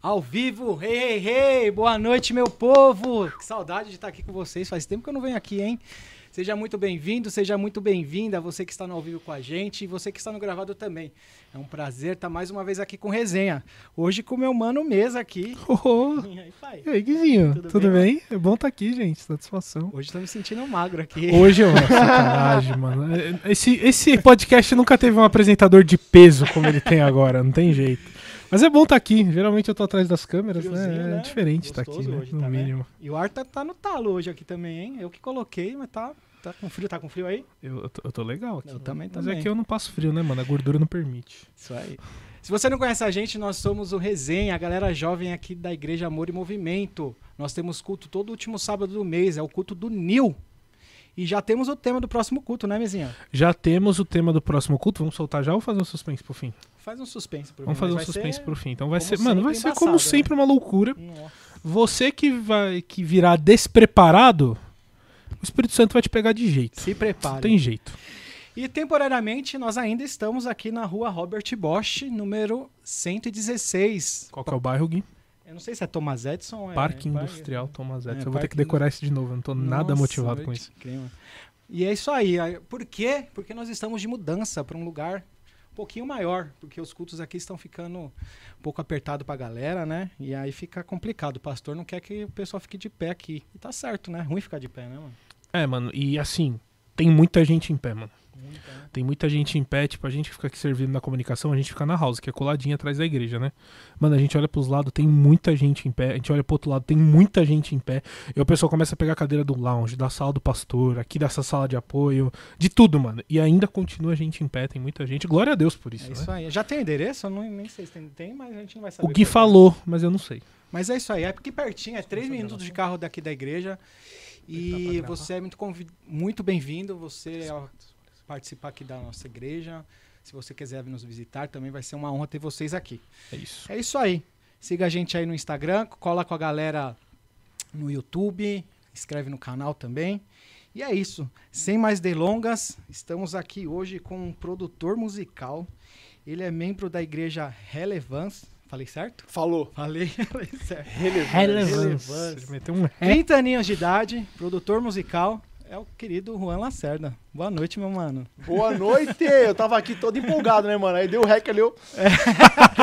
Ao vivo, hey, hey, hey, boa noite, meu povo! Que saudade de estar aqui com vocês, faz tempo que eu não venho aqui, hein? Seja muito bem-vindo, seja muito bem-vinda, você que está no ao vivo com a gente e você que está no gravado também. É um prazer estar mais uma vez aqui com resenha. Hoje com o meu mano Mesa aqui. Oh, E aí, pai? e aí, Guizinho? Tudo Tudo, bem, bem? É bom estar aqui, gente. Satisfação. Hoje tô me sentindo magro aqui. Hoje é uma sacanagem, mano. Esse, esse podcast nunca teve um apresentador de peso como ele tem agora, não tem jeito. Mas é bom estar aqui. Geralmente eu tô atrás das câmeras, né? É né? diferente estar aqui, Gostoso né? hoje, no tá, né? mínimo. E o ar tá, tá no talo hoje aqui também, hein? Eu que coloquei, mas tá, tá com frio. Tá com frio aí? Eu, eu tô, eu tô legal aqui. Eu também, Mas também. é que eu não passo frio, né, mano? A gordura não permite. Isso aí. Se você não conhece a gente, nós somos o Resenha, a galera jovem aqui da Igreja Amor e Movimento. Nós temos culto todo último sábado do mês, é o culto do Nil. E já temos o tema do próximo culto, né, Mezinha? Já temos o tema do próximo culto. Vamos soltar já ou fazer um suspense pro fim? Faz um suspense pro Vamos fazer um suspense ser- pro fim. Então vai como ser, mano, vai ser como embaçado, sempre uma loucura. Nossa. Você que vai que virá despreparado, o Espírito Santo vai te pegar de jeito. Se prepare. Não tem jeito. E temporariamente nós ainda estamos aqui na rua Robert Bosch, número 116. Qual que é o bairro, Gui? Eu não sei se é Thomas Edison ou é. Parque Parque- Industrial Thomas Edison. É, eu vou ter que decorar isso de novo, eu não tô nada Nossa, motivado com isso. crer, mano. E é isso aí. Por quê? Porque nós estamos de mudança para um lugar pouquinho maior, porque os cultos aqui estão ficando um pouco apertado pra galera, né? E aí fica complicado. O pastor não quer que o pessoal fique de pé aqui. E tá certo, né? Ruim ficar de pé, né, mano? É, mano, e assim, tem muita gente em pé, mano. Ruim, tá, né? Tem muita gente em pé, tipo, a gente que fica aqui servindo na comunicação, a gente fica na house, que é coladinha atrás da igreja, né? Mano, a gente olha pros lados, tem muita gente em pé, a gente olha pro outro lado, tem muita gente em pé. E o pessoal começa a pegar a cadeira do lounge, da sala do pastor, aqui dessa sala de apoio, de tudo, mano. E ainda continua a gente em pé, tem muita gente. Glória a Deus por isso, É né? isso aí. Já tem endereço? Eu não, nem sei se tem, tem, mas a gente não vai saber. O Gui qual é. falou, mas eu não sei. Mas é isso aí, é porque pertinho, é três minutos de carro daqui da igreja. E você é muito, muito bem-vindo, você é participar aqui da nossa igreja. Se você quiser vir nos visitar, também vai ser uma honra ter vocês aqui. É isso. É isso aí. Siga a gente aí no Instagram, cola com a galera no YouTube, inscreve no canal também. E é isso. Sem mais delongas, estamos aqui hoje com um produtor musical. Ele é membro da igreja Relevance. Falei certo? Falou. Falei, falei certo. Relevância. Relevância. Ele meteu um ré. 30 aninhos de idade, produtor musical, é o querido Juan Lacerda. Boa noite, meu mano. Boa noite! Eu tava aqui todo empolgado, né, mano? Aí deu o rec ali, eu.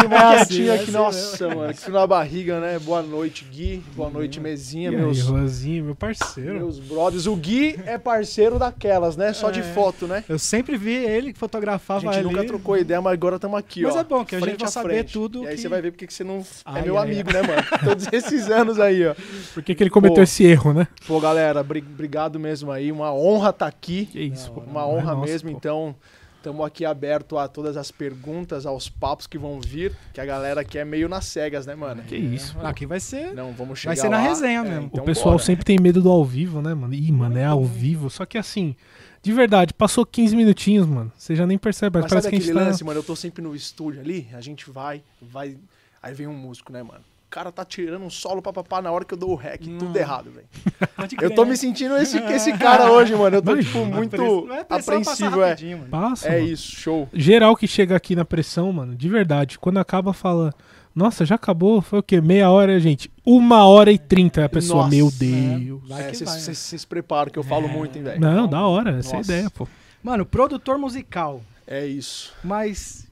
Mó É assim, é aqui. assim Nossa, mano, que frio na barriga, né? Boa noite, Gui. Boa noite, Mezinha, E aí, meus, Juanzinho, meu parceiro. meus brothers. O Gui é parceiro daquelas, né? Só de É. foto, né? Eu sempre vi ele que A fotografava gente ali. nunca trocou ideia, mas agora estamos aqui, Mas ó. é bom que a gente vai a saber frente. tudo E aí que- você vai ver porque que você não Ai, é meu ai, amigo, né, mano? Todos esses anos aí, ó. Por que, que ele cometeu Pô. esse erro, né? Pô, galera, bri- obrigado mesmo aí. Uma honra estar aqui. Que isso, pô. Uma É honra nosso, mesmo, pô. então estamos aqui aberto a todas as perguntas, aos papos que vão vir, que a galera aqui é meio nas cegas, né, mano? Que isso. Ah, Aqui vai ser. Não, vamos chegar Vai ser na lá. resenha É, mesmo. então o pessoal bora. sempre tem medo do ao vivo, né, mano? Ih, mano, é ao vivo. Só que assim, de verdade, passou 15 minutinhos, mano. Você já nem percebe. Mas parece sabe que a gente tá. lance, mano? Eu tô sempre no estúdio ali, a gente vai, vai, aí vem um músico, né, mano? O cara tá tirando um solo papapá na hora que eu dou o rec, tudo Não. errado, velho. Eu tô né? me sentindo esse, esse cara hoje, mano. Eu tô, tipo, muito é passa apreensivo, é. Passa. É mano. isso, show. Geral que chega aqui na pressão, mano, de verdade. Quando acaba, fala. Nossa, já acabou? Foi o quê? Meia hora, gente? Uma hora e trinta. A pessoa, Nossa, meu né? Deus. Vai É, que Vocês vocês se preparam, que eu falo muito, hein, velho. Não, da hora. Essa é a Nossa. ideia, pô. Mano, produtor musical. É isso. Mas.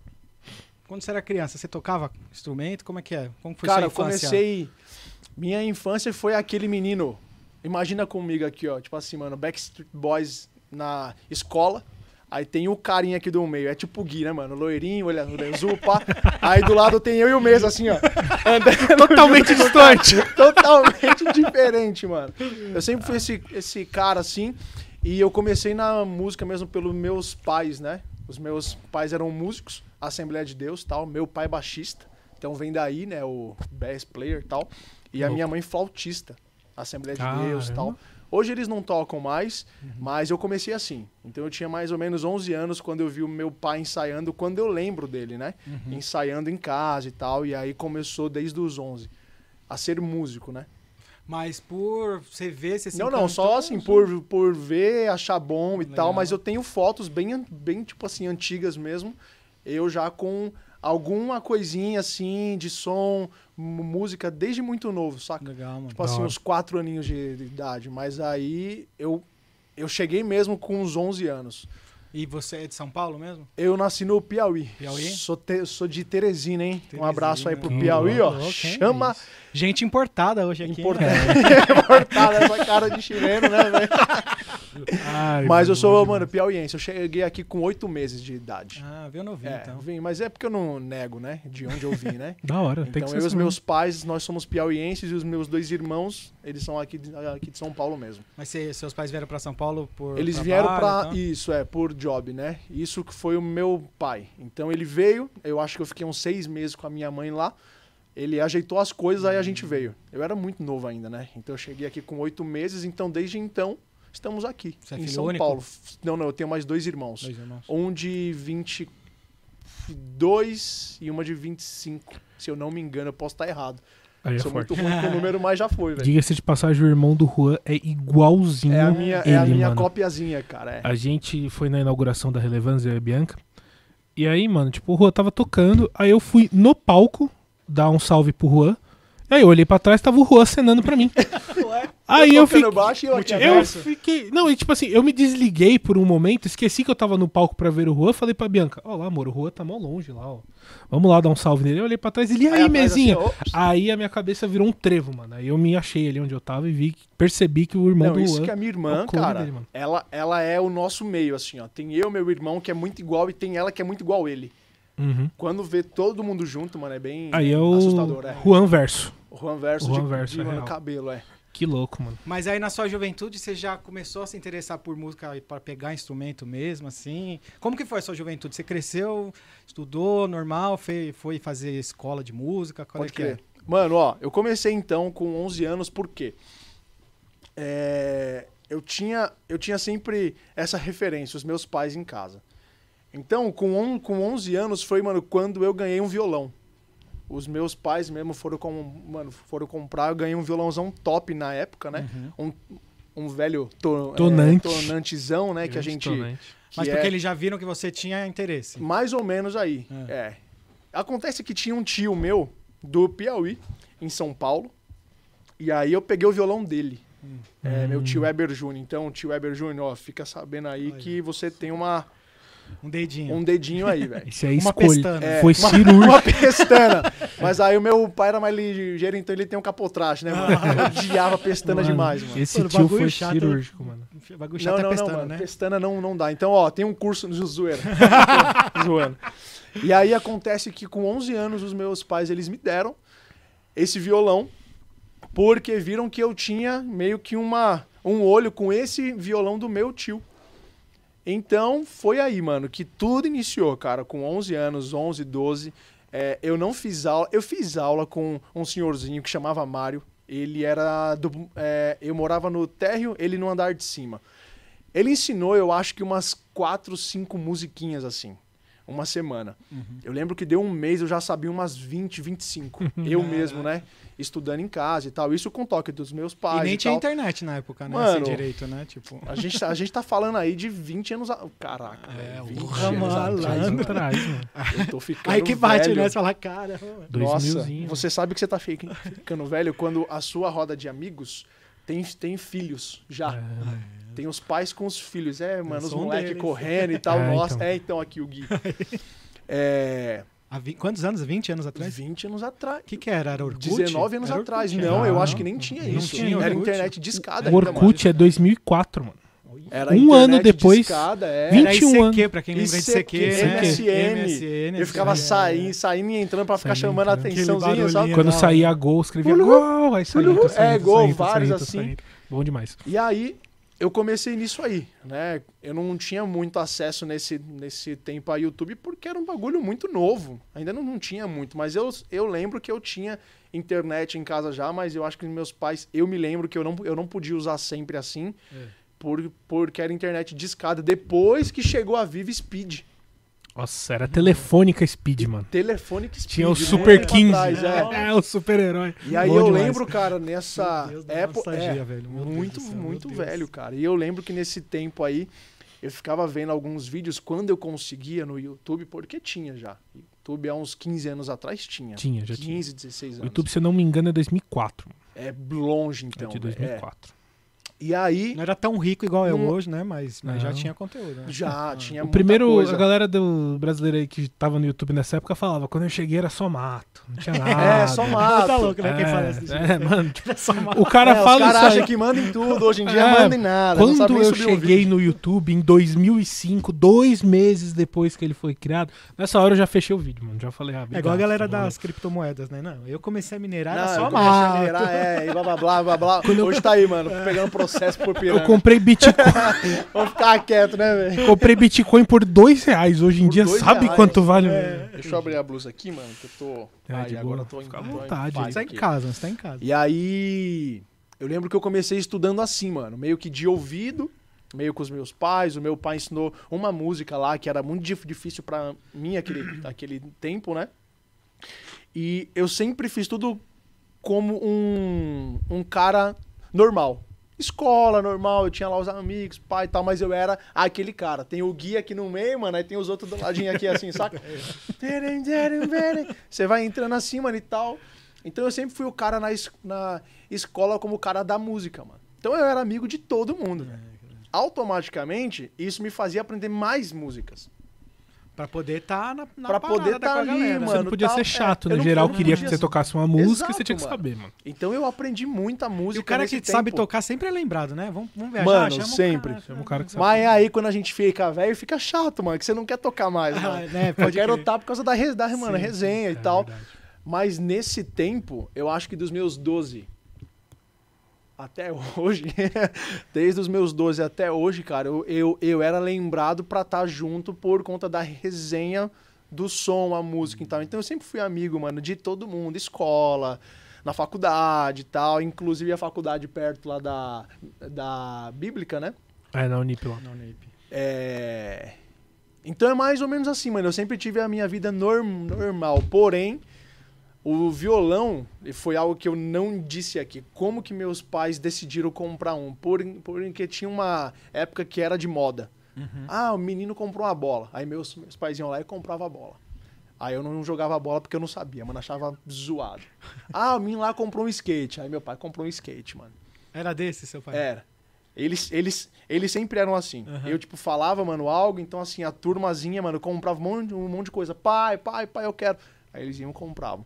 Quando você era criança, você tocava instrumento? Como é que é? Como foi Cara, sua eu infância? comecei. Minha infância foi aquele menino. Imagina comigo aqui, ó. Tipo assim, mano, Backstreet Boys na escola. Aí tem o carinha aqui do meio. É tipo o Gui, né, mano? Loirinho, olha, olha azul, pá. Aí do lado tem eu e o Mesa, assim, ó. Andando Totalmente distante. Totalmente diferente, mano. Eu sempre fui esse, esse cara assim. E eu comecei na música mesmo pelos meus pais, né? Os meus pais eram músicos, Assembleia de Deus tal. Meu pai é baixista. Então vem daí, né? O bass player e tal. E a Louco. minha mãe flautista, Assembleia de Caramba. Deus e tal. Hoje eles não tocam mais, Uhum. mas eu comecei assim. Então eu tinha mais ou menos 11 anos quando eu vi o meu pai ensaiando, quando eu lembro dele, né? Uhum. Ensaiando em casa e tal. E aí começou desde os 11 a ser músico, né? Mas por você ver, você se não, não, só assim, por, por ver, achar bom e Legal. tal, mas eu tenho fotos bem, bem, tipo assim, antigas mesmo, eu já com alguma coisinha assim de som, música desde muito novo, saca? Legal, mano. Tipo assim, uns 4 aninhos de, de idade. Mas aí eu, eu cheguei mesmo com uns 11 anos. E você é de São Paulo mesmo? Eu nasci no Piauí. Piauí? Sou, te- sou de Teresina, hein? um Teresina. abraço aí pro Piauí, ó. louco, hein? Chama Gente importada hoje aqui. importante. Né? Importada essa cara de chileno, né, velho? Mas eu sou, mano, piauiense. Eu cheguei aqui com 8 meses de idade. Ah, veio novinho, É, então. vim, mas é porque eu não nego, né? De onde eu vim, né? Da hora, tem Então que ser eu e os assim meus pais, nós somos piauienses e os meus dois irmãos, eles são aqui, de- aqui de São Paulo mesmo. Mas cê- seus pais vieram pra São Paulo por. Eles trabalho vieram e pra. tal? Isso, é, por job, né? Isso que foi o meu pai. Então ele veio, eu acho que eu fiquei uns seis meses com a minha mãe lá. Ele ajeitou as coisas, aí a gente veio. Eu era muito novo ainda, né? Então eu cheguei aqui com oito meses, então desde então estamos aqui, Você é em São único? Paulo. Não, não, eu tenho mais dois irmãos. Dois irmãos. Um de 22 e uma de 25. Se eu não me engano, eu posso estar errado. Aí é Sou forte. muito ruim com o número, mas já foi, velho. Diga-se de passagem, o irmão do Juan é igualzinho É a minha, é a ele, minha mano. copiazinha, cara. É. A gente foi na inauguração da Relevância, e a Bianca. E aí, mano, tipo, o Juan tava tocando. Aí eu fui no palco dar um salve pro Juan. Aí eu olhei pra trás, tava o Juan acenando pra mim. aí eu fiquei. baixo eu Eu fiquei. Não, e tipo assim, eu me desliguei por um momento, esqueci que eu tava no palco pra ver o Juan, falei pra Bianca, ó lá, amor, o Juan tá mó longe lá, ó. Vamos lá dar um salve nele. Eu olhei pra trás e ele, e aí, atrás, mesinha? assim. Aí a minha cabeça virou um trevo, mano. Aí eu me achei ali onde eu tava e vi, percebi que o irmão Não, do isso Juan. que a minha é irmã, clone cara, dele, ela, ela é o nosso meio, assim, ó. Tem eu, meu irmão, que é muito igual, e tem ela que é muito igual ele. Uhum. Quando vê todo mundo junto, mano, é bem Aí é o assustador, é. Juan Verso. Juan Verso Juan de, Verso, de é mano, cabelo, é. Que louco, mano. Mas aí na sua juventude você já começou a se interessar por música para pegar instrumento mesmo, assim? Como que foi a sua juventude? Você cresceu, estudou normal, foi, foi fazer escola de música? Qual Pode é que é? crer. Mano, ó, eu comecei então com 11 anos, por quê? É, eu, tinha, eu tinha sempre essa referência, os meus pais em casa. Então, com, on, com 11 anos foi, mano, quando eu ganhei um violão. Os meus pais mesmo foram, com, mano, foram comprar, eu ganhei um violãozão top na época, né? Uhum. Um, um velho to, Tonante. É, tonantezão, né? Que a gente... Tonante. Mas que porque é- eles já viram que você tinha interesse. Mais ou menos aí. É. É. Acontece que tinha um tio meu do Piauí, em São Paulo. E aí eu peguei o violão dele. É, meu tio Eber Júnior. Então, tio Eber Júnior, ó, fica sabendo aí Olha. que você tem uma, Um dedinho. um dedinho aí, velho. Esse aí Uma escolhe. pestana. É, Foi uma- cirúrgico. Uma pestana. Mas aí o meu pai era mais ligeiro, então ele tem um capotraste, né, mano? Eu odiava pestana Mano, demais, mano. Esse Mano, tio foi chato. cirúrgico, mano. Bagulho Não, chato é não, pestana, não, mano. né? Pestana não, não dá. Então, ó, tem um curso no zoeira. Zoando. E aí acontece que com 11 anos os meus pais eles me deram esse violão porque viram que eu tinha meio que uma um olho com esse violão do meu tio. Então foi aí, mano, que tudo iniciou, cara, com 11 anos, 11, 12. É, eu não fiz aula, eu fiz aula com um senhorzinho que chamava Mário. Ele era do, é, eu morava no térreo, ele no andar de cima. Ele ensinou, eu acho que umas quatro, cinco musiquinhas assim, uma semana. Eu lembro que deu um mês, eu já sabia umas 20, 25. eu mesmo, né? Estudando em casa e tal. Isso com toque dos meus pais. E nem e tinha tal. internet na época, né? Mano, Assim direito, né? Tipo. A gente, a gente tá falando aí de 20 anos. A... Caraca, É, 20 porra, anos atrás. mano. Atrás, mano. Eu tô ficando Aí que bate, velho. né? Você fala, cara. mano. Nossa, milzinho. você sabe que você tá fica- ficando velho quando a sua roda de amigos tem, tem filhos já. É, Tem os pais com os filhos. É, mano, os moleques deles. correndo e tal. É, Nossa, então. é então aqui o Gui. É. Há vi- Quantos anos? 20 anos atrás? 20 anos atrás. O que, que era? Era Orkut? 19 anos Era atrás. Orkut, Não, era? eu Ah, acho que nem tinha não isso. tinha Era Orkut. internet discada O ainda. Orkut é 2004, mano. Era um ano internet depois, discada, é. 20 Era 21 ICQ, pra quem lembra de ICQ, né? MSN. MSN. Eu ficava é. saindo, saindo e entrando pra ficar Saindo chamando a atençãozinha, sabe? Quando saía gol, escrevia gol, aí tá saindo, É, gol, vários assim. Bom demais. E aí, eu comecei nisso aí, né? Eu não tinha muito acesso nesse, nesse tempo a YouTube porque era um bagulho muito novo. Ainda não, não tinha muito, mas eu, eu lembro que eu tinha internet em casa já, mas eu acho que meus pais, eu me lembro que eu não, eu não podia usar sempre assim, É. por, porque era internet discada. Depois que chegou a Viva Speed. Nossa, era telefônica Speed, mano. Telefone que Speed. Tinha o né? Super Pra 15. trás, é. É, o super-herói. E aí Bom eu demais. lembro, cara, nessa época. é, velho. Meu muito, céu, muito velho, cara. E eu lembro que nesse tempo aí, eu ficava vendo alguns vídeos quando eu conseguia no YouTube, porque tinha já. YouTube há uns 15 anos atrás tinha. Tinha, já tinha. 15, 16 O anos. YouTube, se eu não me engano, é 2004. É longe, É então. de velho. 2004. É. E aí, Não era tão rico igual é Não- hoje, né? Mas, mas já tinha conteúdo. Né? já tinha O muita primeiro, coisa. a galera do brasileiro aí que tava no YouTube nessa época falava, quando eu cheguei era só mato, não tinha nada. É, só mato. Tá louco, né? É, Quem fala isso? é, mano, Era só uma... o cara É, os fala caras isso acham aí. que manda em tudo, hoje em dia É, manda em nada. Quando eu cheguei no YouTube em 2005, dois meses depois que ele foi criado, nessa hora eu já fechei o vídeo, mano. Já falei, ah, É igual a galera valeu. das criptomoedas, né? Não, eu comecei a minerar, Não, era eu só comecei a mato. minerar, é, e blá blá blá blá blá. Hoje tá aí, mano, pegando processo por Eu pirâmide. comprei Bitcoin, Vamos ficar quieto, né, velho? comprei Bitcoin por dois reais. Hoje em Por dia, sabe reais. quanto vale? É. Deixa eu abrir a blusa aqui, mano, que eu tô. É, de agora eu tô em Fica à vontade aí. Você tá em casa, você tá em casa. E aí, eu lembro que eu comecei estudando assim, mano, meio que de ouvido, meio com os meus pais. O meu pai ensinou uma música lá que era muito dif- difícil pra mim aquele, aquele tempo, né? E eu sempre fiz tudo como um, um cara normal. Escola normal, eu tinha lá os amigos, pai e tal, mas eu era aquele cara. Tem o guia aqui no meio, mano, aí tem os outros do ladinho aqui assim, saca? Você vai entrando assim, mano, e tal. Então eu sempre fui o cara na, es- na escola como o cara da música, mano. Então eu era amigo de todo mundo, velho. Automaticamente, isso me fazia aprender mais músicas. Pra poder estar na, na Pra poder tá com a ali, galera. mano. Você não podia tal, ser é, chato, eu no não- geral, eu não queria que você tocasse uma música e você Exato, tinha que mano. saber, mano. Então eu aprendi muita música. E o cara nesse que sabe tempo. tocar sempre é lembrado, né? Vamos, vamos viajar, Mano, chama sempre. O cara, Chama o cara que sabe. Mas aí quando a gente fica velho, fica chato, mano, que você não quer tocar mais, Ah, mano. né, Eu pode quero crer. estar por causa da, res- da mano, Sim, resenha e É tal. verdade. Mas nesse tempo, eu acho que dos meus 12 até hoje, desde os meus 12 até hoje, cara, eu, eu, eu era lembrado pra estar junto por conta da resenha do som, a música e tal. Então eu sempre fui amigo, mano, de todo mundo, escola, na faculdade e tal. Inclusive a faculdade perto lá da, da Bíblica, né? É, na Unip lá. Não, Nip. É... Então é mais ou menos assim, mano. Eu sempre tive a minha vida norm- normal. Porém, o violão foi algo que eu não disse aqui. Como que meus pais decidiram comprar um? Por, porque tinha uma época que era de moda. Ah, o menino comprou uma bola. Aí meus, meus pais iam lá e compravam a bola. Aí eu não jogava bola porque eu não sabia, mano. Achava zoado. Ah, o menino lá comprou um skate. Aí meu pai comprou um skate, mano. Era desse, seu pai? Era. Eles, eles, eles sempre eram assim. Aham. Eu, tipo, falava, mano, algo, então, assim, a turmazinha, mano, comprava um monte, um monte de coisa. Pai, pai, pai, eu quero. Aí eles iam e compravam.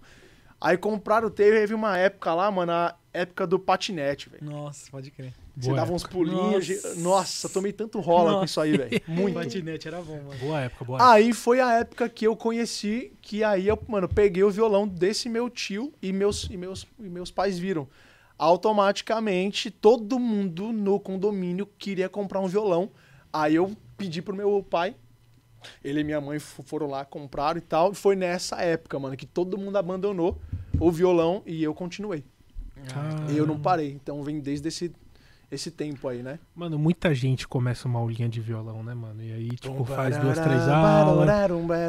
Aí compraram, teve uma época lá, mano, a época do patinete, velho. Nossa, pode crer. Você Boa dava uns pulinhos. Nossa. Nossa, tomei tanto rola com Nossa. isso aí, velho. Muito. Patinete era bom, mano. Boa época, boa época. Aí foi a época que eu conheci, que aí eu, mano, peguei o violão desse meu tio e meus, e meus, e meus pais viram. Automaticamente, todo mundo no condomínio queria comprar um violão. Aí eu pedi pro meu pai, ele e minha mãe foram lá, compraram e tal. E foi nessa época, mano, que todo mundo abandonou o violão e eu continuei. Ah. Eu não parei. Então vem desde esse, esse tempo aí, né? Mano, muita gente começa uma aulinha de violão, né, mano? E aí, tipo, faz duas, três aulas.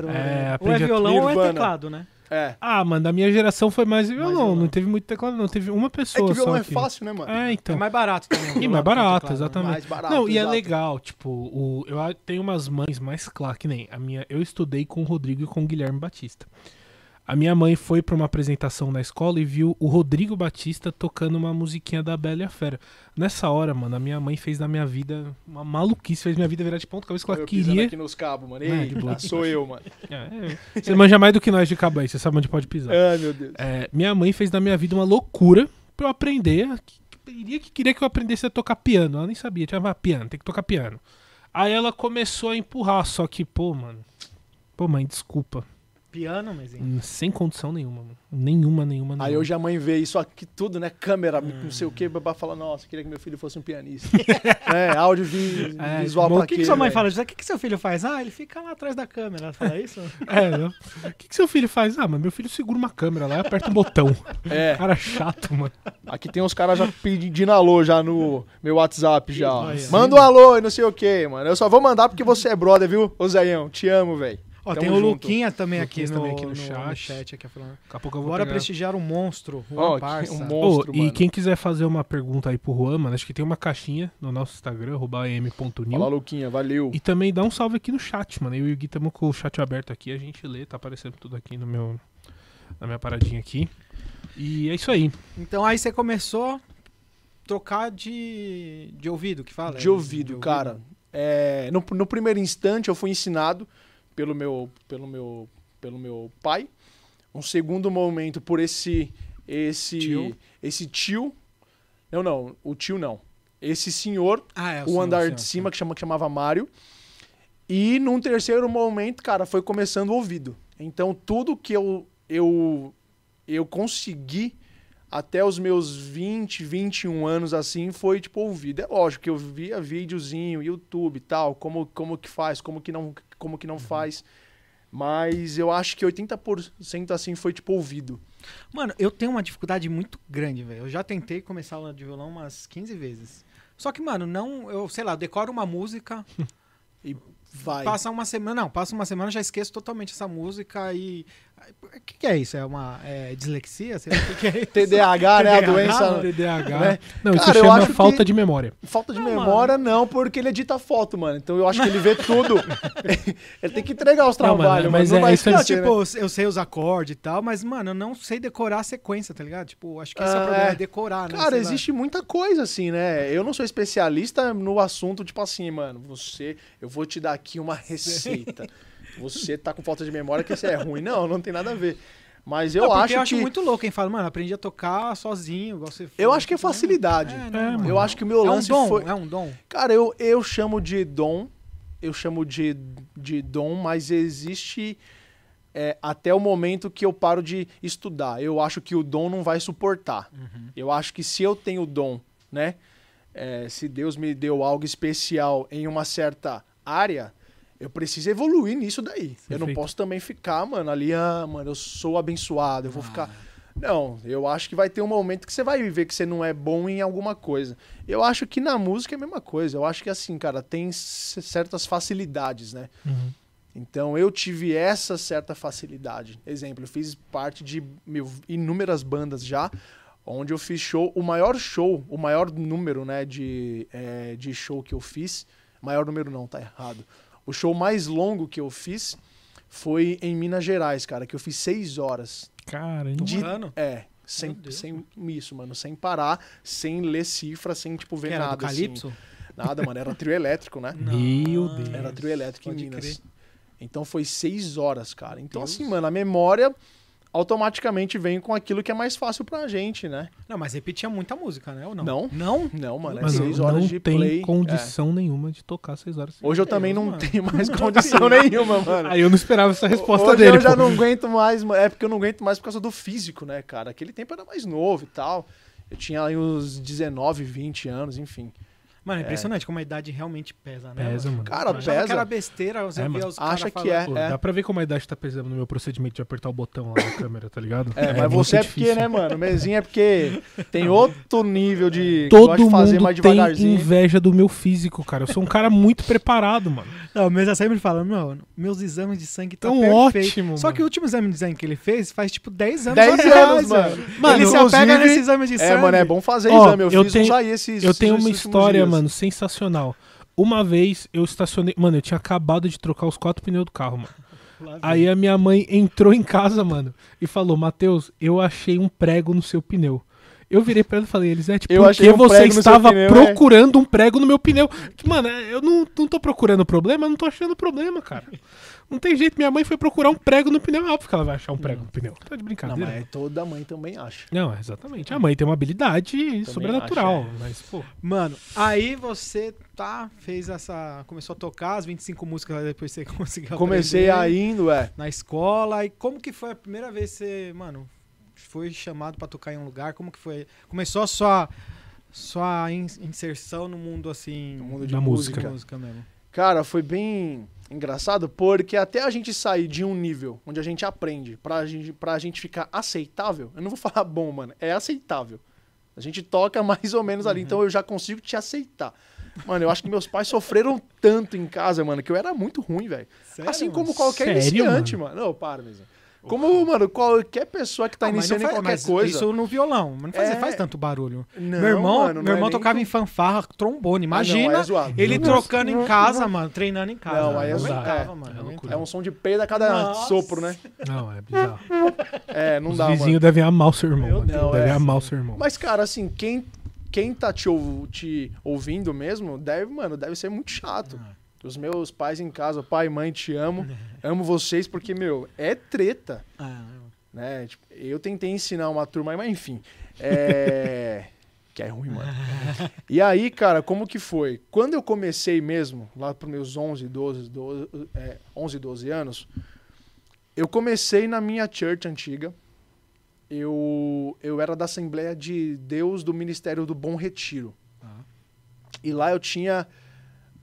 É, Ou é aprende a violão ou é teclado, né? É. Ah, mano, da minha geração foi mais violão. violão. Não teve muito teclado, não. Teve uma É pessoa que violão só é que- fácil, né, mano? É, então. É mais barato também. E mais barato, teclado, né? exatamente. Mais barato, não, e é exato. legal, tipo, o, eu tenho umas mães mais claras, que nem a minha. Eu estudei com o Rodrigo e com o Guilherme Batista. A minha mãe foi pra uma apresentação na escola e viu o Rodrigo Batista tocando uma musiquinha da Bela e a Fera. Nessa hora, mano, a minha mãe fez da minha vida uma maluquice, fez minha vida virar de ponta cabeça que ela Eu queria. aqui nos cabos, mano. É, de Eita, boa. sou eu, mano. É, é. Você manja mais do que nós de cabo aí, você sabe onde pode pisar. Ai, meu Deus. É, minha mãe fez da minha vida uma loucura pra eu aprender. Que, que, que queria que eu aprendesse a tocar piano. Ela nem sabia, tinha ah, piano, tem que tocar piano. Aí ela começou a empurrar, só que, pô, mano. Pô, mãe, desculpa. Piano, mas Hum, Sem condição nenhuma, mano. Nenhuma, nenhuma, nenhuma. Aí hoje a mãe vê isso aqui tudo, né? Câmera, não sei o que, babá fala, nossa, queria que meu filho fosse um pianista. é, áudio vi- É, visual bom, pra O que, que quê, sua mãe fala? José? O que, que seu filho faz? Ah, ele fica lá atrás da câmera. Ela fala isso? É, eu- o que, que seu filho faz? Ah, mas meu filho segura uma câmera lá e aperta um botão. É, Cara chato, mano. aqui tem uns caras já pedindo alô já no meu WhatsApp já. Manda um alô e não sei o que, mano. Eu só vou mandar porque você é brother, viu? Ô Zéião, te amo, velho. Ó, Tamo tem o junto. Luquinha também aqui Luquinhas no, também aqui no no chat. chat aqui falando. Daqui a pouco eu vou Bora pegar... prestigiar o monstro, Juan Ó, que- Parça. um monstro, e mano. quem quiser fazer uma pergunta aí pro Juan, mano, acho que tem uma caixinha no nosso Instagram, arroba am.new. Fala, Luquinha, valeu. E também dá um salve aqui no chat, mano. Eu e o Gui estamos com o chat aberto aqui, a gente lê, tá aparecendo tudo aqui no meu, na minha paradinha aqui. E é isso aí. Então aí você começou a trocar de, de ouvido, que fala? De ouvido, cara. É, no, no primeiro instante eu fui ensinado pelo meu, pelo meu, pelo meu pai. Um segundo momento por esse esse Tio. esse tio. Não, não, o tio não. Esse senhor, Ah, é, o senhor, andar senhor, de cima que chama que chamava Mário. E num terceiro momento, cara, foi começando o ouvido. Então tudo que eu eu eu consegui até os meus 20, 21 anos assim, foi tipo ouvido. É lógico que eu via videozinho, YouTube e tal, como, como que faz, como que não, como que não faz. Mas eu acho que 80% assim foi tipo ouvido. Mano, eu tenho uma dificuldade muito grande, velho. Eu já tentei começar aula de violão umas 15 vezes. Só que, mano, não, eu sei lá, eu decoro uma música, Vai. passa uma semana, não, passa uma semana, já esqueço totalmente essa música e o que, que é isso? É uma é dislexia? Sei lá, o que, que é isso? TDAH, né? A TDAH, doença. mano. TDAH. Né? Não, isso Cara, eu chama falta de memória. Falta de Não, memória, não, porque ele edita foto, mano. Então eu acho que ele vê tudo. ele tem que entregar os Não, mano, trabalhos, mas mano. Não é vai isso. Não, esquecer, tipo, né? eu sei os acordes e tal, mas, mano, eu não sei decorar a sequência, tá ligado? Tipo, acho que esse é o Ah, problema, é. é decorar, né? Cara, Sei lá. existe muita coisa assim, né? Eu não sou especialista no assunto, tipo assim, mano, você, eu vou te dar aqui uma receita. Você tá com falta de memória que isso é ruim. Não, não tem nada a ver. Mas eu Não, acho eu acho que muito louco quem fala, mano, aprendi a tocar sozinho, igual você eu acho que é facilidade. É, É, né, mano? Eu acho que o meu é um lance dom, foi é um dom. Cara, eu, eu chamo de dom, eu chamo de, de dom, mas existe é, até o momento que eu paro de estudar. Eu acho que o dom não vai suportar. Eu acho que se eu tenho dom, né? é, se Deus me deu algo especial em uma certa área, eu preciso evoluir nisso daí. Eu não Perfeito. posso também ficar, mano, ali, ah, mano, eu sou abençoado, eu vou ficar. Não, eu acho que vai ter um momento que você vai ver que você não é bom em alguma coisa. Eu acho que na música é a mesma coisa. Eu acho que assim, cara, tem certas facilidades, né? Uhum. Então eu tive essa certa facilidade. Exemplo, eu fiz parte de meu, inúmeras bandas já, onde eu fiz show, o maior show, o maior número, né, de, eh, de show que eu fiz, maior número não, tá errado. O show mais longo que eu fiz foi em Minas Gerais, cara, que eu fiz seis horas. Caramba. De- ano? É, sem, sem isso, mano, sem parar, sem ler cifra, sem, tipo, ver Que era do nada. assim. Calypso? Nada, mano, era trio elétrico, né? Meu Deus. Era trio elétrico em Pode Minas. crer. Então foi seis horas, cara. Então, Deus. assim, mano, a memória automaticamente vem com aquilo que é mais fácil pra gente, né? Não, mas repetia muita música, né? Ou não? Não. Não? Não, mano, é Mano, seis horas não de tem play. é. condição nenhuma de tocar seis horas. Hoje eu Deus, também não mano. tenho mais condição nenhuma, mano. Aí eu não esperava essa resposta Hoje dele. eu já pô. não aguento mais, mano. é porque eu não aguento mais por causa do físico, né, cara? Aquele tempo era mais novo e tal. Eu tinha aí uns 19, 20 anos, enfim. Mano, é impressionante como a idade realmente pesa, né? Pesa, mano. Cara, Eu pesa. que era besteira, você É, via mano. os caras Acha que é. Pô, Dá pra ver como a idade tá pesando no meu procedimento de apertar o botão lá na câmera, tá ligado? É, mas muito você é porque, né, mano? Mesinha é porque tem outro nível de. Todo de fazer mundo mais tem devagarzinho. inveja do meu físico, cara. Eu sou um cara muito preparado, mano. Não, mas eu sempre falo, não, meus exames de sangue estão Tão perfeitos. ótimo, Só mano. que o último exame de sangue que ele fez faz tipo 10 anos 10 atrás, anos, mano. Mano, ele se inclusive- apega nesse exame de sangue. É, mano, é bom fazer exame. Eu, eu fiz tenho- esses Eu tenho uma história, dias. Mano, sensacional. Uma vez eu estacionei. Mano, eu tinha acabado de trocar os quatro pneus do carro, mano. Lá vem. Aí a minha mãe entrou em casa, mano, e falou: Matheus, eu achei um prego no seu pneu. Eu virei pra ela e falei, Elisete, Eu por achei que um você estava pneu, é." procurando um prego no meu pneu? Mano, eu não, não tô procurando problema, eu não tô achando problema, cara. Não tem jeito, minha mãe foi procurar um prego no pneu, é óbvio que ela vai achar um prego no pneu. Tá de Não, brincadeira. mas é toda mãe também acha. Não, exatamente. A mãe tem uma habilidade sobrenatural, mas, pô. Mano, aí você tá, fez essa. Começou a tocar as 25 músicas, depois você conseguiu Comecei indo, é. na escola. E como que foi a primeira vez que você, mano, foi chamado pra tocar em um lugar? Como que foi? Começou a sua, sua in- inserção no mundo assim. No mundo de Da música. música mesmo. Cara, foi bem engraçado porque até a gente sair de um nível onde a gente aprende pra gente, pra gente ficar aceitável, eu não vou falar bom, mano, é aceitável. A gente toca mais ou menos ali, então eu já consigo te aceitar. Mano, eu acho que meus pais sofreram tanto em casa, mano, que eu era muito ruim, velho. Assim mano? como qualquer Sério, iniciante, mano. Não, para, mesmo. Como, mano, qualquer pessoa que tá Ah, iniciando não faz- qualquer coisa. Isso no violão, mas não faz, É. faz tanto barulho. Não, meu irmão, mano, não meu é irmão nem tocava que- em fanfarra, trombone. Ah, não, Imagina é ele trocando em casa, mano, treinando em casa. Não, aí é zoado. aguentava, É, mano. é. É um som de peida a cada Nossa. sopro, né? Não, é bizarro. É, não Os dá, vizinhos mano. devem amar o seu irmão. Devem É. amar o seu irmão. Mas, cara, assim, quem, quem tá te ouvindo mesmo, deve, mano, deve ser muito chato. Ah. Os meus pais em casa, pai, mãe, te amo. amo vocês porque, meu, é treta. Ah, né? Tipo, eu tentei ensinar uma turma, mas enfim. É. que é ruim, mano. E aí, cara, como que foi? Quando eu comecei mesmo, lá pros meus 11, 12, 12, é, 11, 12 anos, eu comecei na minha church antiga. Eu, eu era da Assembleia de Deus do Ministério do Bom Retiro. Ah. E lá eu tinha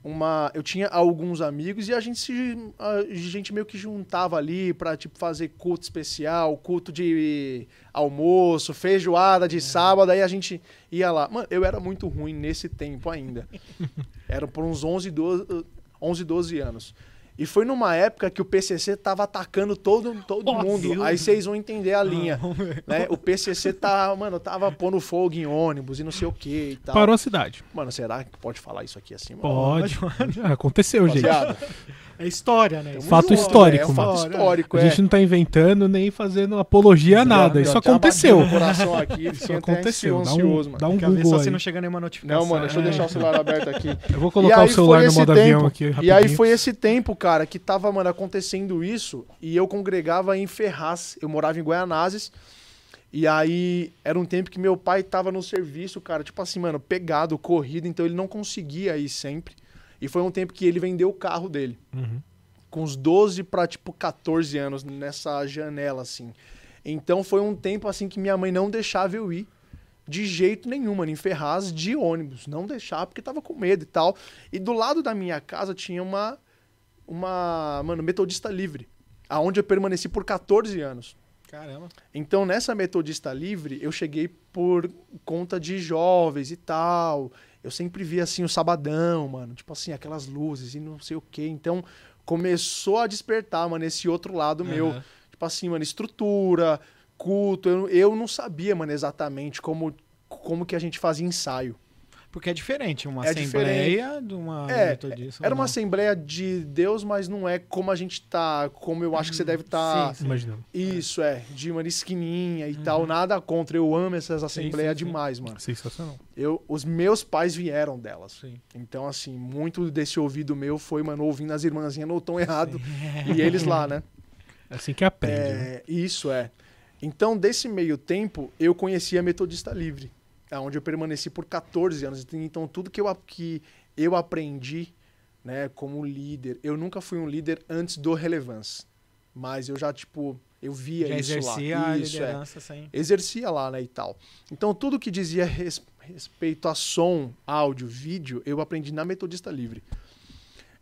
uma eu tinha alguns amigos e a gente se a gente meio que juntava ali pra tipo fazer culto especial, culto de almoço, feijoada de sábado, aí a gente ia lá. Mano, eu era muito ruim nesse tempo ainda. Era por uns 11, 12, 11, 12 anos. E foi numa época que o PCC tava atacando todo, todo Oh, mundo. Deus. Aí vocês vão entender a linha. ver. Né? O PCC tá, mano, tava pondo fogo em ônibus e não sei o que e tal. Parou a cidade. Mano, será que pode falar isso aqui assim? mano? Pode. Já aconteceu, gente. É história, né? tamo Fato junto, histórico, É um fato mano. histórico, A é. gente não tá inventando nem fazendo apologia a nada. Isso aconteceu. aqui, Isso aconteceu. Dá ansioso, um, mano. dá um Google só aí. se não chega nenhuma notificação. Não, mano, deixa eu É. deixar o celular aberto aqui. Eu vou E colocar o celular no modo tempo, avião aqui E rapidinho. aí foi esse tempo, cara, que tava, mano, acontecendo isso e eu congregava em Ferraz. Eu morava em Guaianazes. E aí era um tempo que meu pai tava no serviço, cara, tipo assim, mano, pegado, corrido, então ele não conseguia ir sempre. E foi um tempo que ele vendeu o carro dele. Uhum. com uns 12 para tipo 14 anos nessa janela assim. Então foi um tempo assim que minha mãe não deixava eu ir de jeito nenhum, mano, em Ferraz de ônibus, não deixava porque tava com medo e tal. E do lado da minha casa tinha uma uma, mano, metodista livre, aonde eu permaneci por 14 anos. Caramba. Então, nessa metodista livre, eu cheguei por conta de jovens e tal. Eu sempre via assim o sabadão, mano, tipo assim, aquelas luzes e não sei o quê. Então, começou a despertar, mano, esse outro lado meu. Aham. Tipo assim, mano, estrutura, culto. Eu, eu não sabia, mano, exatamente como, como que a gente fazia ensaio. Porque é diferente uma É assembleia de uma É, metodista. Era ou uma não? assembleia de Deus, mas não é como a gente tá, como eu acho que você deve estar. Sim, sim. Imaginando. Isso, é, de uma esquininha e tal, nada contra. Eu amo essas assembleias sim, sim. demais, mano. Sensacional. Eu, os meus pais vieram delas. Sim. Então, assim, muito desse ouvido meu foi, mano, ouvindo as irmãzinhas no tom errado e eles lá, né? É assim que aprende. né? É, isso é. Então, desse meio tempo, eu conheci a Metodista Livre, onde eu permaneci por 14 anos. Então, tudo que eu, que eu aprendi, né, como líder, eu nunca fui um líder antes do Relevance, mas eu já, tipo, eu via Já isso exercia lá. a Isso, é liderança sem. exercia lá, né, e tal. Então, tudo que dizia res- respeito a som, áudio, vídeo, eu aprendi na Metodista Livre.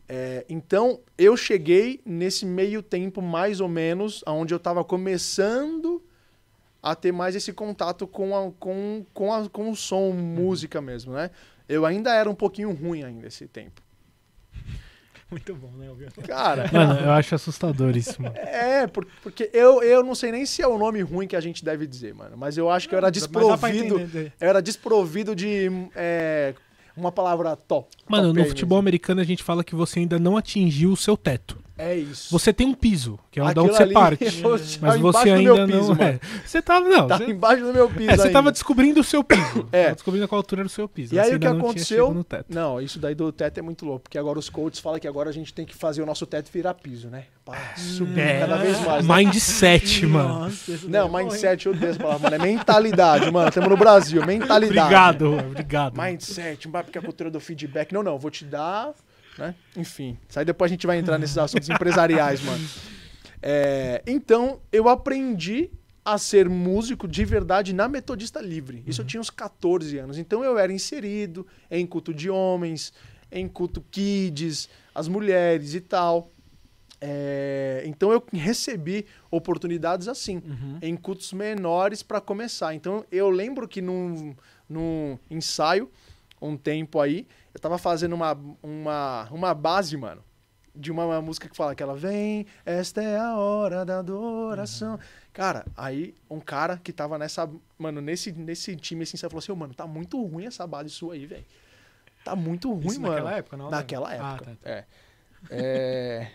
É, então, eu cheguei nesse meio tempo, mais ou menos, onde eu estava começando a ter mais esse contato com, a, com, com, a, com o som, música mesmo, né? Eu ainda era um pouquinho ruim ainda esse tempo. Muito bom, né? Cara, Mano, eu acho assustador isso, mano. é, por- porque eu, eu não sei nem se é o nome ruim que a gente deve dizer, mano. Mas eu acho que eu era desprovido entender. Eu era desprovido de é, uma palavra top. Mano, top no aí futebol americano a gente fala que você ainda não atingiu o seu teto. É isso. Você tem um piso, que é onde Aquilo você parte. eu- Mas você embaixo do ainda meu piso, não. mano. É. Você tava. Não, Tava você, embaixo do meu piso é, você ainda. tava descobrindo o seu piso. É. Tava descobrindo qual altura era o seu piso. E aí o que não aconteceu? chegado No teto. Não, isso daí do teto é muito louco, porque agora os coaches falam que agora a gente tem que fazer o nosso teto virar piso, né? Pra subir É. cada vez mais. né? Mindset, mano. Nossa, Não, é bom, mindset, eu odeio essa palavra, mano. É mentalidade, mano. Estamos no Brasil, mentalidade. Obrigado, obrigado. Mindset, não vai porque a cultura do feedback. Não, não, vou te dar, né? Enfim, isso aí depois a gente vai entrar nesses assuntos empresariais, mano. É, então, eu aprendi a ser músico de verdade na Metodista Livre. Isso eu tinha uns 14 anos. Então, eu era inserido em culto de homens, em culto kids, as mulheres e tal. É, então, eu recebi oportunidades assim Uhum. em cultos menores para começar. Então eu lembro que num, num ensaio, um tempo aí, Eu tava fazendo uma, uma, uma base, mano, de uma, música que fala que ela vem, esta é a hora da adoração. Cara, aí um cara que tava nessa, mano, nesse, nesse time assim, você falou assim, "Ô, mano, tá muito ruim essa base sua aí, velho. Tá muito ruim, Isso mano. naquela época, não? Naquela Ah, época. tá, tá. É. É.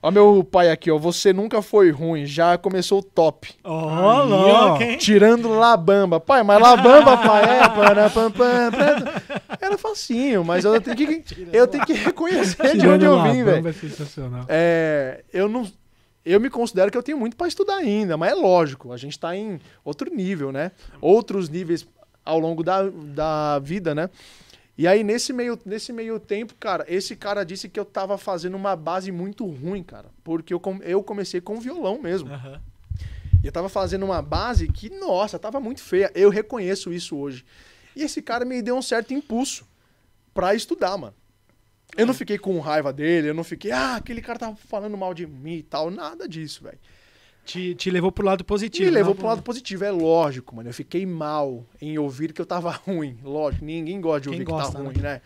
Ó, meu pai aqui, ó. Você nunca foi ruim, já começou o top. Ó, Aí, louco, hein? Tirando Labamba. Pai, mas Labamba, pai, é. Pam, pam, pam. Era facinho, mas eu tenho que, eu tenho que reconhecer de onde eu vim, velho. É sensacional. É, eu não. Eu me considero que eu tenho muito pra estudar ainda, mas é lógico, a gente tá em outro nível, né? Outros níveis ao longo da, da vida, né? E aí, nesse meio, nesse meio tempo, cara, esse cara disse que eu tava fazendo uma base muito ruim, cara. Porque eu, eu comecei com violão mesmo. Aham. E eu tava fazendo uma base que, nossa, tava muito feia. Eu reconheço isso hoje. E esse cara me deu um certo impulso pra estudar, mano. Eu não fiquei com raiva dele, eu não fiquei, ah, aquele cara tava falando mal de mim e tal. Nada disso, velho. Te, te levou pro lado positivo. Me levou não pro lado positivo, é lógico, mano. Eu fiquei mal em ouvir que eu tava ruim. Lógico, ninguém gosta de Quem ouvir gosta, que tá ruim, né?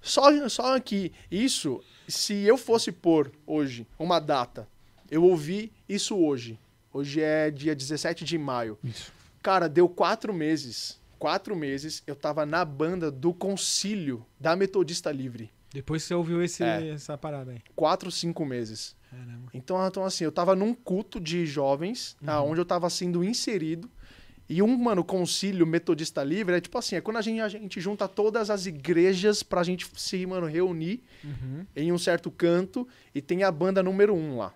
Só, só que isso, se eu fosse pôr hoje uma data, eu ouvi isso hoje. Hoje é dia 17 de maio. Isso. Cara, deu quatro meses. Quatro meses eu tava na banda do concílio da Metodista Livre. Depois você ouviu esse, É. essa parada aí. Quatro, cinco meses. Caramba. Então, então assim, eu tava num culto de jovens, Uhum. aonde eu tava sendo inserido. E um, mano, concílio metodista livre é tipo assim, é quando a gente, a gente junta todas as igrejas pra gente se, mano, reunir Uhum. em um certo canto e tem a banda número um lá.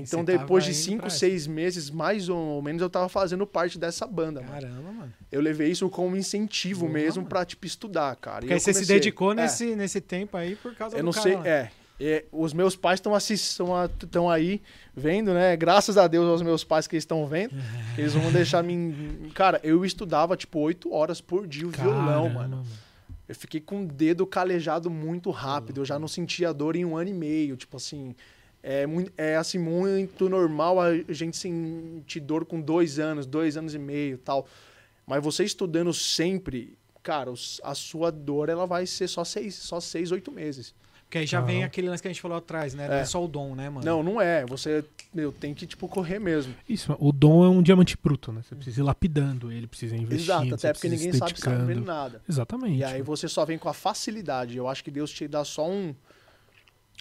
Então, depois de cinco, seis meses, mais ou menos, eu tava fazendo parte dessa banda, mano. Caramba, mano. Eu levei isso como incentivo Boa, mesmo mano. pra, tipo, estudar, cara. E Porque aí eu você se dedicou É. nesse, nesse tempo aí por causa Eu do não cara sei, lá. é, é, Os meus pais estão estão aí vendo, né? Graças a Deus aos meus pais que estão vendo. Eles vão deixar mim. Cara, eu estudava tipo oito horas por dia o violão, Caramba, mano. Eu fiquei com o dedo calejado muito rápido. Eu já não sentia dor em um ano e meio. Tipo assim. É, é assim, muito normal a gente sentir dor com dois anos, dois anos e meio e tal. Mas você estudando sempre, cara, a sua dor ela vai ser só seis, só seis, oito meses. Porque aí já vem aquele lance que a gente falou atrás, né? Não é É. só o dom, né, mano? Não, não é. Você meu, tem que, tipo, correr mesmo. Isso, o dom é um diamante bruto, né? Você precisa ir lapidando ele, precisa investir. Exato, até porque ninguém sabe saber nada. Exatamente. E aí você só vem com a facilidade. Eu acho que Deus te dá só um,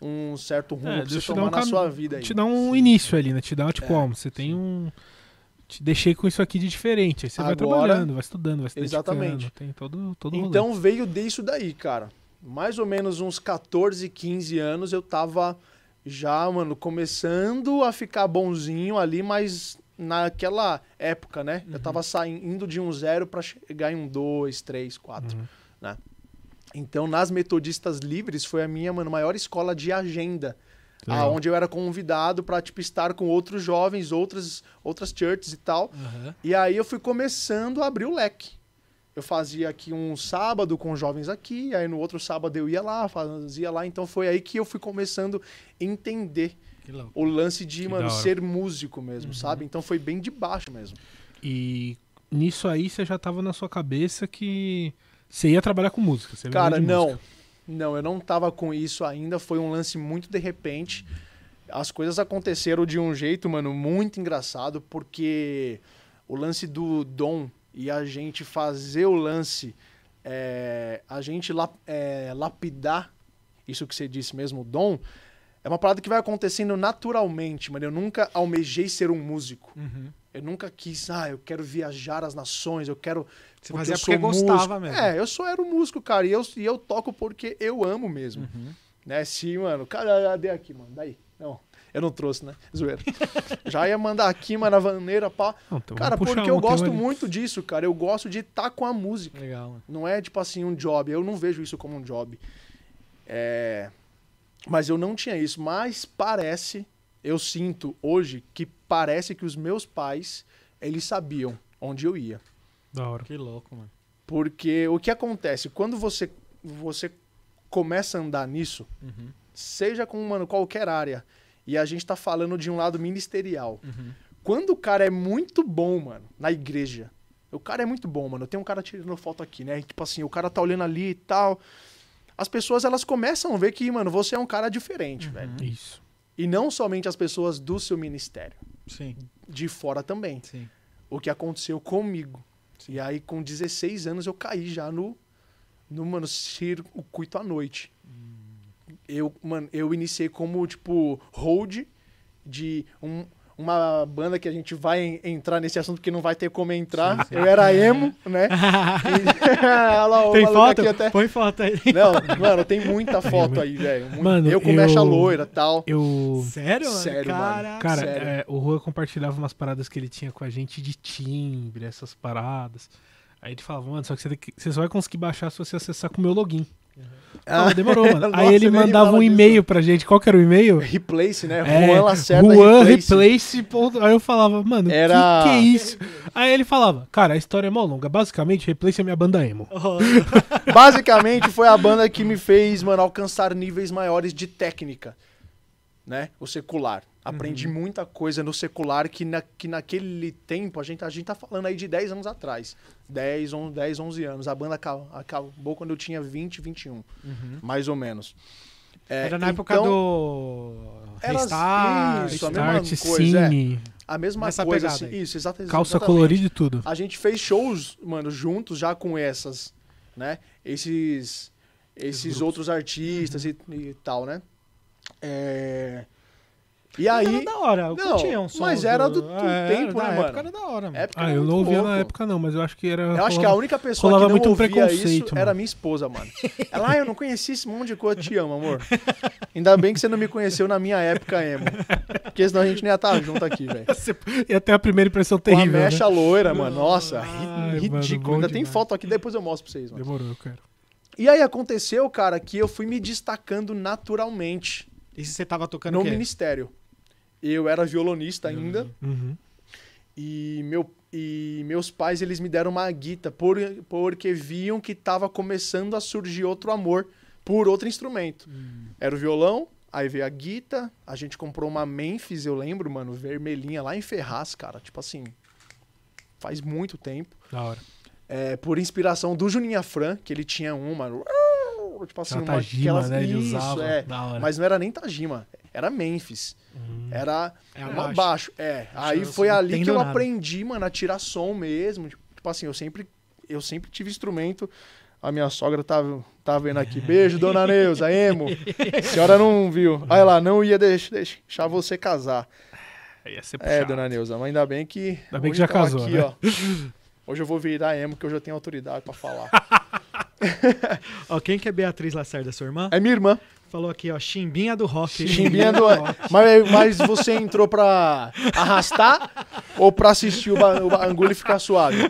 um certo rumo É, pra você tomar um na sua vida aí. Te dá um início ali, né? Te dá, tipo, É, ó, você tem um. Te deixei com isso aqui de diferente. Aí você vai Agora- trabalhando, vai estudando, vai se Exatamente. Tem todo, todo o rolê. Então veio disso daí, cara. Mais ou menos uns 14, 15 anos eu tava já, mano, começando a ficar bonzinho ali, mas naquela época, né? Uhum. Eu tava saindo de um zero pra chegar em um dois, três, quatro, Uhum. né? Então, nas Metodistas Livres foi a minha, mano, maior escola de agenda. Legal. Aonde eu era convidado pra, tipo, estar com outros jovens, outras, outras churches e tal. Aham. E aí eu fui começando a abrir o leque. Eu fazia aqui um sábado com jovens aqui, aí no outro sábado eu ia lá, fazia lá. Então foi aí que eu fui começando a entender o lance de, Que mano, ser músico mesmo, sabe? Então foi bem de baixo mesmo. E nisso aí você já tava na sua cabeça que você ia trabalhar com música. Você Cara, não. música. Não, eu não tava com isso ainda. Foi um lance muito de repente. As coisas aconteceram de um jeito, mano, muito engraçado, porque o lance do dom e a gente fazer o lance, é, a gente lap- é, lapidar isso que você disse mesmo, o dom, é uma parada que vai acontecendo naturalmente, mano. Eu nunca almejei ser um músico. Uhum. Eu nunca quis, ah, eu quero viajar as nações, eu quero. Você porque fazia eu porque gostava músico. mesmo. É, eu só era um músico, cara, e eu, e eu toco porque eu amo mesmo. Uhum. Né? Sim, mano. Cara, cadê aqui, mano? Daí. Não, eu não trouxe, né? Zoeira. Já ia mandar aqui, mano, a vaneira, pá. Não, então Cara, porque eu gosto ali. muito disso, cara. Eu gosto de estar com a música. Legal, mano. Não é tipo assim um job. Eu não vejo isso como um job. É... Mas eu não tinha isso. Mas parece, eu sinto hoje que parece que os meus pais, eles sabiam onde eu ia. Da hora. Que louco, mano. Porque o que acontece? Quando você, você começa a andar nisso, Uhum. seja com mano, qualquer área, e a gente tá falando de um lado ministerial. Uhum. Quando o cara é muito bom, mano, na igreja, o cara é muito bom, mano. Tem um cara tirando foto aqui, né? Tipo assim, o cara tá olhando ali e tal. as pessoas elas começam a ver que, mano, você é um cara diferente, velho. Isso. E não somente as pessoas do seu ministério, Sim, de fora também. sim. O que aconteceu comigo. E aí, com 16 anos, eu caí já no, no mano, circuito à noite. Eu, mano, eu iniciei como, tipo, hold de um- uma banda que a gente vai en- entrar nesse assunto porque não vai ter como entrar. Eu era emo, né? E- lá, Tem foto? aqui até. Põe foto aí. Não, mano, tem muita foto aí, velho. Muito- Mano, eu com mecha eu- loira e tal. Eu. Sério, mano? Sério, mano. Caraca. Cara, Sério. é, o Rua compartilhava umas paradas que ele tinha com a gente de timbre, essas paradas. Aí ele falava, mano, só que você, que- você só vai conseguir baixar se você acessar com o meu login. Ah, demorou, mano. Nossa, Aí ele mandava um disso. e-mail pra gente. Qual que era o e-mail? Replace, né? É, Juan Lacerda Juan Replace. Replace. Aí eu falava, mano, Era- que que é isso? Aí ele falava, cara, a história é mó longa. Basicamente, Replace é minha banda emo. Oh, Basicamente, foi a banda que me fez, mano, alcançar níveis maiores de técnica, né? O secular. Aprendi muita coisa no secular que, na, que naquele tempo, a gente, a gente tá falando aí de 10 anos atrás. 10, 11, 10, 11 anos. A banda aca- acabou quando eu tinha 20, 21, mais ou menos. É, Era na época então, do Era Restart. isso, a mesma coisa, é. Cine, A mesma Nessa coisa, assim. Isso, exata, calça exatamente. colorida e tudo. A gente fez shows, mano, juntos já com essas, né? Esses, esses outros artistas e, e tal, né? É... E Era aí, da hora, eu Não, curtia um som. mas era do- do tempo, na né, época mano? era da hora, mano. época Ah, era eu não ouvia na louco. época não, mas eu acho que era... Eu acho que a única pessoa que não muito ouvia preconceito, isso mano. era minha esposa, mano. Ela, ah, eu não conheci esse monte de coisa, te amo, amor. Ainda bem que você não me conheceu na minha época emo. Porque senão a gente não ia estar junto aqui, velho. E até a primeira impressão Com a terrível, né? mecha loira, mano. Nossa, Ai, mano, ridículo. bom Ainda tem demais. foto aqui, depois eu mostro pra vocês, mano. Demorou, eu quero. E aí aconteceu, cara, que eu fui me destacando naturalmente E se você tava tocando no o quê? ministério. Eu era violonista ainda Uhum. e, meu, e meus pais eles me deram uma guita por, porque viam que tava começando a surgir outro amor por outro instrumento. Era o violão, aí veio a guita, a gente comprou uma Memphis, eu lembro, mano, vermelhinha lá em Ferraz, cara, tipo assim, faz muito tempo. Da hora. É, por inspiração do Juninho Fran, que ele tinha uma. Tipo assim, uma, Tajima, aquelas- né? Ele Isso, usava. é. Da hora. Mas não era nem Tajima, era Memphis. Hum. Era É uma baixo. É. Aí eu foi ali que eu nada. aprendi, mano, a tirar som mesmo. Tipo assim, eu sempre, eu sempre tive instrumento. A minha sogra tá, tá vendo aqui. Beijo, dona Neuza, emo. A senhora não viu. Olha lá, não ia deixar, deixar você casar. Ia ser É, dona Neuza, mas ainda bem que. Ainda bem que já tamo casou, aqui, né? ó. Hoje eu vou virar emo, que hoje eu tenho autoridade pra falar. Ó, quem que é Beatriz Lacerda, sua irmã? É minha irmã. Falou aqui, ó, chimbinha do rock. Chimbinha do. Mas, mas você entrou pra arrastar ou pra assistir o, ba- o e ficar suave?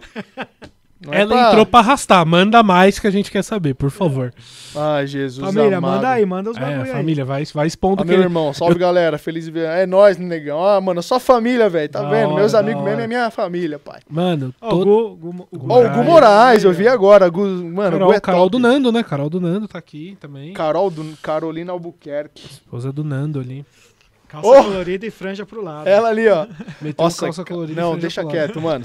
Não é Ela pra- entrou pra arrastar. Manda mais que a gente quer saber, por favor. Ai, Jesus. Família, amado. manda aí, manda os É, bagulho aí. família, vai, vai expondo que meu ele- irmão, salve galera, feliz de ver. É nóis, negão. Ó, mano, só família, velho, tá Da vendo? hora, Meus amigos mesmo hora. é minha família, pai. Mano, Ó, todo... o Gu, Gu, Gu Ó, o Gu Moraes, eu vi agora. Gu, mano, o Carol, Gu é Carol top. do Nando, né? Carol do Nando tá aqui também. Carol do Carolina Albuquerque. Esposa do Nando ali. Calça Oh! colorida e franja pro lado. Ela ali, ó. Meteu Nossa, calça colorida não, deixa quieto, mano.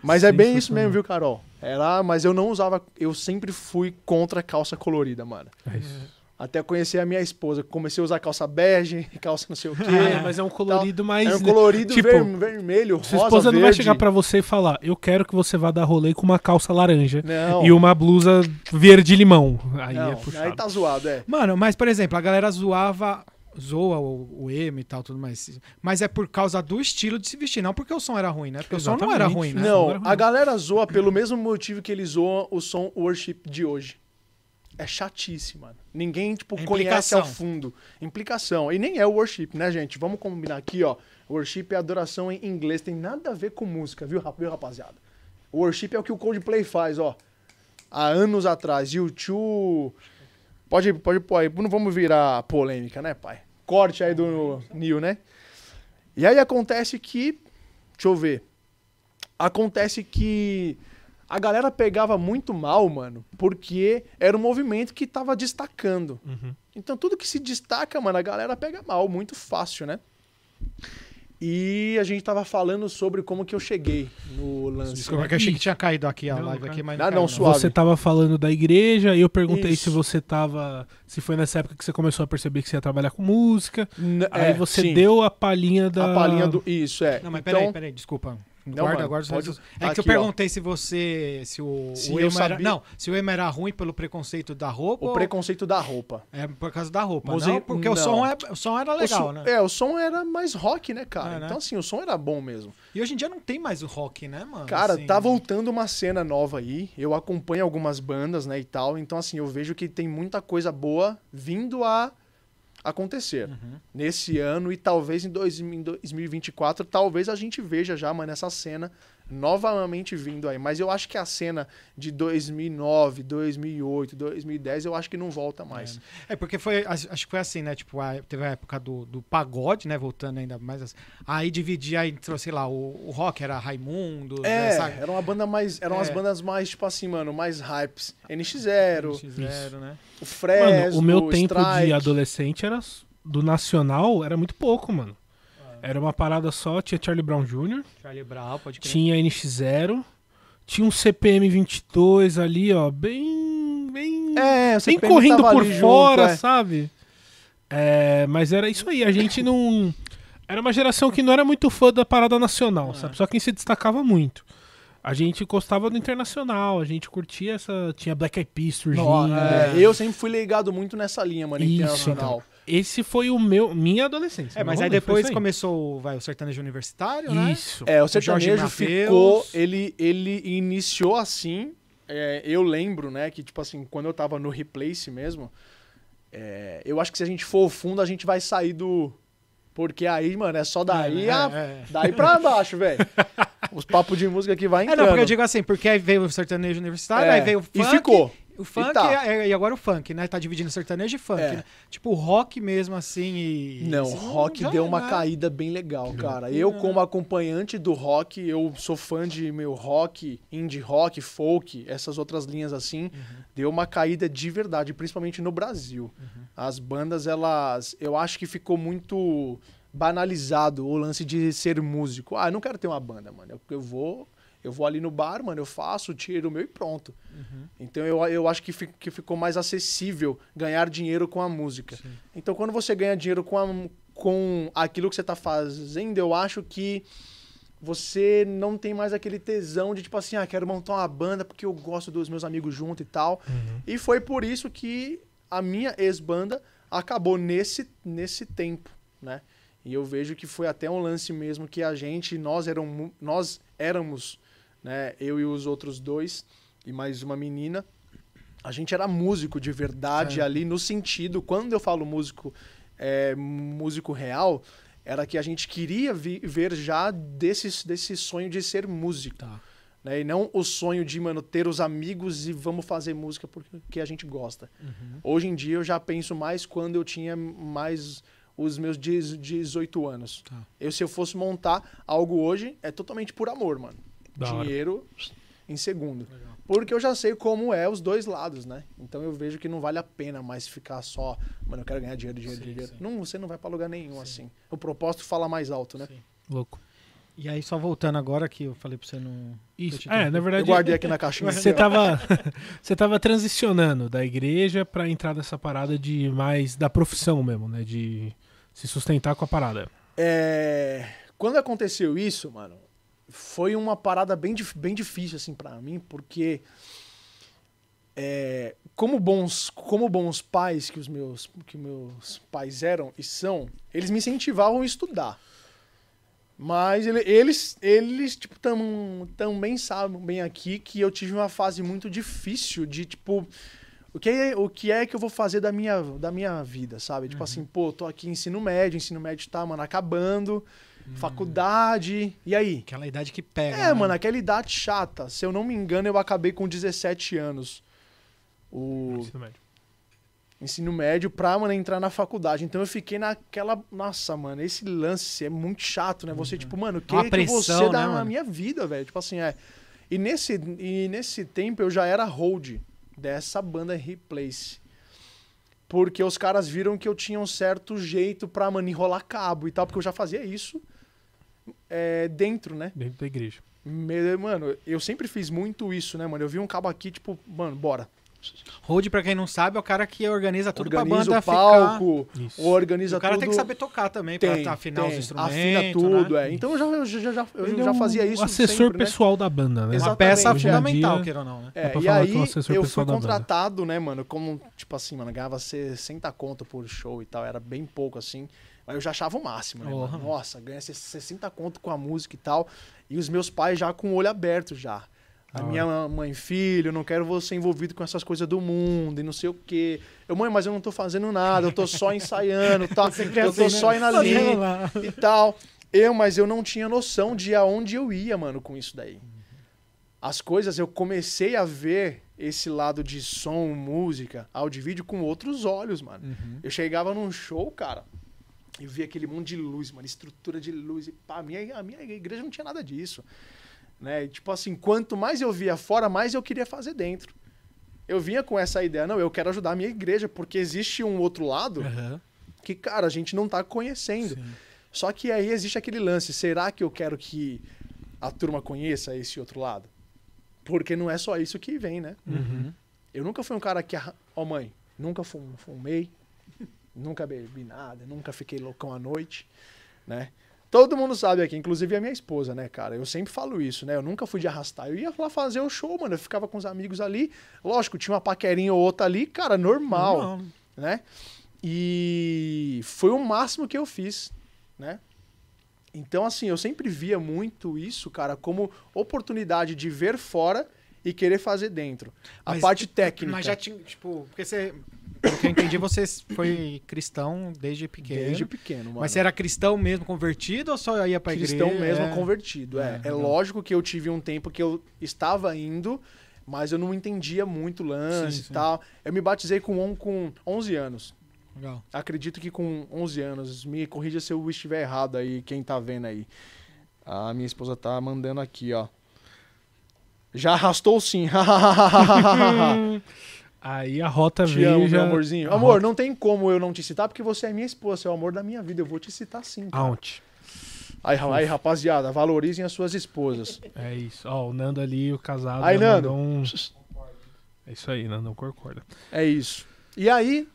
Mas é bem isso mesmo, viu, Carol? Era, mas eu não usava, eu sempre fui contra calça colorida, mano. É isso. Até conhecer a minha esposa, comecei a usar calça bege, calça não sei o quê. É, mas é um colorido mais... Era um colorido tipo, ver- vermelho, rosa, Sua esposa não vai verde. chegar pra você e falar, eu quero que você vá dar rolê com uma calça laranja Não, e uma blusa verde-limão. Aí não, é puxado. aí tá zoado, é. Mano, mas por exemplo, a galera zoava, zoa o, o emo e tal, tudo mais. Mas é por causa do estilo de se vestir, não porque o som era ruim, né? Porque o som não era Exatamente. ruim, né? não ruim. a galera zoa pelo mesmo motivo que eles zoam o som worship de hoje. É chatice, mano. Ninguém, tipo, É conhece ao fundo. Implicação. E nem é o worship, né, gente? Vamos combinar aqui, ó. Worship é adoração em inglês. Tem nada a ver com música, viu, rap- viu rapaziada? O worship é o que o Coldplay faz, ó. Há anos atrás. YouTube... Pode, pode pôr aí. Não vamos virar polêmica, né, pai? Corte aí do Neil, né? E aí acontece que... Deixa eu ver. Acontece que a galera pegava muito mal, mano, porque era um movimento que tava destacando. Uhum. Então tudo que se destaca, mano, a galera pega mal, muito fácil, né? E a gente tava falando sobre como que eu cheguei no lance. Desculpa, que eu achei que tinha caído aqui a Não, live aqui, mas Ah, caiu, não, suave. Você tava falando da igreja e eu perguntei Isso. se você tava. Se foi nessa época que você começou a perceber que você ia trabalhar com música. N- aí é, você sim. deu a palhinha da. a palhinha do. Isso, é. Não, mas então, peraí, peraí, desculpa. Não, guarda, mano, guarda. pode- É que aqui, eu perguntei se você. Se o, Se o emo era. sabia- Não, se o emo era ruim pelo preconceito da roupa. O ou preconceito da roupa. É por causa da roupa. Não, porque o não. som, é, o som era O legal, som- né? É, o som era mais rock, né, cara? É, né? Então, assim, o som era bom mesmo. E hoje em dia não tem mais o rock, né, mano? Cara, Assim, tá voltando uma cena nova aí. Eu acompanho algumas bandas, né, e tal. Então, assim, eu vejo que tem muita coisa boa vindo a acontecer Uhum. nesse ano e talvez em dois- em 2024, talvez a gente veja já, mano, essa cena novamente vindo aí. Mas eu acho que a cena de 2009, 2008, 2010, eu acho que não volta mais. É, porque foi. Acho que foi assim, né? Tipo, a- teve a época do, do pagode, né? Voltando ainda mais. assim. Aí dividia, aí entrou, sei lá, o, o rock era Raimundo. É, né, sabe? era uma banda mais. Eram as É. bandas mais, tipo assim, mano, mais hypes. NX0, X0, né? o Fresno, Mano, o meu tempo Strike. de adolescente era do nacional, era muito pouco, mano. Era uma parada só, tinha Charlie Brown Jr., Charlie Brown, pode crer. tinha NX0, tinha um CPM 22 ali, ó, bem. bem. É, o bem correndo tava por ali junto, fora, é. sabe? É, mas era isso aí, a gente não. Era uma geração que não era muito fã da parada nacional, sabe? Só quem se destacava muito. A gente gostava do internacional, a gente curtia essa. Tinha Black Eyed Peas surgindo. Não, é, Eu sempre fui ligado muito nessa linha, mano, Isso, internacional. Esse foi o meu, minha adolescência. É, mas aí depois aí. começou vai, o sertanejo universitário, né? Isso. É, o Jorge sertanejo Mateus. ficou. Ele, ele iniciou assim. é, eu lembro, né, que, tipo assim, quando eu tava no replace mesmo, é, eu acho que se a gente for fundo, a gente vai sair do. Porque aí, mano, é só daí, É, a- é. daí pra baixo, velho. Os papos de música que vai É, entrando. não, porque eu digo assim, porque aí veio o sertanejo universitário, É, aí veio o funk. E ficou. O funk E tá. é- é- e agora o funk, né? Tá dividindo sertanejo e funk, É. né? Tipo, o rock mesmo, assim, e... Não, isso rock já deu é, uma né? caída bem legal, cara. Eu, como acompanhante do rock, eu sou fã de meu rock, indie rock, folk, essas outras linhas assim, deu uma caída de verdade, principalmente no Brasil. As bandas, elas. Eu acho que ficou muito banalizado o lance de ser músico. Ah, eu não quero ter uma banda, mano. Eu, eu vou. Eu vou ali no bar, mano, eu faço, tiro o meu e pronto. Então eu, eu acho que, que ficou mais acessível ganhar dinheiro com a música. Então quando você ganha dinheiro com, a- com aquilo que você tá fazendo, eu acho que você não tem mais aquele tesão de tipo assim, ah, quero montar uma banda porque eu gosto dos meus amigos junto e tal. E foi por isso que a minha ex-banda acabou nesse, nesse tempo, né? E eu vejo que foi até um lance mesmo que a gente, nós, eram, nós éramos, né? Eu e os outros dois, e mais uma menina, a gente era músico de verdade É. ali, no sentido, quando eu falo músico, é, músico real, era que a gente queria vi- ver já desse, desse sonho de ser músico. Tá. Né? E não o sonho de, mano, ter os amigos e vamos fazer música porque a gente gosta. Uhum. Hoje em dia eu já penso mais quando eu tinha mais os meus 10 18 anos. Tá. Eu, se eu fosse montar algo hoje, é totalmente por amor, mano. Da hora. Dinheiro em segundo. Legal. Porque eu já sei como é os dois lados, né? Então eu vejo que não vale a pena mais ficar só, mano, eu quero ganhar dinheiro, dinheiro, Sim, dinheiro. sim. Não, você não vai pra lugar nenhum assim. O propósito fala mais alto, né? Sim. Louco. E aí, só voltando agora que eu falei pra você não... Isso. É, na verdade. Eu guardei aqui na caixinha. Você tava, você tava transicionando da igreja pra entrar nessa parada de mais da profissão mesmo, né? De se sustentar com a parada. É, Quando aconteceu isso, mano, foi uma parada bem, bem difícil, assim, pra mim, porque é, como, bons, como bons pais que os meus, que meus pais eram e são, eles me incentivavam a estudar. Mas ele- eles, eles tipo, tam, também sabem bem aqui que eu tive uma fase muito difícil de, tipo, o que, é, o que é que eu vou fazer da minha, da minha vida, sabe? Tipo assim, pô, tô aqui em ensino médio, ensino médio tá, mano, acabando, faculdade, e aí? Aquela idade que pega, É, né? mano, aquela idade chata. Se eu não me engano, eu acabei com 17 anos. O Ensino médio. ensino médio pra, mano, entrar na faculdade. Então eu fiquei naquela. Nossa, mano, esse lance é muito chato, né? Você, tipo, mano, o que, Uma que pressão, da né, na mano? minha vida, velho? Tipo assim, é. E nesse, e nesse tempo eu já era hold dessa banda Replace. Porque os caras viram que eu tinha um certo jeito pra, mano, enrolar cabo e tal, porque eu já fazia isso é, dentro, né? Dentro da igreja. Me- Mano, eu sempre fiz muito isso, né, mano? Eu vi um cabo aqui, tipo, mano, bora. Hold, pra quem não sabe, é o cara que organiza tudo pra Organiza banda o palco, organiza ficar. O cara tudo. tem que saber tocar também, Tem, pra afinar os tem. instrumentos. Afina tudo, né? é. Então eu já, eu já, já, eu Ele já é fazia isso assessor sempre, né? pessoal da banda, né? Uma Exatamente. peça Hoje em fundamental, queira ou não, né? É, pra e aí é assessor eu fui contratado, né, mano, como, tipo assim, mano, ganhava 60 conto por show e tal, era bem pouco, assim, mas eu já achava o máximo, né, mano. Nossa, ganha 60 conto com a música e tal, e os meus pais já com o olho aberto já. A minha mãe, filho, eu não quero você envolvido com essas coisas do mundo e não sei o quê. Eu, mãe, mas eu não tô fazendo nada, eu tô só ensaiando, tá? Eu assim, tô né? só indo ali e tal. Eu, mas eu não tinha noção de aonde eu ia, mano, com isso daí. As coisas, eu comecei a ver esse lado de som, música, áudio e vídeo com outros olhos, mano. Uhum. Eu chegava num show, cara, e via aquele monte de luz, mano, estrutura de luz. E pá, a minha, a minha igreja não tinha nada disso. Né? E, tipo assim, quanto mais eu via fora, mais eu queria fazer dentro. Eu vinha com essa ideia, não, eu quero ajudar a minha igreja, porque existe um outro lado Aham. que, cara, a gente não tá conhecendo. Sim. Só que aí existe aquele lance, será que eu quero que a turma conheça esse outro lado? Porque não é só isso que vem, né? Uhum. Eu nunca fui um cara que, arra- ó mãe, nunca fum- fumei, nunca bebi nada, nunca fiquei loucão à noite, né? Todo mundo sabe aqui, inclusive a minha esposa, né, cara? Eu sempre falo isso, né? Eu nunca fui de arrastar. Eu ia lá fazer o show, mano. Eu ficava com os amigos ali. Lógico, tinha uma paquerinha ou outra ali, cara, normal, Normal, né? né? E foi o máximo que eu fiz, né? Então, assim, eu sempre via muito isso, cara, como oportunidade de ver fora e querer fazer dentro. A Mas- parte técnica. Mas já tinha, tipo, porque você, pelo que eu entendi, você foi cristão desde pequeno. Desde pequeno, mano. Mas você era cristão mesmo convertido ou só ia pra cristão igreja? mesmo É. convertido. É, É, é, legal. lógico que eu tive um tempo que eu estava indo, mas eu não entendia muito o lance Sim, e sim. tal. Eu me batizei com, com 11 anos. Legal. Acredito que com 11 anos. Me corrija se eu estiver errado aí, quem tá vendo aí. A minha esposa tá mandando aqui, ó. Já arrastou sim. Aí a rota te veio amo, já... meu amorzinho. Amor, rota- não tem como eu não te citar, porque você é minha esposa, você é o amor da minha vida. Eu vou te citar sim. cara. Aonde? Aí, aí, rapaziada, valorizem as suas esposas. É isso. Ó, o Nando ali, o casado. Aí, Nando. um- É isso aí, Nando, concorda. É isso. E aí,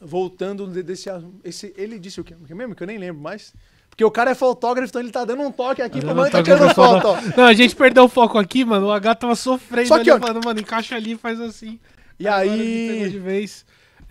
voltando de- desse. Esse, ele disse o quê? O que mesmo? Que eu nem lembro mais. Porque o cara é fotógrafo, então ele tá dando um toque aqui. Tá Tá um tá tirando foto. Não, a gente perdeu o foco aqui, mano. O H tava sofrendo Só que, ali, ó, falando, mano, encaixa ali e faz assim. E Agora pegou de aí. vez.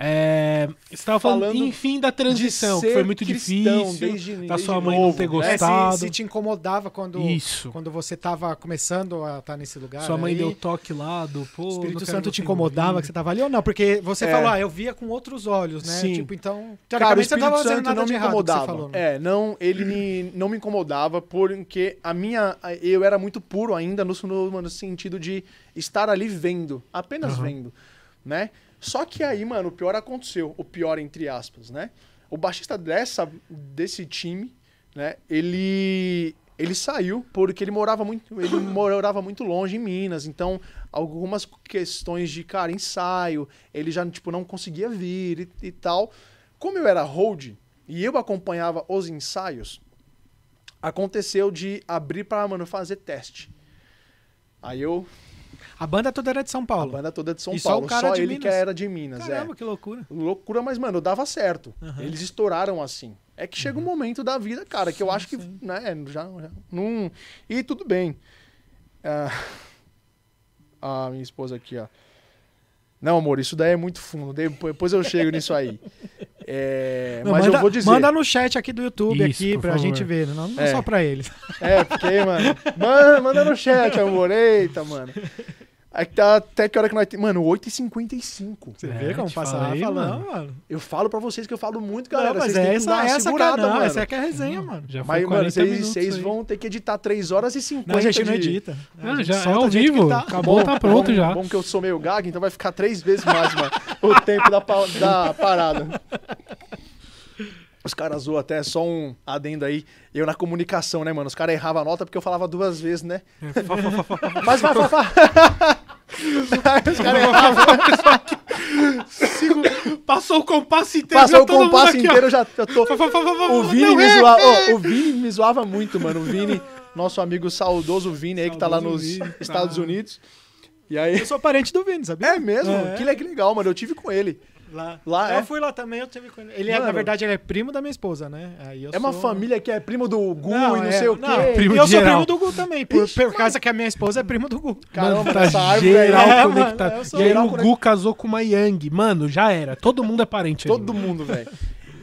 É, você tava falando, Falando enfim, da transição, que foi muito cristão difícil. desde- da desde sua mãe novo, não ter né? É, se, gostado. se te incomodava quando, Isso. quando você tava começando a estar nesse lugar. Sua mãe aí, deu toque lá do pô. O Espírito Santo te incomodava que você tava ali ou não? Porque você É. falou, ah, eu via com outros olhos, né? Sim. Tipo, então, Cara, o teoricamente você não Espírito Santo nada não me incomodava. falou, né? É, não, ele me- não me incomodava porque a minha. Eu era muito puro ainda no, no, no sentido de estar ali vendo, apenas Aham. vendo, né? Só que aí, mano, o pior aconteceu. O pior, entre aspas, né? O baixista dessa, desse time, né? Ele. Ele saiu porque ele morava muito, ele morava muito longe em Minas, então algumas questões de cara ensaio, ele já tipo não conseguia vir e, e tal. Como eu era hold e eu acompanhava os ensaios, aconteceu de abrir para mano fazer teste. Aí eu A banda toda era de São a Paulo. banda toda de São E só Paulo, o só, cara de ele Minas? que era de Minas, Caramba, é. que loucura. Loucura, mas mano, dava certo. Aham. Eles estouraram assim. É que chega um momento da vida, cara, que eu Sim, acho que, sim. né, já, já não e tudo bem. Ah, a minha esposa aqui, ó. Não, amor, isso daí é muito fundo. Depois eu chego nisso aí. É, Não, mas manda, eu vou dizer. manda no chat aqui do YouTube Isso, aqui pra favor. gente ver, não, não É. só pra eles. É, porque, mano. Mano, manda no chat, amor. Eita, mano. Aí que tá até que hora que nós temos. Mano, 8h55. Você É, vê como passa falei, falando, mano. mano. Eu falo pra vocês que eu falo muito, galera. não, mas vocês têm é que essa, essa que é, segurada, não, mano. essa é que é a resenha, mano. Já foi Mas, 40 mano, vocês, vocês vão ter que editar 3 horas e 50 Não, a gente não edita. Gente já é ao vivo. tá. Acabou, tá pronto bom, já. Bom que eu sou meio gago, então vai ficar três vezes mais, mano, o tempo da, pa- da parada. Os caras zoam até só um adendo aí. Eu na comunicação, né, mano? Os caras erravam a nota porque eu falava duas vezes, né? Mas vai, vai, vai. Os caras erravam. Passou o compasso inteiro. Passou já o compasso inteiro, eu já eu tô. O Vini, me é, zoava, é. o Vini me zoava muito, mano. O Vini, nosso amigo saudoso Vini aí, que tá lá nos Vini, Estados tá. Unidos. E aí. Eu sou parente do Vini, sabia? É mesmo? É. Que legal, mano. Eu tive com ele. Lá. Lá, eu é? fui lá também, eu tive com ele. Ele é, Mano. na verdade, ele é primo da minha esposa, né? Aí eu É uma sou- família que é primo do Gu Não, e não é- sei o quê. não, Primo e eu de sou geral. primo do Gu também, por, Ixi, por causa que a minha esposa é prima do Gu. Caramba, tá essa árvore aí. geral É, conectado. mano, e aí geral o. Gu casou com uma Yang. Mano, já era. Todo mundo é parente ali, Todo mano. mundo, velho.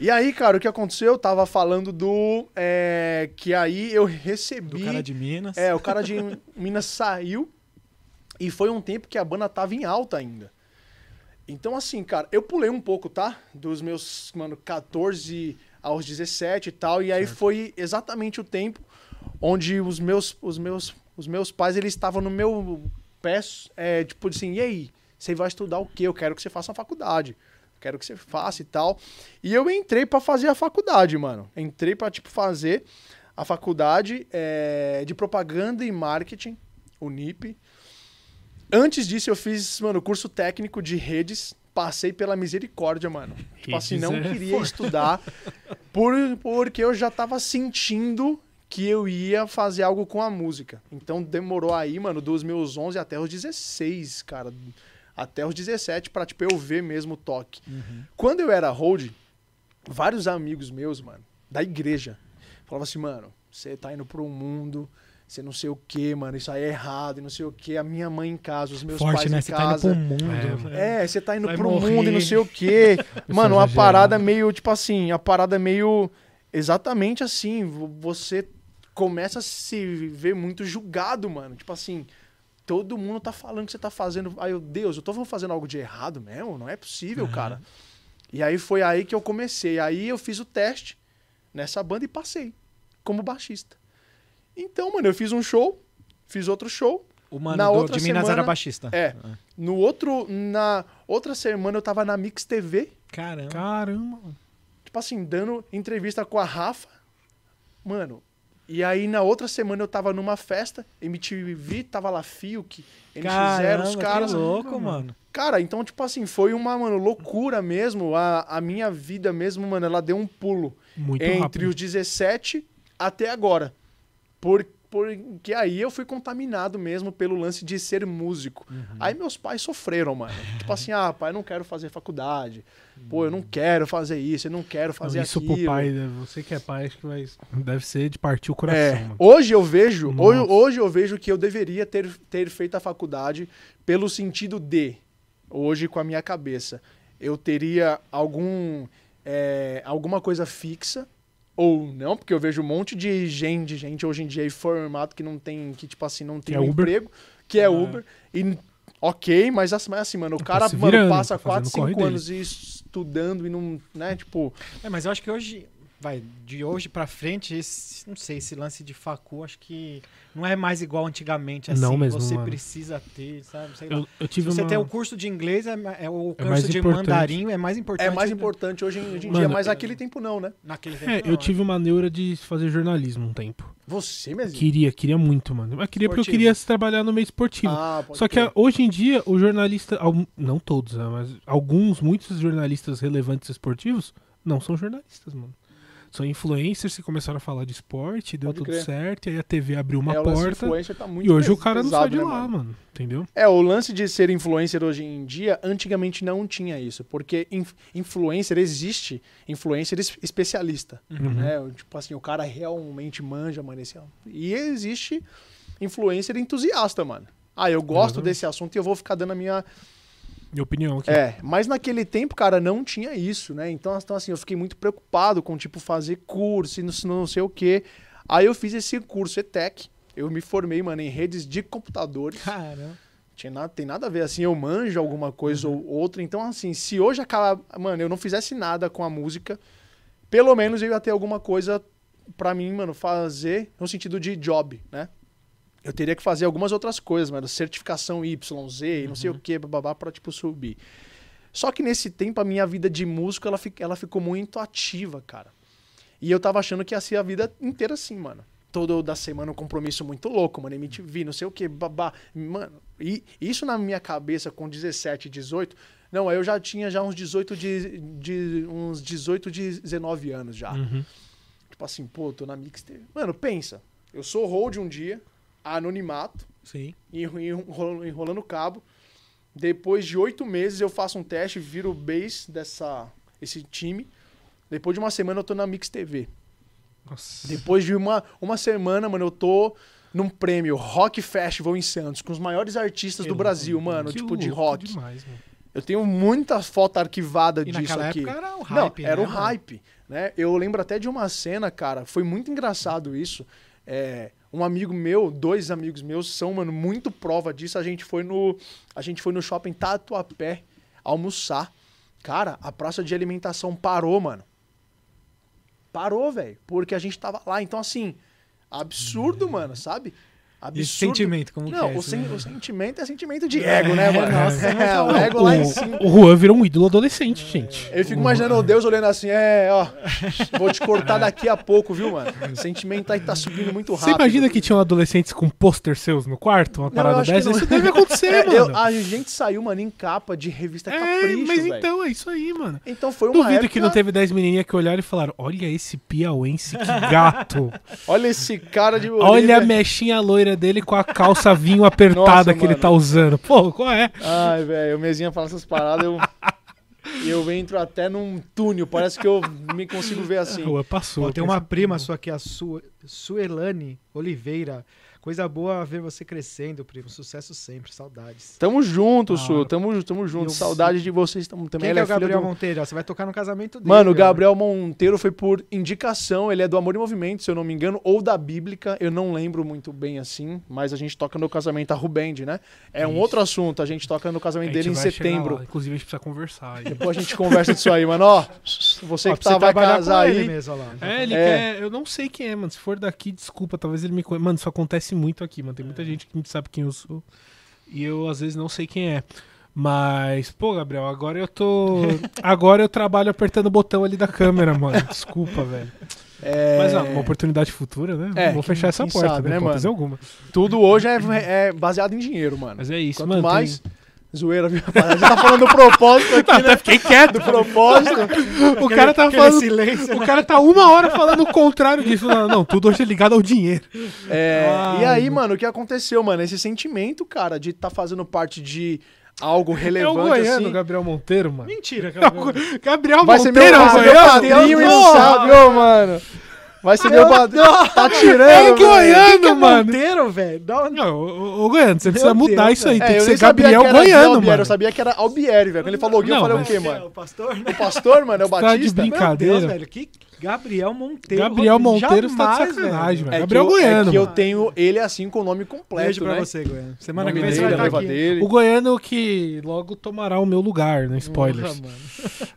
E aí, cara, o que aconteceu? Eu tava falando do. é, que aí eu recebi. Do cara de Minas. É, o cara de Minas saiu e foi um tempo que a banda tava em alta ainda. Então, assim, cara, eu pulei um pouco, tá? Dos meus, mano, 14 aos 17 e tal. E aí foi exatamente o tempo onde os meus, os meus, os meus pais, eles estavam no meu pé, é, tipo assim, e aí? Você vai estudar o quê? Eu quero que você faça uma faculdade. Quero que você faça e tal. E eu entrei pra fazer a faculdade, mano. Entrei pra, tipo, fazer a faculdade é, de propaganda e marketing, o NIP. Antes disso, eu fiz, mano, curso técnico de redes. Passei pela misericórdia, mano. Tipo assim, Redes não é queria foda. estudar por, porque eu já tava sentindo que eu ia fazer algo com a música. Então demorou aí, mano, dos meus 11 até os 16, cara. Até os 17 pra, tipo, eu ver mesmo o toque. Quando eu era hold, vários amigos meus, mano, da igreja, falavam assim, mano, você tá indo pro mundo, você não sei o que, mano, isso aí é errado, e não sei o que. A minha mãe em casa, os meus Forte, pais né? em Você tá indo casa. pro mundo. É, É, você tá indo Vai pro morrer. mundo e não sei o quê. Mano, uma parada meio, tipo assim, a parada meio. Exatamente assim. vo- Você começa a se ver muito julgado, mano. Tipo assim, todo mundo tá falando que você tá fazendo. Ai, meu Deus, eu tô fazendo algo de errado mesmo? Não é possível, cara. E aí foi aí que eu comecei. Aí eu fiz o teste nessa banda e passei como baixista. Então, mano, eu fiz um show, fiz outro show. O mano Na do- outra de Minas semana- era baixista. É. No outro, na outra semana eu tava na Mix TV, Caramba. Caramba. tipo assim, dando entrevista com a Rafa. Mano, e aí na outra semana eu tava numa festa, MTV, tava lá Fiuk, NX0, Caramba, os caras. que louco, mano. Cara, então, tipo assim, foi uma, mano, loucura mesmo. A, a minha vida mesmo, mano, ela deu um pulo Muito entre rápido. os 17 até agora. Por, porque aí eu fui contaminado mesmo pelo lance de ser músico. Uhum. Aí meus pais sofreram, mano. tipo assim, ah, pai, eu não quero fazer faculdade. Pô, eu não quero fazer isso, eu não quero Não, fazer isso aquilo. pro pai, né? você que é pai, acho que vai, deve ser de partir o coração, É, mano. hoje eu vejo, hoje, hoje eu vejo que eu deveria ter, ter feito a faculdade pelo sentido de, hoje com a minha cabeça, eu teria algum é, alguma coisa fixa ou não, porque eu vejo um monte de gente, gente hoje em dia aí formado que não tem, que tipo assim, não tem é um Uber. emprego, que é É. Uber, e ok, mas assim, mas assim, mano, o Tá cara mano, virando, passa tá fazendo 4, o corre 5 dele. anos estudando e não, né, tipo, É, mas eu acho que hoje, vai, de hoje pra frente, esse, não sei, esse lance de facu, acho que não é mais igual antigamente, assim, Não mesmo, você mano. precisa ter, sabe, sei lá. Eu, eu Se tive você uma... tem o curso de inglês, é, é o É mais curso de importante. mandarim é mais importante. é mais né? importante hoje, em- hoje em Mano, dia, mas naquele tempo não, né? Naquele tempo, É, não, eu tive uma neura de fazer jornalismo um tempo. Você mesmo? Queria, queria muito, mano. Mas queria porque eu Esportivo. queria se trabalhar no meio esportivo. Ah, pode Só que hoje em dia, o jornalista, al- não todos, né, mas alguns, muitos jornalistas relevantes esportivos não são jornalistas, mano. São influencers que começaram a falar de esporte, deu Pode tudo crer. certo, e aí a TV abriu uma É, o porta. tá E hoje o pes- cara não pesado, sai de né, lá, mano? mano. Entendeu? É, o lance de ser influencer hoje em dia, antigamente não tinha isso. Porque inf- influencer existe, influencer es- especialista. Uhum. Né? O- Tipo assim, o cara realmente manja, mano. Esse... E existe influencer entusiasta, mano. Ah, eu gosto Exatamente. desse assunto e eu vou ficar dando a minha. Minha opinião aqui. É, mas naquele tempo, cara, não tinha isso, né? Então, então, assim, eu fiquei muito preocupado com, tipo, fazer curso e não, não sei o quê. Aí eu fiz esse curso ETEC. Eu me formei, mano, em redes de computadores. Caramba. Tinha nada, tem nada a ver, assim, eu manjo alguma coisa ou outra. Então, assim, se hoje acaba, mano, eu não fizesse nada com a música, pelo menos eu ia ter alguma coisa pra mim, mano, fazer no sentido de job, né? Eu teria que fazer algumas outras coisas, mano, certificação YZ, e não sei o que, babá, pra, tipo, subir. Só que nesse tempo a minha vida de músico, ela, ela ficou muito ativa, cara. E eu tava achando que ia ser a vida inteira assim, mano. Todo da semana um compromisso muito louco, mano. MTV, não sei o que, babá. Mano, e isso na minha cabeça com 17, 18, Não, aí eu já tinha já uns 18 de, de uns 18, 19 anos já. Uhum. Tipo assim, pô, tô na mixtape. Mano, pensa. Eu sou hold um dia, anonimato, Sim. enro- enrolando, enrolando cabo. Depois de oito meses eu faço um teste, viro base dessa esse time. Depois de uma semana eu tô na Mix TV. Nossa. Depois de uma, uma semana, mano, eu tô num prêmio Rock Festival em Santos, com os maiores artistas do Brasil, mano, Que tipo de louco rock. Demais, mano. Eu tenho muitas fotos arquivadas E disso aqui. era o Não, hype, era né, o mano? hype, né? Eu lembro até de uma cena, cara, foi muito engraçado isso. É, um amigo meu, dois amigos meus são, mano, muito prova disso. A gente foi no, a gente foi no shopping Tatuapé almoçar. Cara, a praça de alimentação parou, mano. Parou, velho, porque a gente tava lá. Então assim, absurdo, mano, sabe? Absurdo. esse sentimento, como Não, que é? o, isso, sen- né? o sentimento é sentimento de ego, né, mano? nossa, é, o ego lá em cima. O, Juan virou um ídolo adolescente, gente. Eu fico imaginando o Deus olhando assim, é, ó, vou te cortar daqui a pouco, viu, mano? O sentimento aí tá subindo muito Você rápido. imagina que tinham adolescentes com pôster seus no quarto? Uma parada que dessa? não. Isso deve acontecer, É, mano. eu- a gente saiu, mano, em capa de revista É, Capricho, mas velho. então, é isso aí, mano. Então foi uma Duvido época... que não teve 10 menininhas que olharam e falaram: Olha esse piauense, que gato. Olha esse cara de Olha a Olivia. mechinha dele com a calça vinho apertada Nossa, que ele mano. tá usando. Pô, qual é? Ai, velho, o mesinha fala essas paradas, eu... eu entro até num túnel, parece que eu me consigo ver assim. Rua passou. Ó, tem uma prima sua aqui, a Su Suelane Oliveira. Coisa boa ver você crescendo, primo. Sucesso sempre, saudades. Tamo junto, Da Su, tamo, tamo junto. eu- Saudade de vocês tamo, também. Quem que é o Gabriel do- Monteiro? Ó, Você vai tocar no casamento dele. Mano, o. Gabriel Monteiro foi por indicação, ele é do Amor e Movimento, se eu não me engano, ou da Bíblica, eu não lembro muito bem assim, mas a gente toca no casamento, a Rubend, né? É um Isso. outro assunto, a gente toca no casamento dele em setembro. Inclusive, a gente precisa conversar. aí. Depois a gente conversa disso aí, mano. Ó, você Ó, que tá, vai casar aí. mesmo. É, ele É. quer. Eu não sei quem é, mano. Se for daqui, desculpa, talvez ele me conheça. Mano, isso acontece muito aqui, mano. Tem muita gente que sabe quem eu sou. E eu, às vezes, não sei quem é. Mas, pô, Gabriel, agora eu tô. Agora eu trabalho apertando o botão ali da câmera, mano. Desculpa, velho. É, Mas, ah, uma oportunidade futura, né? É, Vou fechar essa porta, sabe, né, né, mano? alguma. Tudo hoje é, é baseado em dinheiro, mano. Mas é isso, Quanto mano. tem- mais. Zoeira, viu? A gente tá falando do propósito aqui, né? Fiquei quieto. Do propósito. O cara tá falando. silêncio, O né? cara tá uma hora falando o contrário disso. Não, não, tudo hoje é ligado ao dinheiro. É, Ai, e aí, mano, o que aconteceu, mano? Esse sentimento, cara, de tá fazendo parte de algo É o relevante goiano, assim. Gabriel Monteiro, mano. Mentira, É Gabriel. Gabriel Vai ser meu, Monteiro, vai ser meu goiano. padrinho e não Porra! sabe, ô, mano. Vai ser meu padrinho. Tá tirando, É goiano, é mano. Monteiro, velho? Ô, ô, Goiano, você precisa Meu mudar Deus, isso aí. É, Tem que nem ser Gabriel que era Goiano, Albieri, mano. Eu sabia que era Albieri, velho. Quando ele falou Gui, eu falei o quê, É, mano? o pastor, né? O pastor, mano, é o Tá de Batista? brinca- Meu Deus, Brincadeira. velho. Que Gabriel Monteiro. Gabriel Monteiro está de sacanagem, velho. É Gabriel que eu, Goiano, É que eu tenho ele assim com o nome completo, Beijo pra né? você, Goiano. Semana que vem você vai a estar noiva aqui. dele. O Goiano que logo tomará o meu lugar, né? Spoilers.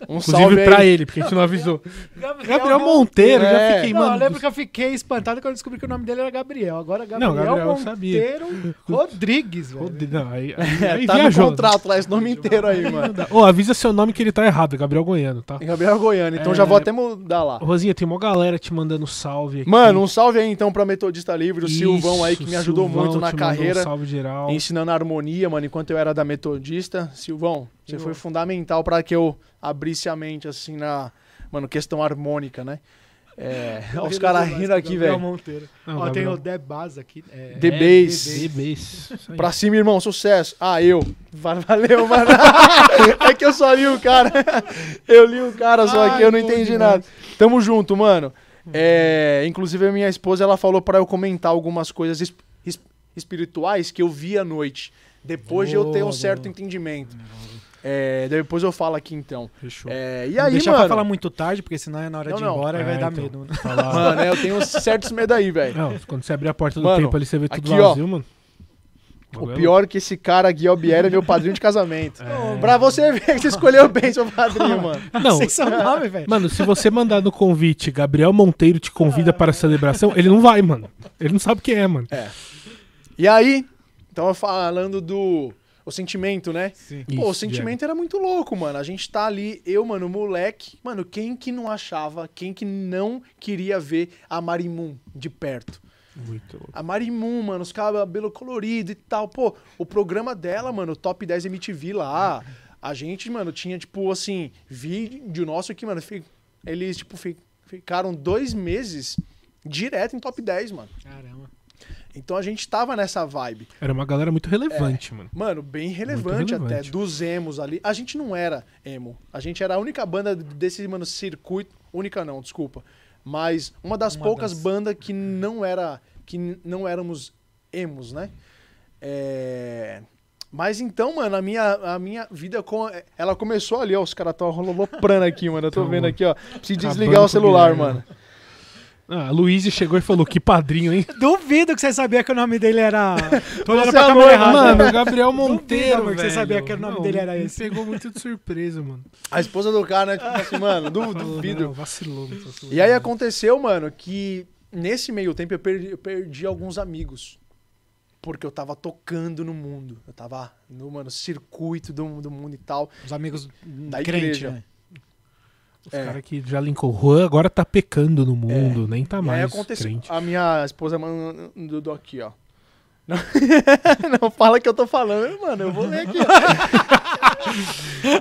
Um salve Inclusive pra aí. ele, porque a gente não avisou. Gabriel, Gabriel Monteiro, já É. fiquei, Não, mano. eu lembro que eu fiquei espantado quando eu descobri que o nome dele era Gabriel. Agora Gabriel, Não, Gabriel. Monteiro Rodrigues, velho. Rode- Não, aí, aí, aí Tá no viajou. né? contrato lá, esse nome inteiro aí, mano. Ô, avisa seu nome que ele tá errado, é Gabriel Goiano, tá? Gabriel Goiano, então É. já vou até mudar lá. Rosinha, tem uma galera te mandando salve aqui. Mano, um salve aí então pra Metodista Livre, o Silvão aí que Isso, me ajudou Silvão muito na mandou um carreira, salve geral. ensinando harmonia, mano, enquanto eu era da Metodista. Silvão, você foi fundamental pra que eu abrisse a mente assim na, mano, questão harmônica, né? É, ó, os caras rindo aqui, velho. Ó, tem o Debaz aqui. É, The é, Bass. The Bass. Isso. Pra cima, irmão, sucesso. Ah, eu. Va- Valeu, mano. é que eu só li o cara. Eu li o cara só aqui, Ai, eu não entendi demais. nada. Tamo junto, mano. É, inclusive, a minha esposa, ela falou pra eu comentar algumas coisas es- es- espirituais que eu vi à noite. Depois de eu ter um certo entendimento. É, depois eu falo aqui, então. Fechou. É, e Não aí, deixa mano... pra falar muito tarde, porque senão é na hora Não, de ir não. embora e vai É, dar então. medo. né? Falar- Mano, é, eu tenho certos medo aí, velho. Quando você abrir a porta do Mano, tempo ali, você vê tudo aqui, ó. vazio, mano. O pior é que esse cara, Gui Albieri, é meu padrinho de casamento. É. Pra você ver que você escolheu bem seu padrinho, mano. Não, Sem seu nome, velho. mano, se você mandar no convite Gabriel Monteiro te convida para a celebração, ele não vai, mano. Ele não sabe quem é, mano. E aí, tava falando do o sentimento, né? Sim. Pô, o Isso, sentimento era muito louco, mano. A gente tá ali, eu, mano, moleque. Mano, quem que não achava, quem que não queria ver a Marimun de perto? Muito louco. A Marimun, mano, os cabelo colorido e tal. Pô, o programa dela, mano, o Top 10 MTV lá. A gente, mano, tinha, tipo, assim, vídeo nosso que, mano, eles, tipo, fi- ficaram dois meses direto em top 10, mano. Caramba. Então a gente tava nessa vibe. Era uma galera muito relevante, mano. Mano, bem relevante, relevante. até, dos emos ali. A gente não era emo. A gente era a única banda desse, mano, circuito. Única não, desculpa. Mas uma das Uma poucas das- bandas que não era. que não éramos emos, né? É. Mas então, mano, a minha, a minha vida com. Ela começou ali, ó. Os caras estão roloprando aqui, mano. Eu tô vendo aqui, ó. Preciso desligar o celular, mano. Ah, a Luísa chegou e falou, que padrinho, hein? Duvido que você sabia que o nome dele era. Tô olhando pra é câmera errada. Mano, o Gabriel Monteiro, amor, que você velho. sabia que o nome Não, dele era me esse. pegou muito de surpresa, mano. A esposa do cara, né? Tipo assim, mano, duvido. não, vacilou. vacilou. E aí aconteceu, mano, que nesse meio tempo eu perdi, eu perdi alguns amigos. Porque eu tava tocando no mundo. Eu tava no, mano, circuito do, do mundo e tal. Os amigos Da crente, igreja. né? Os É. caras que já linkou. Juan agora tá pecando no mundo, nem tá aí mais aconteceu. crente. A minha esposa mandou aqui, ó. Não, não fala que eu tô falando, mano. Eu vou ler aqui.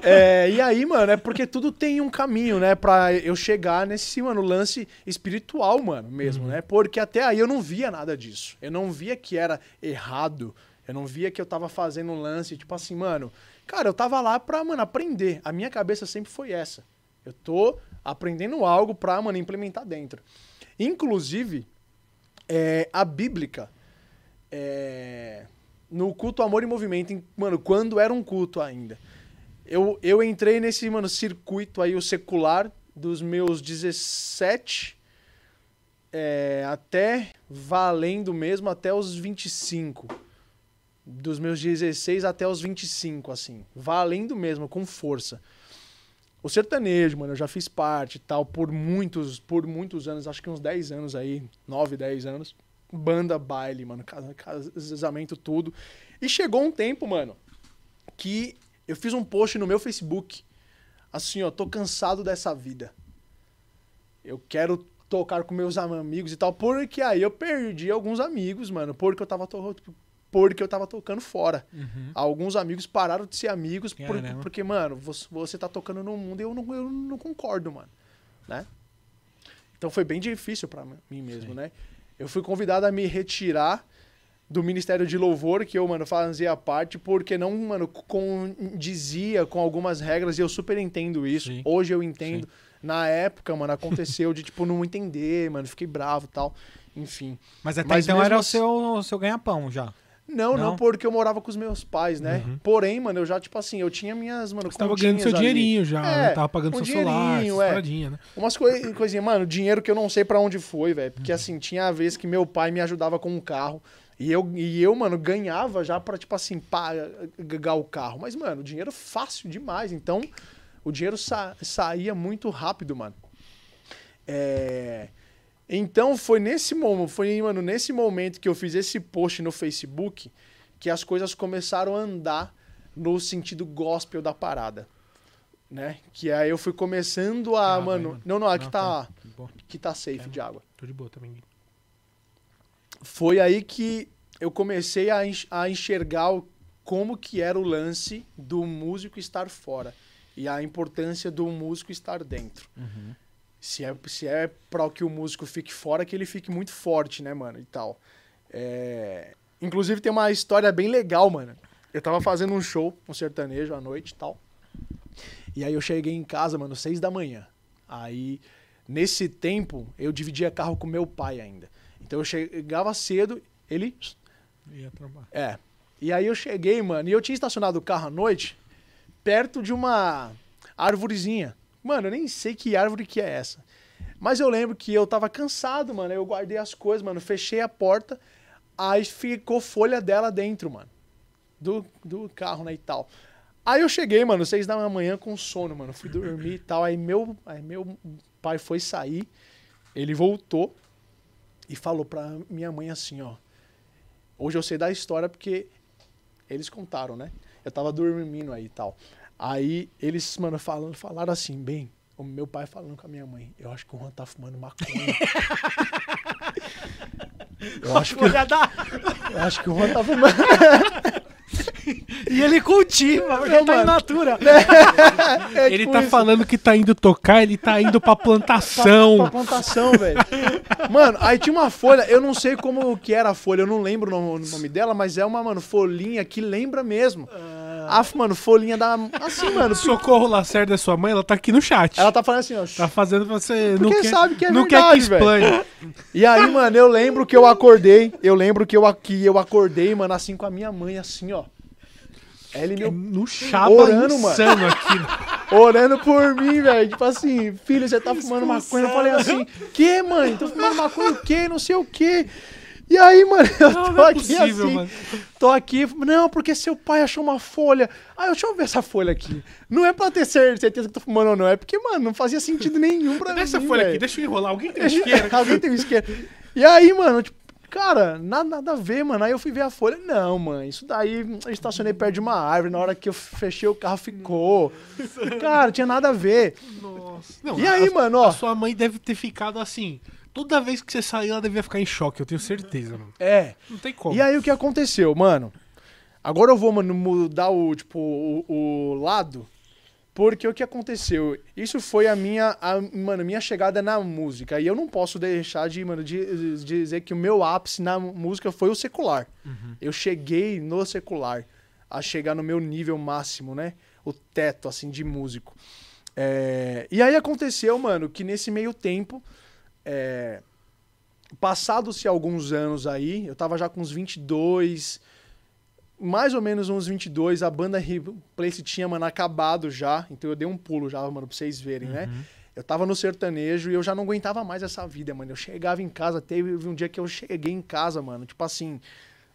É, e aí, mano, é porque tudo tem um caminho, né? Pra eu chegar nesse, mano, lance espiritual, mano, mesmo, né? Porque até aí eu não via nada disso. Eu não via que era errado. Eu não via que eu tava fazendo um lance, tipo assim, mano. Cara, eu tava lá pra, mano, aprender. A minha cabeça sempre foi essa. Eu tô aprendendo algo pra, mano, implementar dentro. Inclusive, é, a bíblica, é, no culto Amor e Movimento, em- mano, quando era um culto ainda, eu, eu entrei nesse, mano, circuito aí, o secular, dos meus 17 é, até valendo mesmo até os 25. Dos meus 16 até os 25, assim. Valendo mesmo, com força. O sertanejo, mano, eu já fiz parte e tal, por muitos, por muitos anos, acho que uns 10 anos aí, 9, 10 anos. Banda, baile, mano, casa- casamento, tudo. E chegou um tempo, mano, que eu fiz um post no meu Facebook. Assim, ó, tô cansado dessa vida. Eu quero tocar com meus amigos e tal, porque aí eu perdi alguns amigos, mano, porque eu tava, to porque eu tava tocando fora. Uhum. Alguns amigos pararam de ser amigos por- porque, mano, você, você tá tocando no mundo e eu não, eu não concordo, mano. Né? Então foi bem difícil pra mim mesmo, né? Eu fui convidado a me retirar do Ministério de Louvor, que eu, mano, fazia parte, porque não, mano, condizia com algumas regras e eu super entendo isso. Sim. Hoje eu entendo. Na época, mano, aconteceu de, tipo, não entender, mano, fiquei bravo e tal. Enfim. Mas até Mas então era o assim- seu, o seu ganha-pão já. Não, não, Não? porque eu morava com os meus pais, né? Uhum. Porém, mano, eu já, tipo assim, eu tinha minhas, mano, Você tava ganhando seu ali. dinheirinho já, É, né? Tava pagando um seu celular, é. paradinhas, né? Umas coi coisinhas, mano, dinheiro que eu não sei pra onde foi, velho. Uhum. Porque, assim, tinha a vez que meu pai me ajudava com um carro. E eu, e eu, mano, ganhava já pra, tipo assim, pagar o carro. Mas, mano, dinheiro fácil demais. Então, o dinheiro sa saía muito rápido, mano. É... Então, foi nesse momento, foi, mano, nesse momento que eu fiz esse post no Facebook que as coisas começaram a andar no sentido gospel da parada. Né? Que aí eu fui começando a, aí, mano, mano. Não, não, aqui Não, tá, aqui tá safe de água. Tô de boa também. Foi aí que eu comecei a, enx- a enxergar como que era o lance do músico estar fora e a importância do músico estar dentro. Uhum. Se é, se é para que o músico fique fora, que ele fique muito forte, né, mano, e tal. É, Inclusive tem uma história bem legal, mano. Eu tava fazendo um show, um sertanejo à noite e tal. E aí eu cheguei em casa, mano, seis da manhã. Aí, nesse tempo, eu dividia carro com meu pai ainda. Então eu chegava cedo, ele Ia trabalhar. é. E aí eu cheguei, mano, e eu tinha estacionado o carro à noite perto de uma árvorezinha. Mano, eu nem sei que árvore que é essa. Mas eu lembro que eu tava cansado, mano. Eu guardei as coisas, mano. Fechei a porta. Aí ficou folha dela dentro, mano. Do, do carro, né, e tal. Aí eu cheguei, mano, seis da manhã com sono, mano. Fui dormir e tal. Aí meu, aí meu pai foi sair. Ele voltou e falou pra minha mãe assim, ó. Hoje eu sei da história porque eles contaram, né? Eu tava dormindo aí e tal. Aí eles, mano, falando, falaram assim, bem, o meu pai falando com a minha mãe, eu acho que o Juan tá fumando maconha. eu, acho que, eu acho que o Juan tá fumando. E ele cultiva, porque Não, tá mano. in natura. É Ele tipo tá isso. falando que tá indo tocar, ele tá indo pra plantação. Pra plantação, velho. Mano, aí tinha uma folha, eu não sei como que era a folha, eu não lembro o nome, o nome dela, mas é uma, mano, folhinha que lembra mesmo. Ah, mano, folhinha da. Assim, mano. Socorro Lacerda, sua mãe, ela tá aqui no chat. Ela tá falando assim, ó. Tá fazendo pra você. não Porque quer, sabe que é não verdade, quer que explane. E aí, mano, eu lembro que eu acordei. Eu lembro que eu aqui, eu acordei, mano, assim com a minha mãe, assim, ó. Ela e meu No chapa Orando, mano. aqui. orando por mim, velho. Tipo assim, filho, você tá fumando maconha. Eu falei assim, que, mãe? Tô fumando maconha o quê? Não sei o quê. E aí, mano, eu Não, tô não é aqui possível, assim, mano. tô aqui, não, porque seu pai achou uma folha. Ah, deixa eu ver essa folha aqui. Não é pra ter cer- certeza que tô fumando ou não, é porque, mano, não fazia sentido nenhum pra Deixa essa mim, folha velho. aqui, deixa eu enrolar. Alguém tem isqueira? Alguém tem um isqueiro. E aí, mano, tipo, cara, nada, nada a ver, mano. Aí eu fui ver a folha. Não, mãe, isso daí eu estacionei perto de uma árvore. Na hora que eu fechei o carro, ficou. Cara, tinha nada a ver. Nossa. Não, E aí, a- mano, ó. A sua mãe deve ter ficado assim. Toda vez que você sair, ela devia ficar em choque, eu tenho certeza, mano. É. Não tem como. E aí o que aconteceu, mano? Agora eu vou, mano, mudar o, tipo, o, o lado. Porque o que aconteceu? Isso foi a minha, a, mano, minha chegada na música. E eu não posso deixar de, mano, de, de dizer que o meu ápice na música foi o secular. Eu cheguei no secular. A chegar no meu nível máximo, né? O teto, assim, de músico. É, E aí aconteceu, mano, que nesse meio tempo... É... Passados-se alguns anos aí, eu tava já com uns 22, mais ou menos uns 22, a banda Replace tinha, mano, acabado já, então eu dei um pulo já, mano, pra vocês verem, né? Eu tava no sertanejo e eu já não aguentava mais essa vida, mano. Eu chegava em casa, teve um dia que eu cheguei em casa, mano, tipo assim,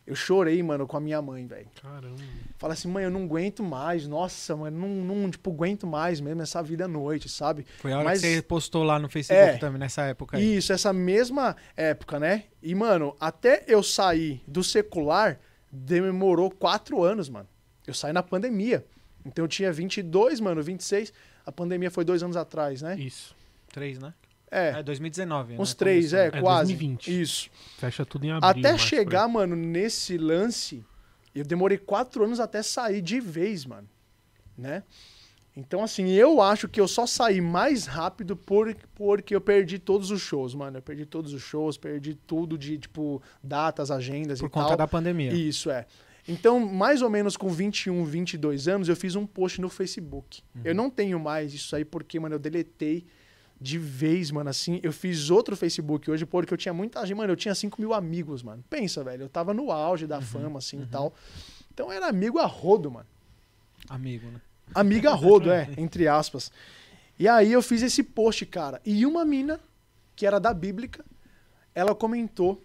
eu chorei, mano, com a minha mãe, velho. Caramba. Fala assim, mãe, eu não aguento mais, nossa, mano, não, não, tipo, aguento mais mesmo essa vida à noite, sabe? Foi a hora Mas- que você postou lá no Facebook É. também, nessa época aí. Isso, essa mesma época, né? E, mano, até eu sair do secular, demorou quatro anos, mano. Eu saí na pandemia. Então eu tinha 22, mano, 26. A pandemia foi dois anos atrás, né? Isso. Três, né? É, É, 2019. uns né? três, é. É, quase. 2020. Isso. Fecha tudo em abril. até por chegar, mano, nesse lance, eu demorei quatro anos até sair de vez, mano. Né? Então, assim, eu acho que eu só saí mais rápido por, porque eu perdi todos os shows, mano. Eu perdi todos os shows, perdi tudo de, tipo, datas, agendas Por e conta tal. da pandemia. Isso, é. Então, mais ou menos com 21, 22 anos, eu fiz um post no Facebook. Eu não tenho mais isso aí porque, mano, eu deletei de vez, mano, assim. Eu fiz outro Facebook hoje porque eu tinha muita gente. Mano, eu tinha 5 mil amigos, mano. Pensa, velho. Eu tava no auge da fama, assim e tal. Então, era amigo a rodo, mano. Amigo, né? Amiga rodo, é, entre aspas. E aí eu fiz esse post, cara. E uma mina, que era da Bíblica, ela comentou: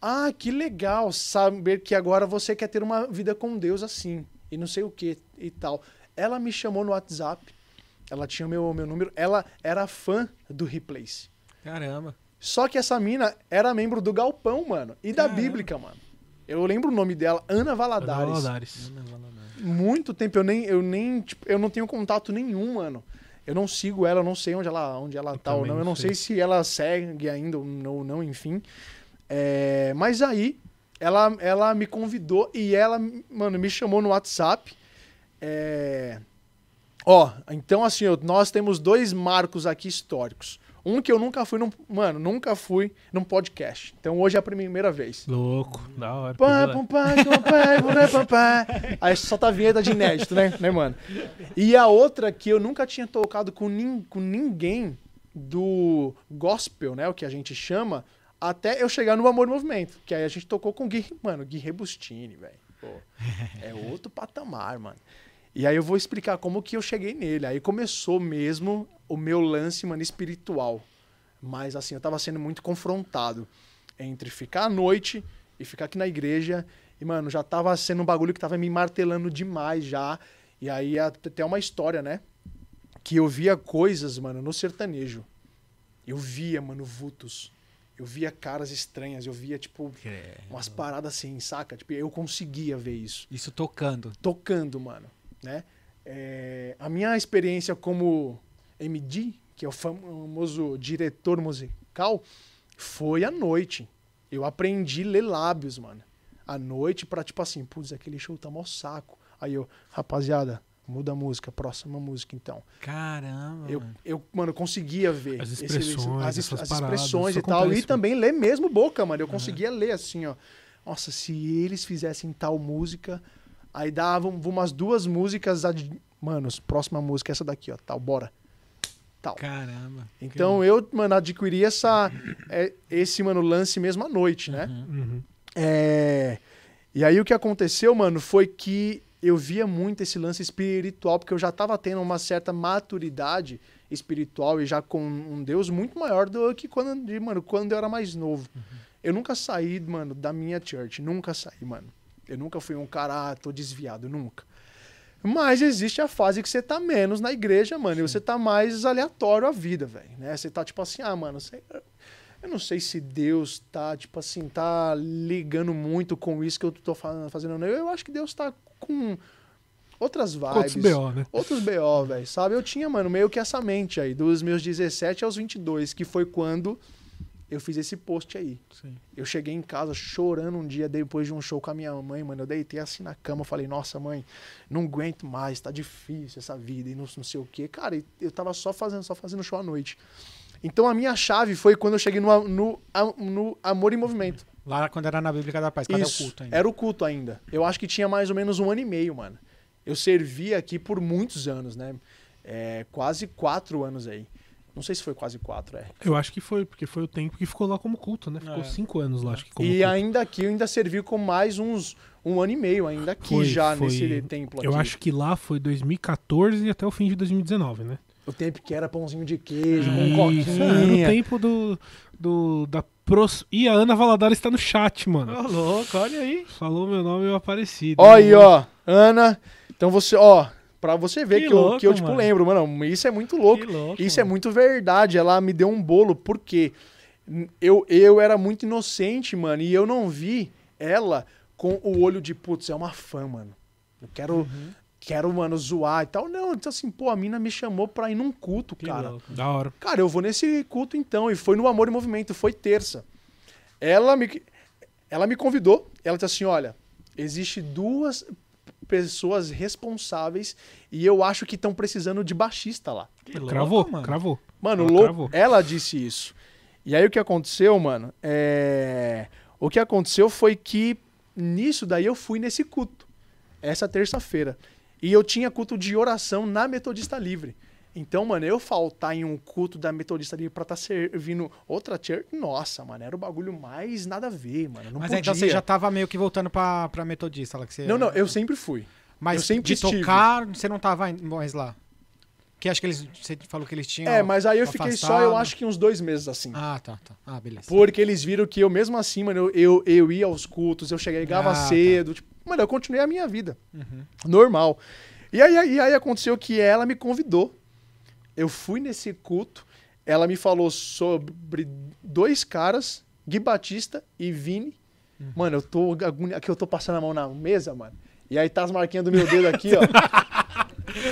Ah, que legal saber que agora você quer ter uma vida com Deus assim. E não sei o que e tal. Ela me chamou no WhatsApp. Ela tinha o meu, meu número. Ela era fã do Replace. Caramba. Só que essa mina era membro do Galpão, mano. E da Caramba. Bíblica, mano. Eu lembro o nome dela, Ana Valadares Valadares. muito tempo eu nem eu nem tipo, eu não tenho contato nenhum, mano. Eu não sigo ela, eu não sei onde ela onde ela tá ou não. Eu não sei. sei. se ela segue ainda ou não, ou não, enfim. É, mas aí ela ela me convidou e ela, mano, me chamou no WhatsApp. É, Ó, então assim, ó, nós temos dois marcos aqui históricos. Um que eu nunca fui num, mano, nunca fui num podcast. Então hoje é a primeira vez. Louco, da hora. Aí solta a vinheta de inédito, né, né, mano? E a outra que eu nunca tinha tocado com, nin, com ninguém do gospel, né, o que a gente chama, até eu chegar no Amor e Movimento, que aí a gente tocou com o Gui, mano, Gui Rebustini, velho. É outro patamar, mano. E aí eu vou explicar como que eu cheguei nele. Aí começou mesmo o meu lance, mano, espiritual. Mas assim, eu tava sendo muito confrontado entre ficar à noite e ficar aqui na igreja. E, mano, já tava sendo um bagulho que tava me martelando demais já. E aí até uma história, né? Que eu via coisas, mano, no sertanejo. Eu via, mano, vultos. Eu via caras estranhas. Eu via, tipo, umas paradas assim, saca? Tipo, eu conseguia ver isso Isso tocando. tocando, mano, né? É, a minha experiência como MD, que é o famoso diretor musical, foi à noite. Eu aprendi a ler lábios, mano. À noite pra, tipo assim, putz, aquele show tá mó saco. Aí eu, rapaziada, muda a música, próxima música então. Caramba. Eu, eu, mano, conseguia ver As esse- expressões, as, essas as paradas, expressões isso e tal. acontece, E também ler mesmo boca, mano. Eu conseguia ler assim, ó. Nossa, se eles fizessem tal música, aí davam umas duas músicas. ad- Mano, próxima música é essa daqui, ó. Tal, bora. Tal. Caramba. Então eu, mano, adquiri essa, é, esse, mano, lance mesmo à noite, né? Uhum. É, E aí o que aconteceu, mano, foi que eu via muito esse lance espiritual, porque eu já tava tendo uma certa maturidade espiritual e já com um Deus muito maior do que quando, mano, quando eu era mais novo. Eu nunca saí, mano, da minha church, nunca saí, mano. Eu nunca fui um cara, ah, tô desviado, nunca. Mas existe a fase que você tá menos na igreja, mano, e você tá mais aleatório à vida, velho, né? Você tá tipo assim, ah, mano, você, eu não sei se Deus tá, tipo assim, tá ligando muito com isso que eu tô fa- fazendo. não. Eu acho que Deus tá com outras Outros vibes. BO, né? Outros BO, velho, sabe? Eu tinha, mano, meio que essa mente aí, dos meus 17 aos 22, que foi quando eu fiz esse post aí. Sim. Eu cheguei em casa chorando um dia depois de um show com a minha mãe, mano. Eu deitei assim na cama, falei, nossa, mãe, não aguento mais, tá difícil essa vida e não, não sei o quê. Cara, eu tava só fazendo, só fazendo show à noite. Então a minha chave foi quando eu cheguei no, no, no Amor em Movimento. Lá quando era na Bíblia da Paz, cadê Isso, o culto ainda? era o culto ainda. Eu acho que tinha mais ou menos um ano e meio, mano. Eu servi aqui por muitos anos, né? É, quase quatro anos aí. Não sei se foi quase quatro, é. Eu acho que foi, porque foi o tempo que ficou lá como culto, né? Ficou É. cinco anos lá, acho que como E culto. ainda aqui ainda servi com mais uns um ano e meio ainda aqui Foi- já foi- nesse templo aqui. Eu acho que lá foi 2014 e até o fim de 2019, né? O tempo que era pãozinho de queijo, com Isso, é, no coquinha. tempo do, do da pros... Ih, a Ana Valadares está no chat, mano. Ô, louco, olha aí. Falou meu nome e eu apareci. Ó aí, ó. Ana, então você, ó, pra você ver Que que, eu, louco, que eu tipo mano. lembro, mano, isso é muito louco. Louco. Isso é mano. muito verdade. Ela me deu um bolo, porque eu, eu era muito inocente, mano, e eu não vi ela com o olho de, putz, é uma fã, mano. Eu quero, Uhum. quero, mano, zoar e tal. Não, então assim, pô, a mina me chamou pra ir num culto, Que cara. louco. Da hora. Cara, eu vou nesse culto então. E foi no Amor e Movimento, foi terça. Ela me, ela me convidou. Ela disse assim: olha, existe duas pessoas responsáveis e eu acho que estão precisando de baixista lá. Que louco, Cravou, mano. cravou. Mano, Ela louco. cravou. Ela disse isso. E aí o que aconteceu, mano? É... O que aconteceu foi que nisso daí eu fui nesse culto. Essa terça-feira. E eu tinha culto de oração na Metodista Livre. Então, mano, eu faltar em um culto da Metodista Livre pra estar servindo outra church, nossa, mano, era o bagulho mais nada a ver, mano. Não Mas podia. então você já tava meio que voltando pra, pra metodista lá que você. Não, não, eu sempre fui. Mas eu sempre de estive. tocar, você não tava mais lá. Que acho que eles. Você falou que eles tinham. É, mas aí eu fiquei só, eu afastado. acho que uns dois meses assim. Ah, tá, tá. Ah, beleza. Porque eles viram que eu, mesmo assim, mano, eu, eu, eu ia aos cultos, eu chegava Ah, tá. cedo. Tipo, mano, eu continuei a minha vida. Uhum. Normal. E aí, aí, aí aconteceu que ela me convidou. Eu fui nesse culto. Ela me falou sobre dois caras, Gui Batista e Vini. Uhum. Mano, eu tô agoni- aqui eu tô passando a mão na mesa, mano. E aí tá as marquinhas do meu dedo aqui, ó.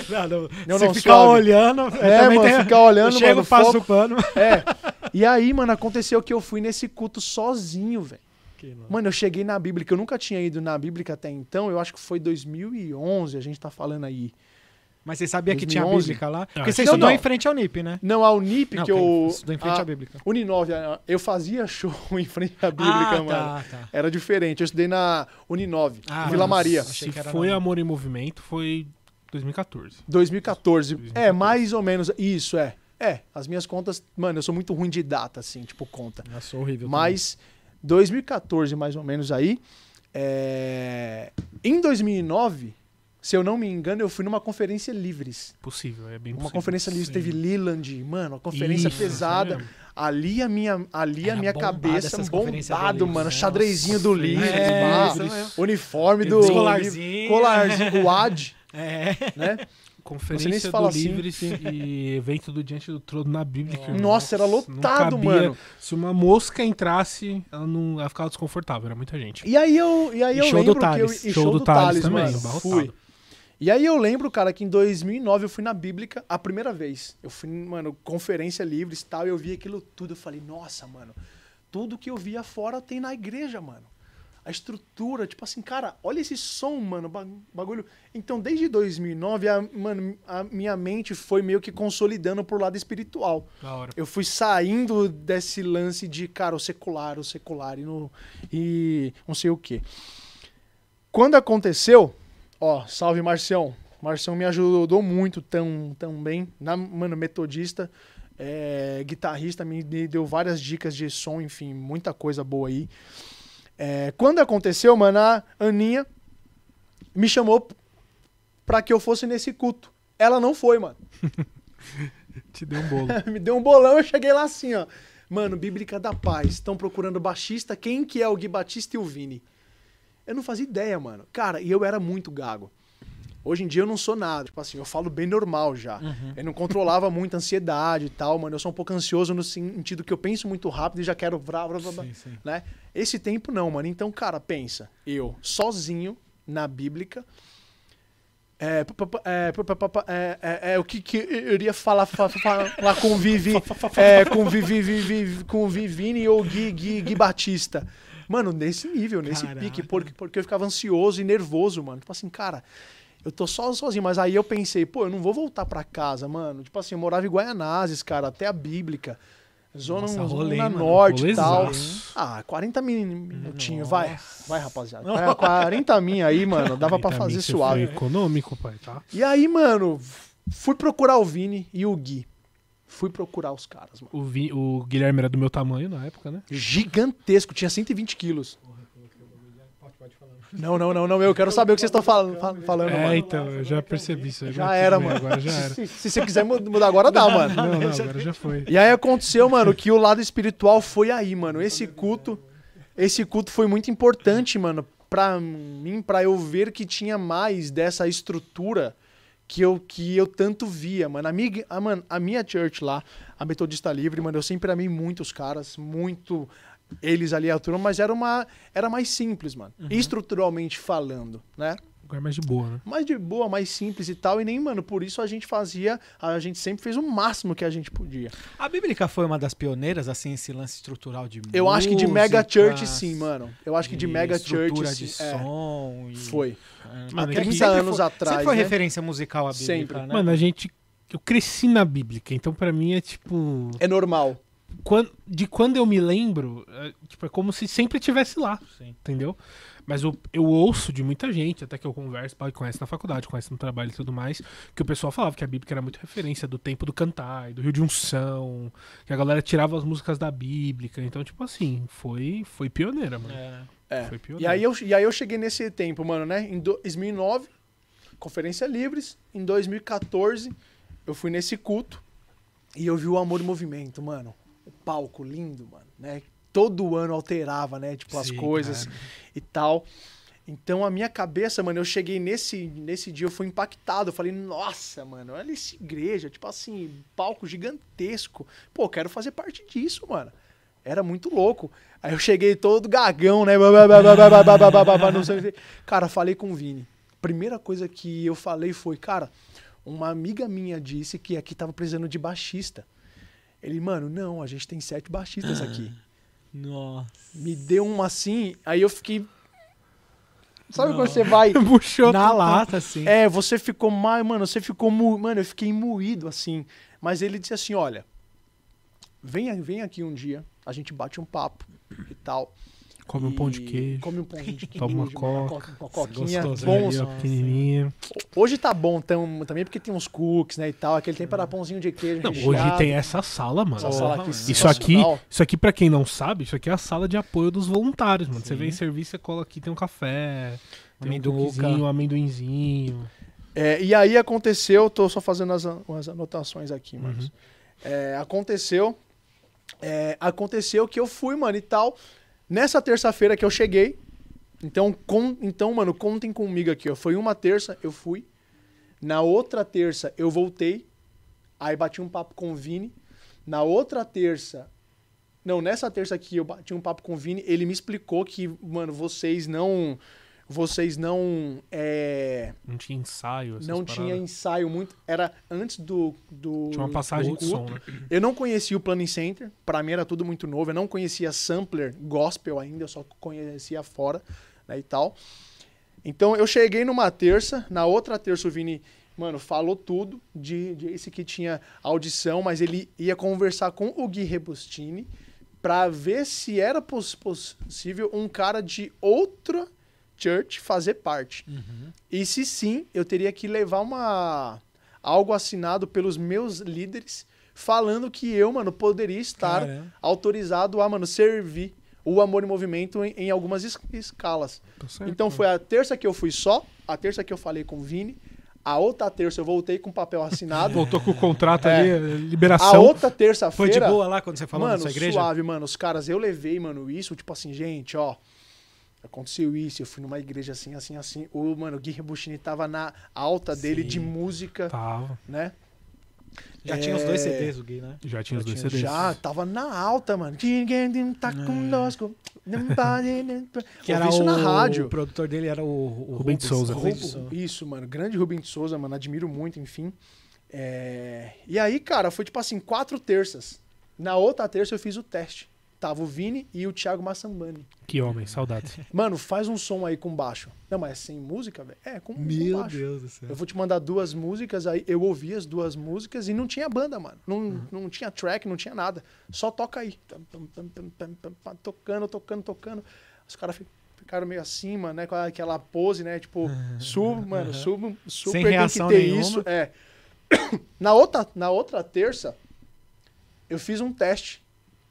Não, não, Não, não, ficar olhando. É, mano, tenho- ficar olhando, eu chego, mano, passo foco. o pano. É. E aí, mano, aconteceu que eu fui nesse culto sozinho, velho. Mano, eu cheguei na Bíblia, que eu nunca tinha ido na Bíblia até então, eu acho que foi 2011, a gente tá falando aí. Mas você sabia que tinha a 2011? Bíblica lá? Porque acho você que não, estudou não. em frente ao NIP, né? Não, a Unip Não, que eu... estudou em frente à Bíblica. Uninove, a- eu fazia show em frente à Bíblica, ah, mano. tá, tá. Era diferente, eu estudei na Uninove, Ah, Vila mas- Maria. Achei Se foi Amor em Movimento, foi 2014. 2014. É, 2014. mais ou menos, isso, é. É, as minhas contas, mano, eu sou muito ruim de data, assim, tipo, conta. Eu sou horrível. Mas 2014, mais ou menos aí. é, Em 2009, se eu não me engano, eu fui numa conferência livres. Possível, é bem Uma possível. conferência livre Sim. teve Leland, mano, uma conferência Isso, pesada. Ali a minha, ali a minha cabeça do bombado, Livres, mano, né? xadrezinho do Nossa, Livres, é, uniforme do colarzinho. colarzinho, o AD, É. né? Conferência nem se do fala assim, Livres e evento do Diante do Trono na Bíblia. Nossa, era lotado, mano. Se uma mosca entrasse, ela não ela ficava desconfortável, era muita gente. E aí eu, e aí E eu show do lembro que eu, e Show do Thales também, mano, abarrotado. fui. E aí eu lembro, cara, que em 2009 eu fui na Bíblica a primeira vez. Eu fui, mano, conferência livre e tal, e eu vi aquilo tudo. Eu falei, nossa, mano, tudo que eu via fora tem na igreja, mano. a estrutura, tipo assim, cara, olha esse som, mano, ba- bagulho. Então, desde 2009, a, mano, a minha mente foi meio que consolidando pro lado espiritual. Da hora. Eu fui saindo desse lance de, cara, o secular, o secular e, no, e não sei o quê. Quando aconteceu, ó, salve Marcião. Marcião me ajudou muito tão, tão bem. Na, mano, metodista, é, guitarrista, me, me deu várias dicas de som, enfim, muita coisa boa aí. É, quando aconteceu, mano, a Aninha me chamou pra que eu fosse nesse culto. Ela não foi, mano. Te deu um bolo. me deu um bolão, eu cheguei lá assim, ó. Mano, Bíblica da Paz, estão procurando baixista, quem que é o Gui Batista e o Vini? Eu não fazia ideia, mano. Cara, e eu era muito gago. Hoje em dia eu não sou nada. Tipo assim, eu falo bem normal já. Eu não controlava muito a ansiedade e tal, mano. Eu sou um pouco ansioso no sentido que eu penso muito rápido e já quero vrá, vrá, vrá, Sim, sim. né? Esse tempo não, mano. Então, cara, pensa. Eu, sozinho, na Bíblica, é, é, é, é, é, o que, que eu iria falar, fa- fa- falar com o Vivi, é, com o Vivi, Vivi, com o Vivini ou Gui, Gui, Gui Batista. Mano, nesse nível, nesse Caraca. pique, porque, porque eu ficava ansioso e nervoso, mano. Tipo assim, cara, eu tô só sozinho, mas aí eu pensei, pô, eu não vou voltar pra casa, mano. Tipo assim, eu morava em Guaianazes, cara, até a Bíblica. Zona, Nossa, zona rolê, mano. norte e tal. Ah, 40 min- minutinhos, vai. Vai, rapaziada. Vai, 40 min aí, mano, dava pra Aí, fazer suave. Foi econômico, pai, tá? E aí, mano, fui procurar o Vini e o Gui. Fui procurar os caras, mano. O, Vi- o Guilherme era do meu tamanho na época, né? Gigantesco, tinha 120 quilos. Não, não, não, não, eu quero saber o que vocês estão falando, fa- falando É, mano. então, eu já percebi isso. Já era, mano. Agora já era. Se, se você quiser mu- mudar agora, dá, mano. Não, não, agora já foi. E aí aconteceu, mano, que o lado espiritual foi aí, mano. Esse culto, esse culto foi muito importante, mano, pra mim, pra eu ver que tinha mais dessa estrutura que eu, que eu tanto via, mano. A minha, a, mano, a minha church lá, a Metodista Livre, mano, eu sempre amei muito os caras, muito eles ali a turma, mas era uma era mais simples, mano. Estruturalmente falando, né? É mais de boa, né? mais de boa, mais simples e tal. E nem, mano, por isso a gente fazia, a gente sempre fez o máximo que a gente podia. A Bíblica foi uma das pioneiras, assim, esse lance estrutural de Eu acho que de mega church sim, mano. Eu acho que de mega church estrutura sim. de é, som. e- foi. É, Mano, é que 30 sempre anos foi- atrás, Sempre foi né? referência musical a Bíblica, Sempre. né? Mano, a gente. Eu cresci na Bíblica, então pra mim é tipo. É normal. Quando, de quando eu me lembro, é, tipo, é como se sempre tivesse lá, Sim. entendeu? Mas eu, eu ouço de muita gente, até que eu converso, pai, conhece na faculdade, conhece no trabalho e tudo mais, que o pessoal falava que a Bíblia era muito referência do tempo do cantar, do Rio de Unção, que a galera tirava as músicas da Bíblia. Então, tipo assim, foi, foi pioneira, mano. É. É. Foi E pioneira. aí, eu, e aí eu cheguei nesse tempo, mano, né? Em 2009, Conferência Livres. Em 2014, eu fui nesse culto e eu vi o Amor em Movimento, mano. O palco lindo, mano, né? Todo ano alterava, né? Tipo, as Sim, coisas cara. e tal. Então, a minha cabeça, mano, eu cheguei nesse, nesse dia, eu fui impactado. Eu falei, nossa, mano, olha essa igreja, tipo assim, palco gigantesco. Pô, quero fazer parte disso, mano. Era muito louco. Aí eu cheguei todo gagão, né? Não sei. Cara, falei com o Vini. Primeira coisa que eu falei foi, cara, uma amiga minha disse que aqui tava precisando de baixista. Ele, mano, não, a gente tem sete baixistas aqui. Nossa. Me deu um assim, aí eu fiquei. Sabe quando você vai. Puxou Na lata, assim. É, você ficou mais. Mano, você ficou. Mu... Mano, eu fiquei moído assim. Mas ele disse assim: olha, vem, vem aqui um dia, a gente bate um papo e tal. Come um pão de queijo. Come um pão de queijo. Toma uma uma, coca. co- uma coquinha. Gostoso, pequenininha. hoje tá bom tam- também porque tem uns cookies, né, e tal. Aquele tempo era pãozinho de queijo Não, recheado. hoje tem essa sala, mano. Essa sala aqui. Isso aqui, isso aqui para quem não sabe, isso aqui é a sala de apoio dos voluntários, mano. Você Sim. vem em serviço, você cola aqui, tem um café, tem um Amendoim. cookiezinho, um amendoinzinho. É, e aí aconteceu, tô só fazendo as, as anotações aqui, mano. Uhum. É, aconteceu. é, aconteceu que eu fui, mano, e tal. Nessa terça-feira que eu cheguei. Então, com, então, mano, contem comigo aqui, ó. Foi uma terça, eu fui. Na outra terça, eu voltei. Aí bati um papo com o Vini. Na outra terça. Não, nessa terça aqui eu bati um papo com o Vini. Ele me explicou que, mano, vocês não. Vocês não. é, Não tinha ensaio, não tinha paradas. ensaio muito. Era antes do. do Tinha uma passagem de som, né? Eu não conhecia o Planning Center, pra mim era tudo muito novo. Eu não conhecia sampler gospel ainda, eu só conhecia fora né, e tal. Então eu cheguei numa terça, na outra terça o Vini, mano, falou tudo de, esse que tinha audição, mas ele ia conversar com o Gui Rebustini pra ver se era poss- possível um cara de outra church fazer parte. E se sim, eu teria que levar uma algo assinado pelos meus líderes falando que eu, mano, poderia estar Caramba. autorizado a, mano, servir o Amor em Movimento em, em algumas es- escalas. Tá certo, então foi a terça que eu fui só, a terça que eu falei com o Vini, a outra terça eu voltei com papel assinado, Voltou com o contrato É. ali, a liberação. outra Foi de terça-feira... boa lá quando você falou mano, igreja? suave, mano. Os caras, eu levei, mano, isso, tipo assim, gente, ó. Aconteceu isso, eu fui numa igreja assim, assim, assim. O, mano, o Gui Rebuchini tava na alta dele Sim. de música, Tava. né? Já tinha os dois É, CDs, o Gui, né? Já tinha os dois tinha- CDs. Já, tava na alta, mano. Ninguém tá conosco. Que Ouvi era isso o, na rádio. o produtor dele era o, o Rubens Souza. Rubens. Isso, mano. Grande Rubens de Souza, mano. Admiro muito, enfim. É, E aí, cara, foi tipo assim, quatro terças. Na outra terça eu fiz o teste. Tava o Vini e o Thiago Massambani. Que homem, saudades. Mano, faz um som aí com baixo. Não, mas é sem música, velho? É, com, com Meu baixo. Deus do céu. Eu vou te mandar duas músicas, aí eu ouvi as duas músicas e não tinha banda, mano. Não, Uhum. não tinha track, não tinha nada. Só toca aí. Tocando, tocando, tocando. Os caras fi- ficaram meio acima, né? Com aquela pose, né? Tipo, sub, mano, sub, super tem que reação ter nenhuma. isso. É. Na outra, na outra terça, eu fiz um teste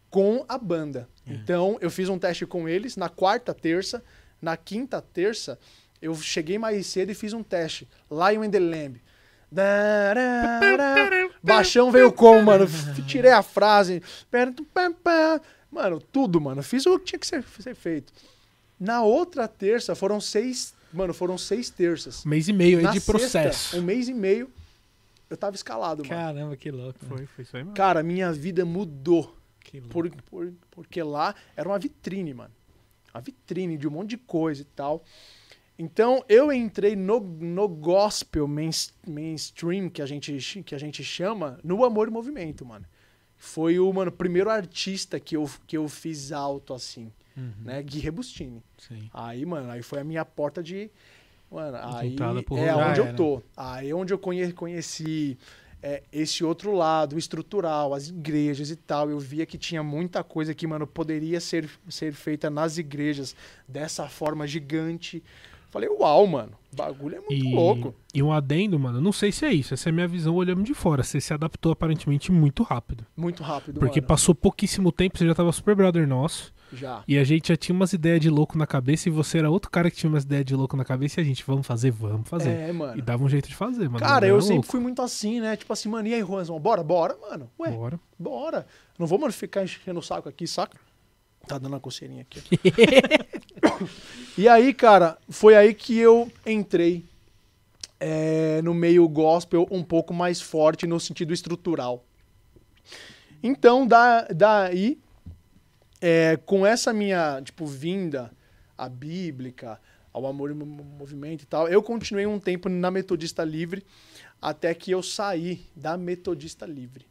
com a banda. É. Então, eu fiz um teste com eles na quarta terça. Na quinta terça, eu cheguei mais cedo e fiz um teste. Lion in the Lamb. Baixão veio como, mano? Tirei a frase. Mano, tudo, mano. Fiz o que tinha que ser, ser feito. Na outra terça, foram seis. Mano, foram seis terças. Um mês e meio aí Na de sexta, processo. um mês e meio, eu tava escalado, mano. Caramba, que louco. mano. Foi, foi isso aí mesmo. Cara, minha vida mudou. Por, por- porque lá era uma vitrine, mano. Uma vitrine de um monte de coisa e tal. Então eu entrei no, no gospel main- mainstream, que a, gente, que a gente chama, no Amor e Movimento, mano. Foi o mano, primeiro artista que eu, que eu fiz alto assim, Uhum, né? Gui Rebustini. Sim. Aí, mano, aí foi a minha porta de. Mano, aí é rolê. onde eu tô. Aí é onde eu conhe- conheci é, esse outro lado, estrutural, as igrejas e tal. Eu via que tinha muita coisa que, mano, poderia ser, ser feita nas igrejas dessa forma gigante. Falei, uau, mano, bagulho é muito E, louco. e um adendo, mano, não sei se é isso, essa é a minha visão olhando de fora. Você se adaptou aparentemente muito rápido. Muito rápido, Porque mano. passou pouquíssimo tempo, você já tava super brother nosso. Já. E a gente já tinha umas ideias de louco na cabeça. E você era outro cara que tinha umas ideias de louco na cabeça. E a gente, vamos fazer, vamos fazer. É, mano. E dava um jeito de fazer, mano. Cara, eu sempre louco. fui muito assim, né? Tipo assim, mano, e aí, Juanzão, bora? Bora, mano. Ué, Bora. Bora. Não vou, mano, ficar enchendo o saco aqui, saca? Tá dando uma coceirinha aqui. e aí, cara, foi aí que eu entrei é, no meio gospel um pouco mais forte no sentido estrutural. Então, da, daí, é, com essa minha, tipo, vinda à bíblica, ao amor e mo- movimento e tal, eu continuei um tempo na Metodista Livre até que eu saí da Metodista Livre.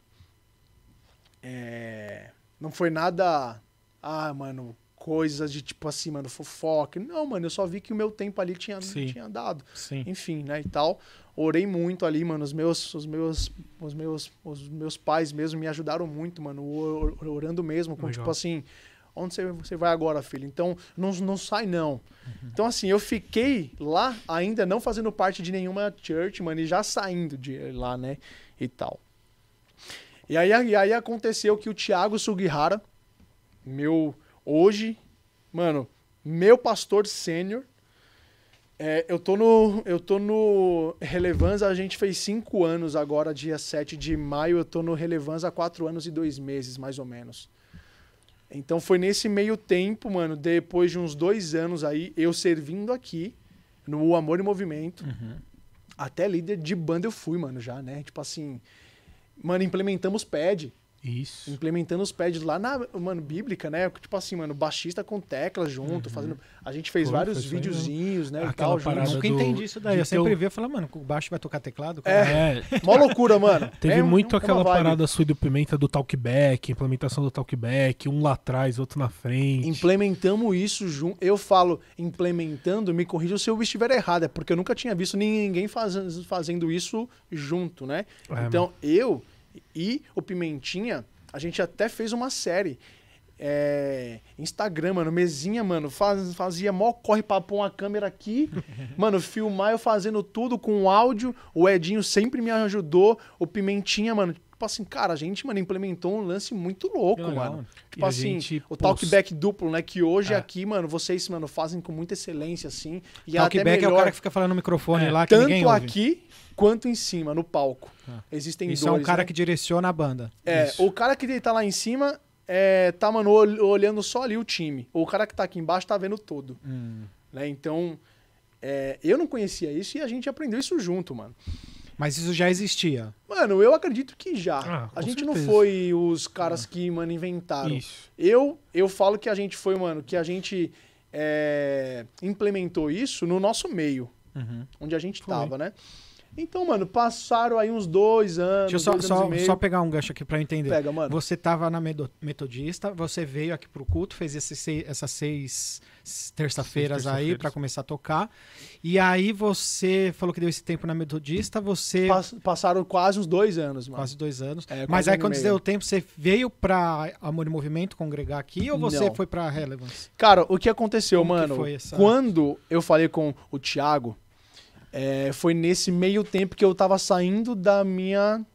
É, não foi nada, ah, mano, coisas de tipo assim, mano, fofoca. Não, mano, eu só vi que o meu tempo ali tinha, Sim. tinha dado. Sim. Enfim, né, e tal. Orei muito ali, mano, os meus, os meus, os meus, os meus pais mesmo me ajudaram muito, mano, or- or- orando mesmo, com Legal. tipo assim, onde você, você vai agora, filho? Então, não, não sai não. Então, assim, eu fiquei lá ainda não fazendo parte de nenhuma church, mano, e já saindo de lá, né, e tal. E aí, e aí aconteceu que o Thiago Sugihara, meu, hoje, mano, meu pastor sênior, é, eu tô no. Eu tô no Relevância, a gente fez cinco anos agora, dia 7 de maio. Eu tô no Relevância há quatro anos e dois meses, mais ou menos. Então foi nesse meio tempo, mano, depois de uns dois anos aí, eu servindo aqui, no Amor e Movimento. Uhum. Até líder de banda eu fui, mano, já, né? Tipo assim. Mano, implementamos PED. Isso. implementando os pads lá na, mano, bíblica, né? Tipo assim, mano, baixista com teclas junto, fazendo. A gente fez Uhum. Foi, vários videozinhos, né? E Aquela tal, junto. parada Nunca do- entendi isso daí. Eu sempre ter o- vi e falei, mano, o baixo vai tocar teclado? É. É, Mó loucura, mano. Teve É muito é aquela parada sua do Pimenta do Talkback, implementação do Talkback, um lá atrás, outro na frente. Implementamos isso junto. Eu falo implementando, me corrija se eu estiver errado, é porque eu nunca tinha visto ninguém fazendo, fazendo isso junto, né? É, então, eu e o Pimentinha, a gente até fez uma série. é, Instagram, mano, mesinha, mano, faz- fazia mó corre pra pôr uma câmera aqui, mano, filmar eu fazendo tudo com áudio, o Edinho sempre me ajudou, o Pimentinha, mano, tipo assim, cara, a gente, mano, implementou um lance muito louco, legal, mano. Tipo E assim, gente o talkback duplo, né? Que hoje É. aqui, mano, vocês, mano, fazem com muita excelência, assim. E é Talkback é o cara que fica falando no microfone É, lá que tanto ouve. aqui quanto em cima, no palco. Ah. Existem Isso dois, é um cara né? que direciona a banda. É, Isso. o cara que tá lá em cima é, tá, mano, ol- olhando só ali o time. O cara que tá aqui embaixo tá vendo todo, Hum. né? Então, é, eu não conhecia isso e a gente aprendeu isso junto, mano. Mas isso já existia. Mano, eu acredito que já. Ah, a gente certeza. não foi os caras que, mano, inventaram. Isso. Eu, eu falo que a gente foi, mano, que a gente é, implementou isso no nosso meio, onde a gente Foi. tava, né? Então, mano, passaram aí uns dois anos, Deixa eu só, dois anos só, e meio. só pegar um gancho aqui pra eu entender. Pega, mano. Você tava na Metodista, você veio aqui pro culto, fez esse essas seis terça-feiras Seis aí pra começar a tocar. E aí você falou que deu esse tempo na Metodista, você. Pas- passaram quase uns dois anos, mano. Quase dois anos. É, quase Mas aí quando meio. deu tempo, você veio pra Amor e Movimento congregar aqui ou você Não. foi pra Relevance? Cara, o que aconteceu, Como que mano? foi essa- Quando eu falei com o Thiago, é, foi nesse meio tempo que eu tava saindo da minha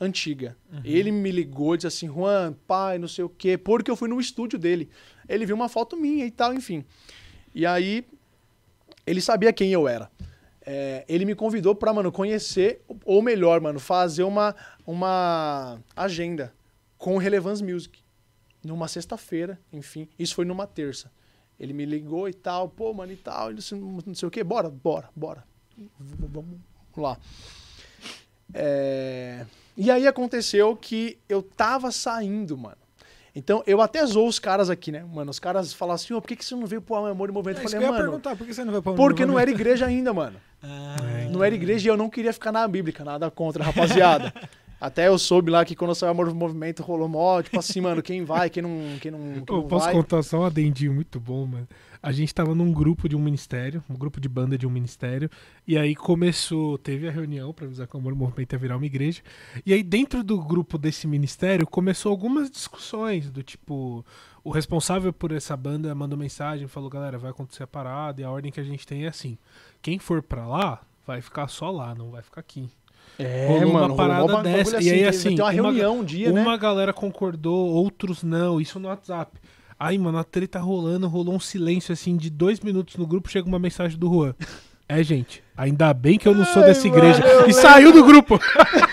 antiga. Uhum. Ele me ligou disse assim, Juan, pai, não sei o quê, porque eu fui no estúdio dele. Ele viu uma foto minha e tal, enfim. E aí, ele sabia quem eu era. É, ele me convidou pra, mano, conhecer, ou melhor, mano, fazer uma, uma agenda com Relevance Music. Numa sexta-feira, enfim. Isso foi numa terça. Ele me ligou e tal, pô, mano, e tal, ele disse, não sei o quê, bora, bora, bora. Vamos lá. É, E aí aconteceu que eu tava saindo, mano. Então, eu até zoo os caras aqui, né? Mano, os caras falam assim, ô, por que, que você não veio pro Amor e Movimento? É Eu falei, eu ia mano, perguntar, por que você não veio pra Amor porque não era igreja ainda, mano. Ah, Não era igreja e eu não queria ficar na bíblica, nada contra, rapaziada. Até eu soube lá que quando saiu e Movimento rolou mó, tipo assim, mano, quem vai, quem não, quem não, quem Eu não posso vai. contar só um adendinho muito bom, mano. A gente tava num grupo de um ministério, um grupo de banda de um ministério, e aí começou, teve a reunião pra avisar que o Amor Movimento ia virar uma igreja, e aí dentro do grupo desse ministério começou algumas discussões, do tipo, o responsável por essa banda mandou mensagem, falou, galera, vai acontecer a parada, e a ordem que a gente tem é assim, quem for pra lá, vai ficar só lá, não vai ficar aqui. É, rolou uma mano, parada rolou uma dessa, bagulho e aí, assim, Tem uma uma- reunião um dia, né? Uma galera concordou, outros não, isso no WhatsApp. Aí, mano, a treta rolando, rolou um silêncio assim de dois minutos no grupo, chega uma mensagem do Juan. É, gente, ainda bem que eu não sou Ai, dessa mano, igreja. eu E saiu do grupo.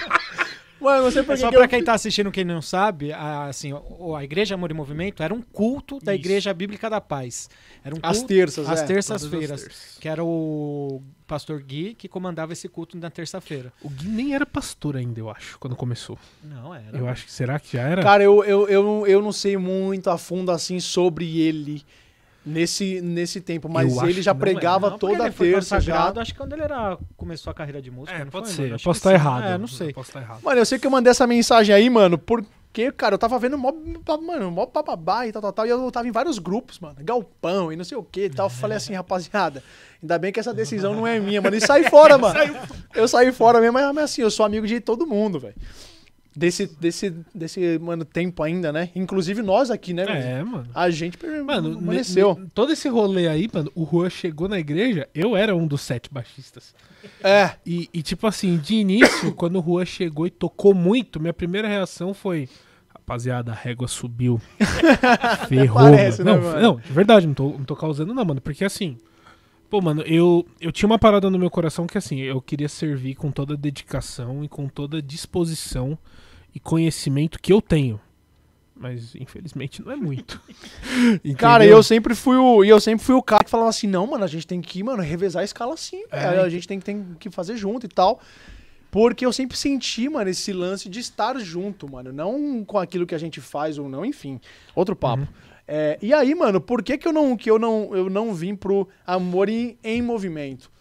Mano, não sei por É que só que pra eu- quem tá assistindo, quem não sabe, a, assim, a Igreja Amor e Movimento era um culto da Isso. Igreja Bíblica da Paz. Era um As culto terças, às é. terças-feiras, Todas as terças. que era o pastor Gui que comandava esse culto na terça-feira. O Gui nem era pastor ainda, eu acho, quando começou. Não, era. Eu acho que será que já era? Cara, eu, eu, eu, eu não sei muito a fundo assim sobre ele nesse, nesse tempo, mas Eu ele já não é. pregava Não, porque toda ele foi terça já. consagrado, Acho que quando ele era, começou a carreira de música. é, não pode foi, ser. Eu posso estar sim. errado. É, não sei. Eu posso estar errado. Mano, eu sei que eu mandei essa mensagem aí, mano, porque, cara, eu tava vendo mó, mano, mó bababá e tal, tal, tal, e eu tava em vários grupos, mano, galpão e não sei o que e tal. Eu Falei assim, rapaziada, ainda bem que essa decisão não é minha, mano, e saí fora, mano. Eu saí fora mesmo, mas assim, eu sou amigo de todo mundo, velho. Desse, desse, desse, mano, tempo ainda, né? Inclusive nós aqui, né? É, mano. A gente Mano, permaneceu. ne- ne- todo esse rolê aí, mano, o Juan chegou na igreja, eu era um dos sete baixistas. É. E, e, tipo assim, de início, quando o Juan chegou e tocou muito, minha primeira reação foi. Rapaziada, a régua subiu. Ferrou. Parece, mano. né, não, mano? não, de verdade, não tô, não tô causando, não, mano. Porque assim. Pô, mano, eu, eu tinha uma parada no meu coração que assim, eu queria servir com toda a dedicação e com toda a disposição e conhecimento que eu tenho. Mas infelizmente não é muito. Cara, eu sempre fui o. E eu sempre fui o cara que falava assim, não, mano, a gente tem que, mano, revezar a escala assim, É, a gente tem, tem que fazer junto e tal. Porque eu sempre senti, mano, esse lance de estar junto, mano. Não com aquilo que a gente faz ou não, enfim. Outro papo. Uhum. É, e aí, mano, por que, que, eu, não, que eu, não, eu não vim pro Amor em, em Movimento?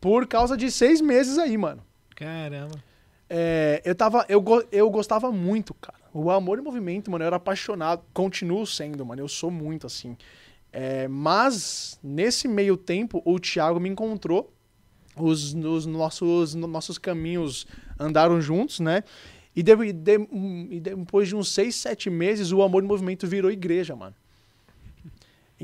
Por causa de seis meses aí, mano. Caramba. É, eu tava. Eu, eu gostava muito, cara. O Amor em Movimento, mano, eu era apaixonado. Continuo sendo, mano. Eu sou muito assim. É, mas, nesse meio tempo, o Thiago me encontrou. Os, os nossos, no- nossos caminhos andaram juntos, né? E, de- de- e depois de uns seis, sete meses, o Amor em Movimento virou igreja, mano.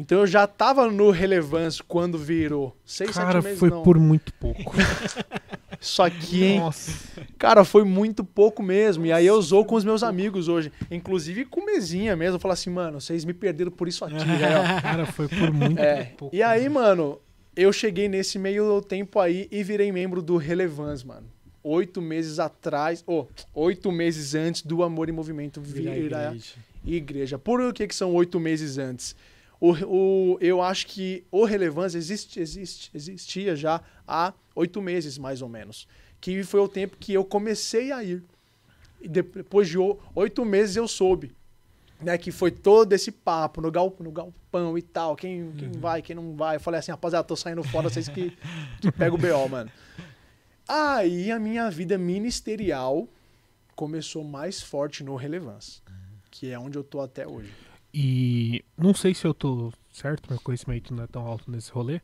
Então eu já tava no Relevance quando virou. Seis, Cara, sete meses foi não. por muito pouco. Só que, hein? Nossa. Cara, foi muito pouco mesmo. E aí eu usou com os meus amigos hoje. Inclusive com mesinha mesmo. Eu falo assim, mano, vocês me perderam por isso aqui, velho. Cara, foi por muito É. pouco. E aí, mano, eu cheguei nesse meio tempo aí e virei membro do Relevance, mano. Oito meses atrás, ou oito meses antes do Amor em Movimento Virar virar igreja. igreja. Por que, que são oito meses antes? O, o, eu acho que o Relevância existe, existe, existia já há oito meses, mais ou menos. Que foi o tempo que eu comecei a ir. E de- depois de oito meses eu soube. Né, que foi todo esse papo no, gal, no galpão e tal. Quem, quem vai, quem não vai. Eu falei assim, rapaziada, tô saindo fora, vocês que, que pegam o BO, mano. Aí a minha vida ministerial começou mais forte no Relevância. Que é onde eu tô até hoje. E não sei se eu tô certo, meu conhecimento não é tão alto nesse rolê,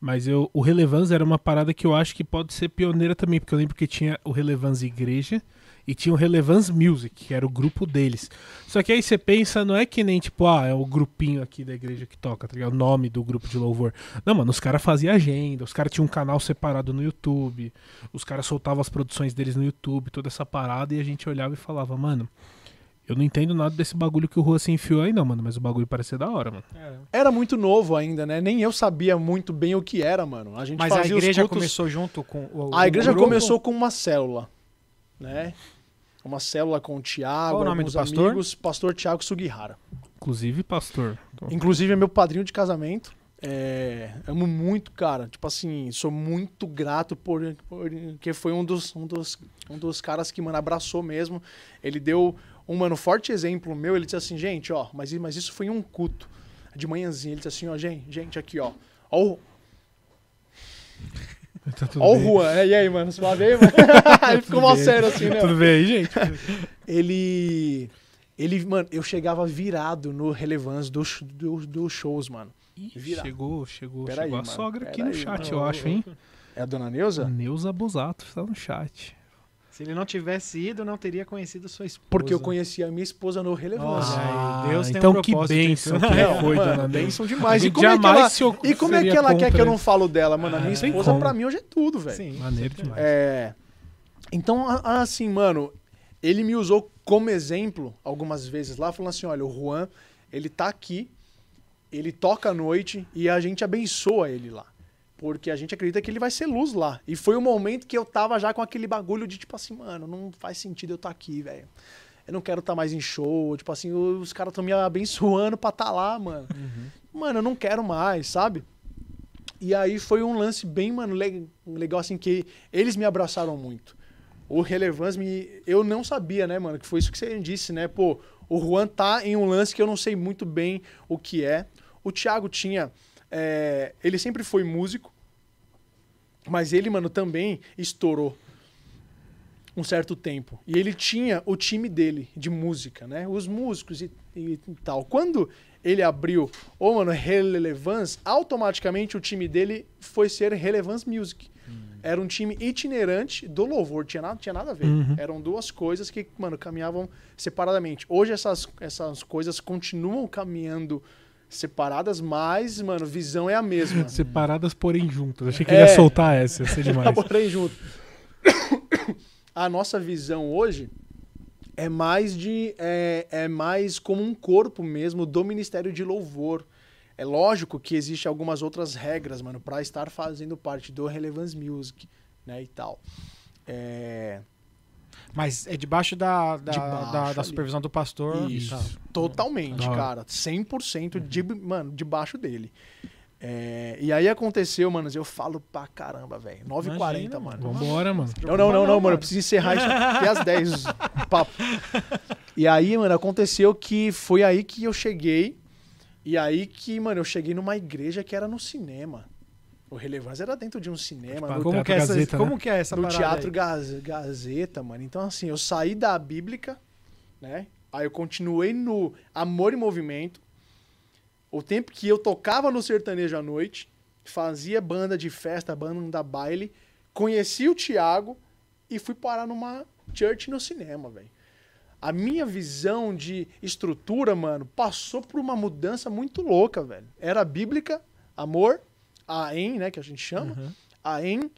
mas eu, o Relevance era uma parada que eu acho que pode ser pioneira também, porque eu lembro que tinha o Relevance Igreja e tinha o Relevance Music, que era o grupo deles. Só que aí você pensa, não é que nem tipo, ah, é o grupinho aqui da igreja que toca, tá ligado? O nome do grupo de louvor. Não, mano, os caras faziam agenda, os caras tinham um canal separado no YouTube, os caras soltavam as produções deles no YouTube, toda essa parada, e a gente olhava e falava, mano. Eu não entendo nada desse bagulho que o Rua se enfiou aí, não, mano. Mas o bagulho parece ser da hora, mano. Era muito novo ainda, né? Nem eu sabia muito bem o que era, mano. A gente Mas a fazia os igreja cultos- começou junto com o. A igreja grupo? começou com uma célula, né? Uma célula com o Thiago, Qual o nome do pastor? amigos, pastor Thiago Sugihara. Inclusive, pastor. Então, Inclusive é meu padrinho de casamento. É, amo muito, cara. Tipo assim, sou muito grato por, porque foi um dos, um dos, um dos caras que, mano, abraçou mesmo. Ele deu um, mano, forte exemplo meu. Ele disse assim, gente, ó, mas, mas isso foi em um culto. De manhãzinha, ele disse assim, ó, gente, gente, aqui, ó. Ó o, tá ó o bem. Juan. É, E aí, mano, suave aí, mano? ele ficou mal sério assim, né? Tudo bem aí, gente? ele. Ele, mano, eu chegava virado no relevance dos do, dos shows, mano. Ih, Virar. chegou, chegou, Pera chegou aí, a mano, sogra aqui no aí, chat, mano. eu acho, hein? É a dona Neuza? Neuza Bosato está no chat. Se ele não tivesse ido, não teria conhecido sua esposa. Porque eu conheci a minha esposa no relevance. Olha aí, Deus tem um então que bênção então. que Não, foi, mano, bênção demais. A E como, é que jamais ela, e como é que ela quer que eu não falo dela, mano? A minha Ah, esposa, como. pra mim, hoje é tudo, velho. Sim. Maneiro demais. É, então, assim, mano, ele me usou como exemplo algumas vezes lá, falando assim: olha, o Juan, ele tá aqui, ele toca à noite e a gente abençoa ele lá. Porque a gente acredita que ele vai ser luz lá. E foi o momento que eu tava já com aquele bagulho de tipo assim, mano, não faz sentido eu estar aqui, velho. Eu não quero estar mais em show. Tipo assim, os caras estão me abençoando pra estar lá, mano. Mano, eu não quero mais, sabe? E aí foi um lance bem, mano, le- legal assim, que eles me abraçaram muito. O Relevance me. Eu não sabia, né, mano? Que foi isso que você disse, né? Pô, o Juan tá em um lance que eu não sei muito bem o que é. O Thiago tinha. É, ele sempre foi músico, mas ele, mano, também estourou um certo tempo. E ele tinha o time dele de música, né? Os músicos e, e tal. Quando ele abriu o mano Relevance, automaticamente o time dele foi ser Relevance Music. Era um time itinerante do louvor, tinha nada, tinha nada a ver. Uhum. Eram duas coisas que, mano, caminhavam separadamente. Hoje essas, essas coisas continuam caminhando separadas, mas, mano, visão é a mesma. Separadas, porém juntas. Achei que É. ele ia soltar essa, ia ser demais. Porém, junto. A nossa visão hoje é mais de é, é mais como um corpo mesmo do Ministério de Louvor. É lógico que existe algumas outras regras, mano, para estar fazendo parte do Relevance Music, né, e tal. É, Mas é debaixo da, da, Debaixo da, da supervisão do pastor. Isso. Tá. Totalmente, Da cara. 100% de, mano, debaixo dele. É, e aí aconteceu, mano, eu falo pra caramba, velho. 9h40, Imagina, mano. Vambora, mano. Não, não, não, não, mano. Eu preciso encerrar isso até às 10. o papo. E aí, mano, aconteceu que foi aí que eu cheguei. E aí que, mano, eu cheguei numa igreja que era no cinema. O Relevância era dentro de um cinema, Tipo, no, Como, Teatro que é essa, Gazeta, como né? que é essa no parada Teatro aí? Gaz- Gazeta, mano. Então, assim, eu saí da Bíblica, né? Aí eu continuei no Amor e Movimento. O tempo que eu tocava no sertanejo à noite, fazia banda de festa, banda baile, conheci o Thiago e fui parar numa church no cinema, velho. A minha visão de estrutura, mano, passou por uma mudança muito louca, velho. Era bíblica, amor, a em, né, que a gente chama, Uhum. a em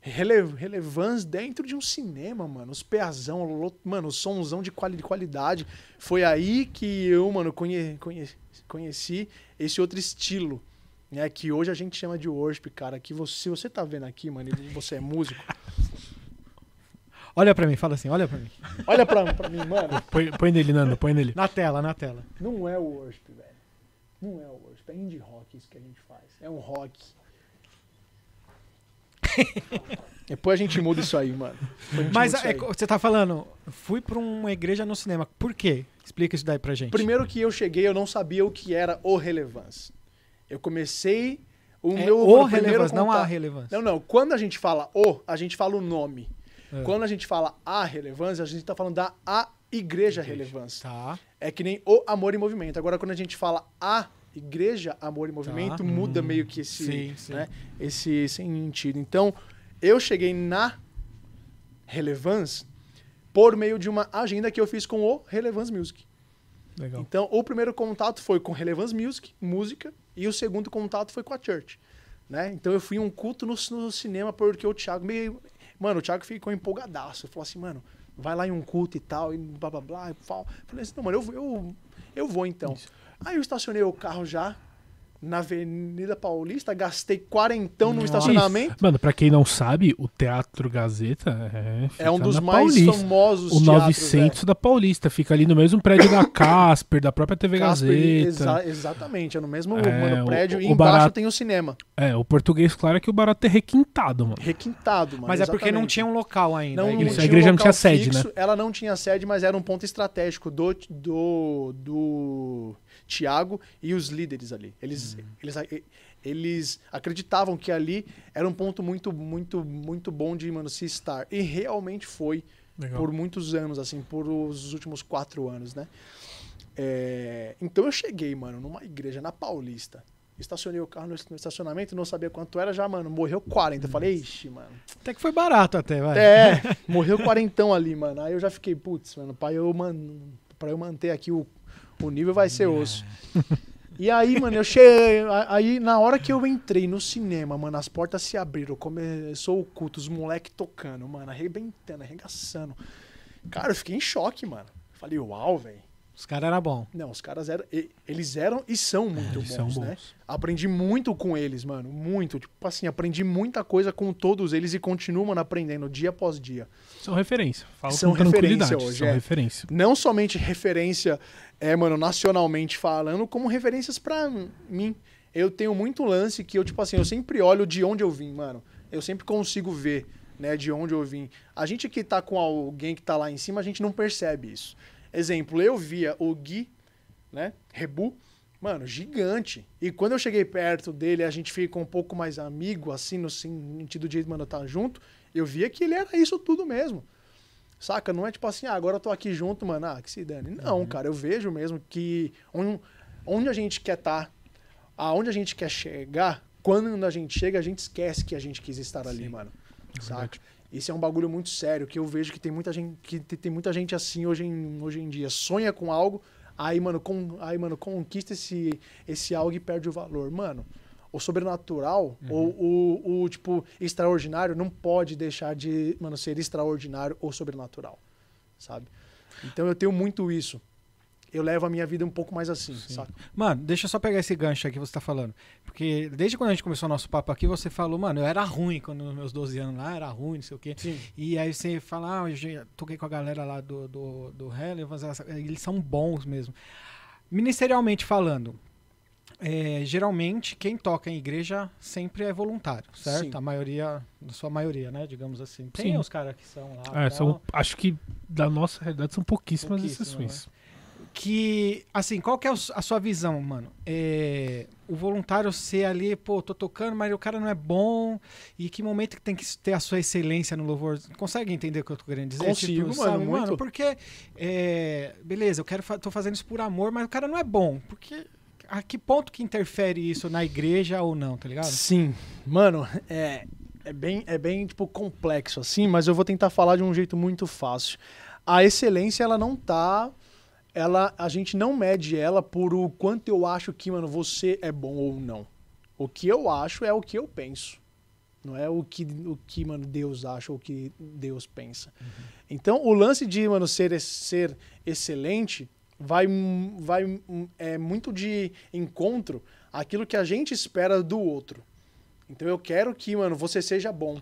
rele relevância dentro de um cinema, mano. Os peazão, mano, o somzão de, quali de qualidade. Foi aí que eu, mano, conhe conhe conheci esse outro estilo, né? Que hoje a gente chama de worship, cara. Que você, você tá vendo aqui, mano, e você é músico, Olha pra mim, fala assim, olha pra mim. olha pra, pra mim, mano. Põe, põe nele, Nando, põe nele. Na tela, na tela. Não é o worship, velho. Não é o worship. É indie rock isso que a gente faz. É um rock. Depois a gente muda isso aí, mano. Mas é, aí. você tá falando, fui pra uma igreja no cinema. Por quê? Explica isso daí pra gente. Primeiro que eu cheguei, eu não sabia o que era o relevância. Eu comecei o é meu o relevância, não a relevância. Não, não. Quando a gente fala o, a gente fala o nome. É. Quando a gente fala a relevância, a gente tá falando da a igreja relevância. Tá. É que nem o amor e movimento. Agora, quando a gente fala a igreja, amor e movimento, Tá. muda meio que esse, Sim, sim. né, esse sentido. Então, eu cheguei na relevância por meio de uma agenda que eu fiz com o Relevance Music. Legal. Então, o primeiro contato foi com Relevance Music, música, e o segundo contato foi com a Church. Né? Então, eu fui em um culto no, no cinema porque o Thiago meio. Mano, o Thiago ficou empolgadaço. Falou assim, mano, vai lá em um culto e tal, e blá blá blá. E fal- Falei assim, não, mano, eu, eu, eu vou então. Aí eu estacionei o carro já na Avenida Paulista, gastei quarentão no estacionamento. Mano, pra quem não sabe, o Teatro Gazeta é, É um dos mais Paulista. famosos O teatros, 900 da Paulista. Fica ali no mesmo prédio da Casper, da própria TV Casper, Gazeta. exa- exatamente, é no mesmo É, mano, o- prédio. o e embaixo barato- tem o cinema. É, o português, claro, é que o barato é requintado, mano. Requintado, mano. Mas é porque não tinha um local ainda. Não, a igreja. a igreja um não tinha sede, né? fixo, Ela não tinha sede, mas era um ponto estratégico do, do, do Tiago e os líderes ali. Eles, Uhum. eles, eles acreditavam que ali era um ponto muito, muito, muito bom de mano, se estar. E realmente foi Legal. por muitos anos, assim, por os últimos quatro anos, né? É, então eu cheguei, mano, numa igreja na Paulista. Estacionei o carro no estacionamento, não sabia quanto era, já, mano, morreu 40. Eu falei, ixi, mano. Até que foi barato até, vai. É, morreu quarentão ali, mano. Aí eu já fiquei, putz, mano, pra eu, man... pra eu manter aqui o, o nível vai ser osso. E aí, mano, eu cheguei. Aí, na hora que eu entrei no cinema, mano, as portas se abriram, começou o culto, os moleque tocando, mano, arrebentando, arregaçando. Cara, eu fiquei em choque, mano. Falei, uau, velho. Os caras eram bons. Não, os caras eram. Eles eram e são muito Eles bons, são né? bons. Aprendi muito com eles, mano. Muito. Tipo assim, aprendi muita coisa com todos eles e continuo, mano, aprendendo dia após dia. São referência. Falo São referência hoje, são é. referência. Não somente referência, é, mano, nacionalmente falando, como referências pra mim. Eu tenho muito lance que eu, tipo assim, eu sempre olho de onde eu vim, mano. Eu sempre consigo ver, né, de onde eu vim. A gente que tá com alguém que tá lá em cima, a gente não percebe isso. Exemplo, eu via o Gui, né, Rebu, mano, gigante. E quando eu cheguei perto dele, a gente fica um pouco mais amigo, assim, no sentido de, mano, tá junto, eu via que ele era isso tudo mesmo. Saca? Não é tipo assim, ah, agora eu tô aqui junto, mano, ah, que se dane. Não, cara, eu vejo mesmo que onde, onde a gente quer estar, tá, aonde a gente quer chegar, quando a gente chega, a gente esquece que a gente quis estar ali, Sim. mano. É Saca? Isso é um bagulho muito sério, que eu vejo que tem muita gente, que te- tem muita gente assim hoje em, hoje em dia. Sonha com algo, aí, mano, com, aí, mano, conquista esse, esse algo e perde o valor. Mano, o sobrenatural, ou o, o, tipo, extraordinário, não pode deixar de, mano, ser extraordinário ou sobrenatural, sabe? Então eu tenho muito isso. Eu levo a minha vida um pouco mais assim, saca? Mano, deixa eu só pegar esse gancho aí que você tá falando. Porque desde quando a gente começou o nosso papo aqui, você falou, mano, eu era ruim quando nos meus 12 anos lá, era ruim, não sei o quê. Sim. E aí você fala, ah, eu toquei com a galera lá do, do, do Relevance, eles são bons mesmo. Ministerialmente falando, é, geralmente quem toca em igreja sempre é voluntário, certo? Sim. A maioria, na sua maioria, né? Digamos assim. Tem Sim. os caras que são lá. É, são, acho que da nossa realidade são pouquíssimas Pouquíssimo, exceções. Que, assim, qual que é a sua visão, mano? É, o voluntário ser ali, pô, tô tocando, mas o cara não é bom. E que momento que tem que ter a sua excelência no louvor? Consegue entender o que eu tô querendo dizer? Consigo, mano, sabe, muito. porque, é, beleza, eu quero, tô fazendo isso por amor, mas o cara não é bom. Porque a que ponto que interfere isso na igreja ou não, tá ligado? Sim, mano, é, é bem, é bem tipo complexo assim, mas eu vou tentar falar de um jeito muito fácil. A excelência ela não tá, ela, a gente não mede ela por o quanto eu acho que, mano, você é bom ou não. O que eu acho é o que eu penso. Não é o que, o que mano, Deus acha ou o que Deus pensa. Então, o lance de, mano, ser, ser excelente vai, vai é muito de encontro àquilo que a gente espera do outro. Então, eu quero que, mano, você seja bom.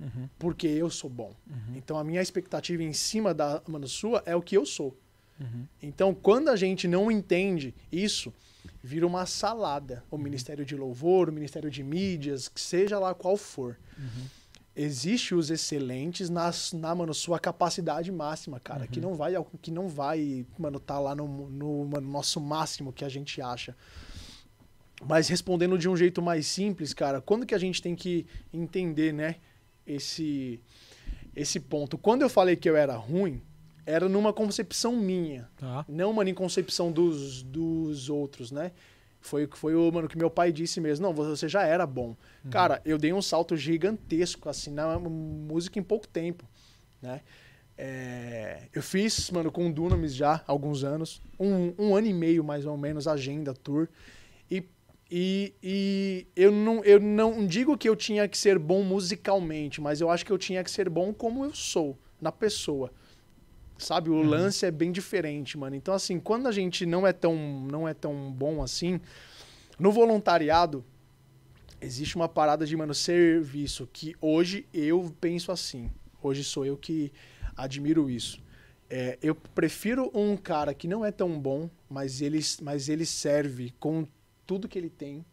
Uhum. Porque eu sou bom. Então, a minha expectativa em cima da, mano, sua é o que eu sou. Uhum. Então, quando a gente não entende isso, vira uma salada. O Ministério de Louvor, o Ministério de Mídias, que seja lá qual for. Existe os excelentes nas, na mano, sua capacidade máxima, cara, que não vai que não vai, mano, tá lá no, no mano, nosso máximo que a gente acha. Mas respondendo de um jeito mais simples, cara, quando que a gente tem que entender, né, esse esse ponto? Quando eu falei que eu era ruim, era numa concepção minha, Tá. não, em concepção dos, dos outros, né? Foi o que foi o mano que meu pai disse mesmo. Não, você já era bom. Cara, eu dei um salto gigantesco assim na música em pouco tempo, né? É, eu fiz, mano, com o Dunamis já há alguns anos, um, um ano e meio mais ou menos, agenda, tour. E, e, e eu, não, eu não digo que eu tinha que ser bom musicalmente, mas eu acho que eu tinha que ser bom como eu sou, na pessoa. Sabe, o lance é bem diferente, mano. Então, assim, quando a gente não é tão, não é tão bom assim, no voluntariado, existe uma parada de, mano, serviço, que hoje eu penso assim. Hoje sou eu que admiro isso. É, eu prefiro um cara que não é tão bom, mas ele, mas ele serve com tudo que ele tem.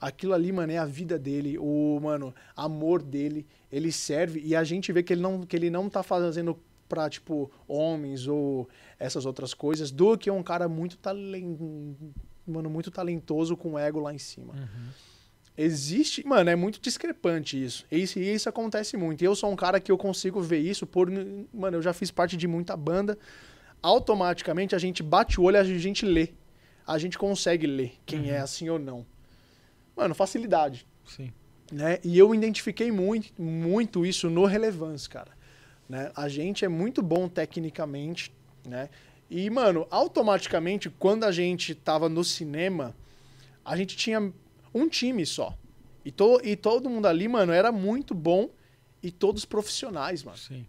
Aquilo ali, mano, é a vida dele, o, mano, amor dele. Ele serve e a gente vê que ele não, que ele não tá fazendo pra, tipo, homens ou essas outras coisas, do que um cara muito, talen... mano, muito talentoso com ego lá em cima. Existe, mano, é muito discrepante isso. E isso, isso acontece muito. E eu sou um cara que eu consigo ver isso por, mano, eu já fiz parte de muita banda. Automaticamente a gente bate o olho, a gente lê. A gente consegue ler quem é assim ou não. Mano, facilidade Sim. né? E eu identifiquei muito, muito isso no Relevance, cara. Né? A gente é muito bom tecnicamente, né? E, mano, automaticamente, quando a gente tava no cinema, a gente tinha um time só. E, to, e todo mundo ali, mano, era muito bom e todos profissionais, mano. Sim.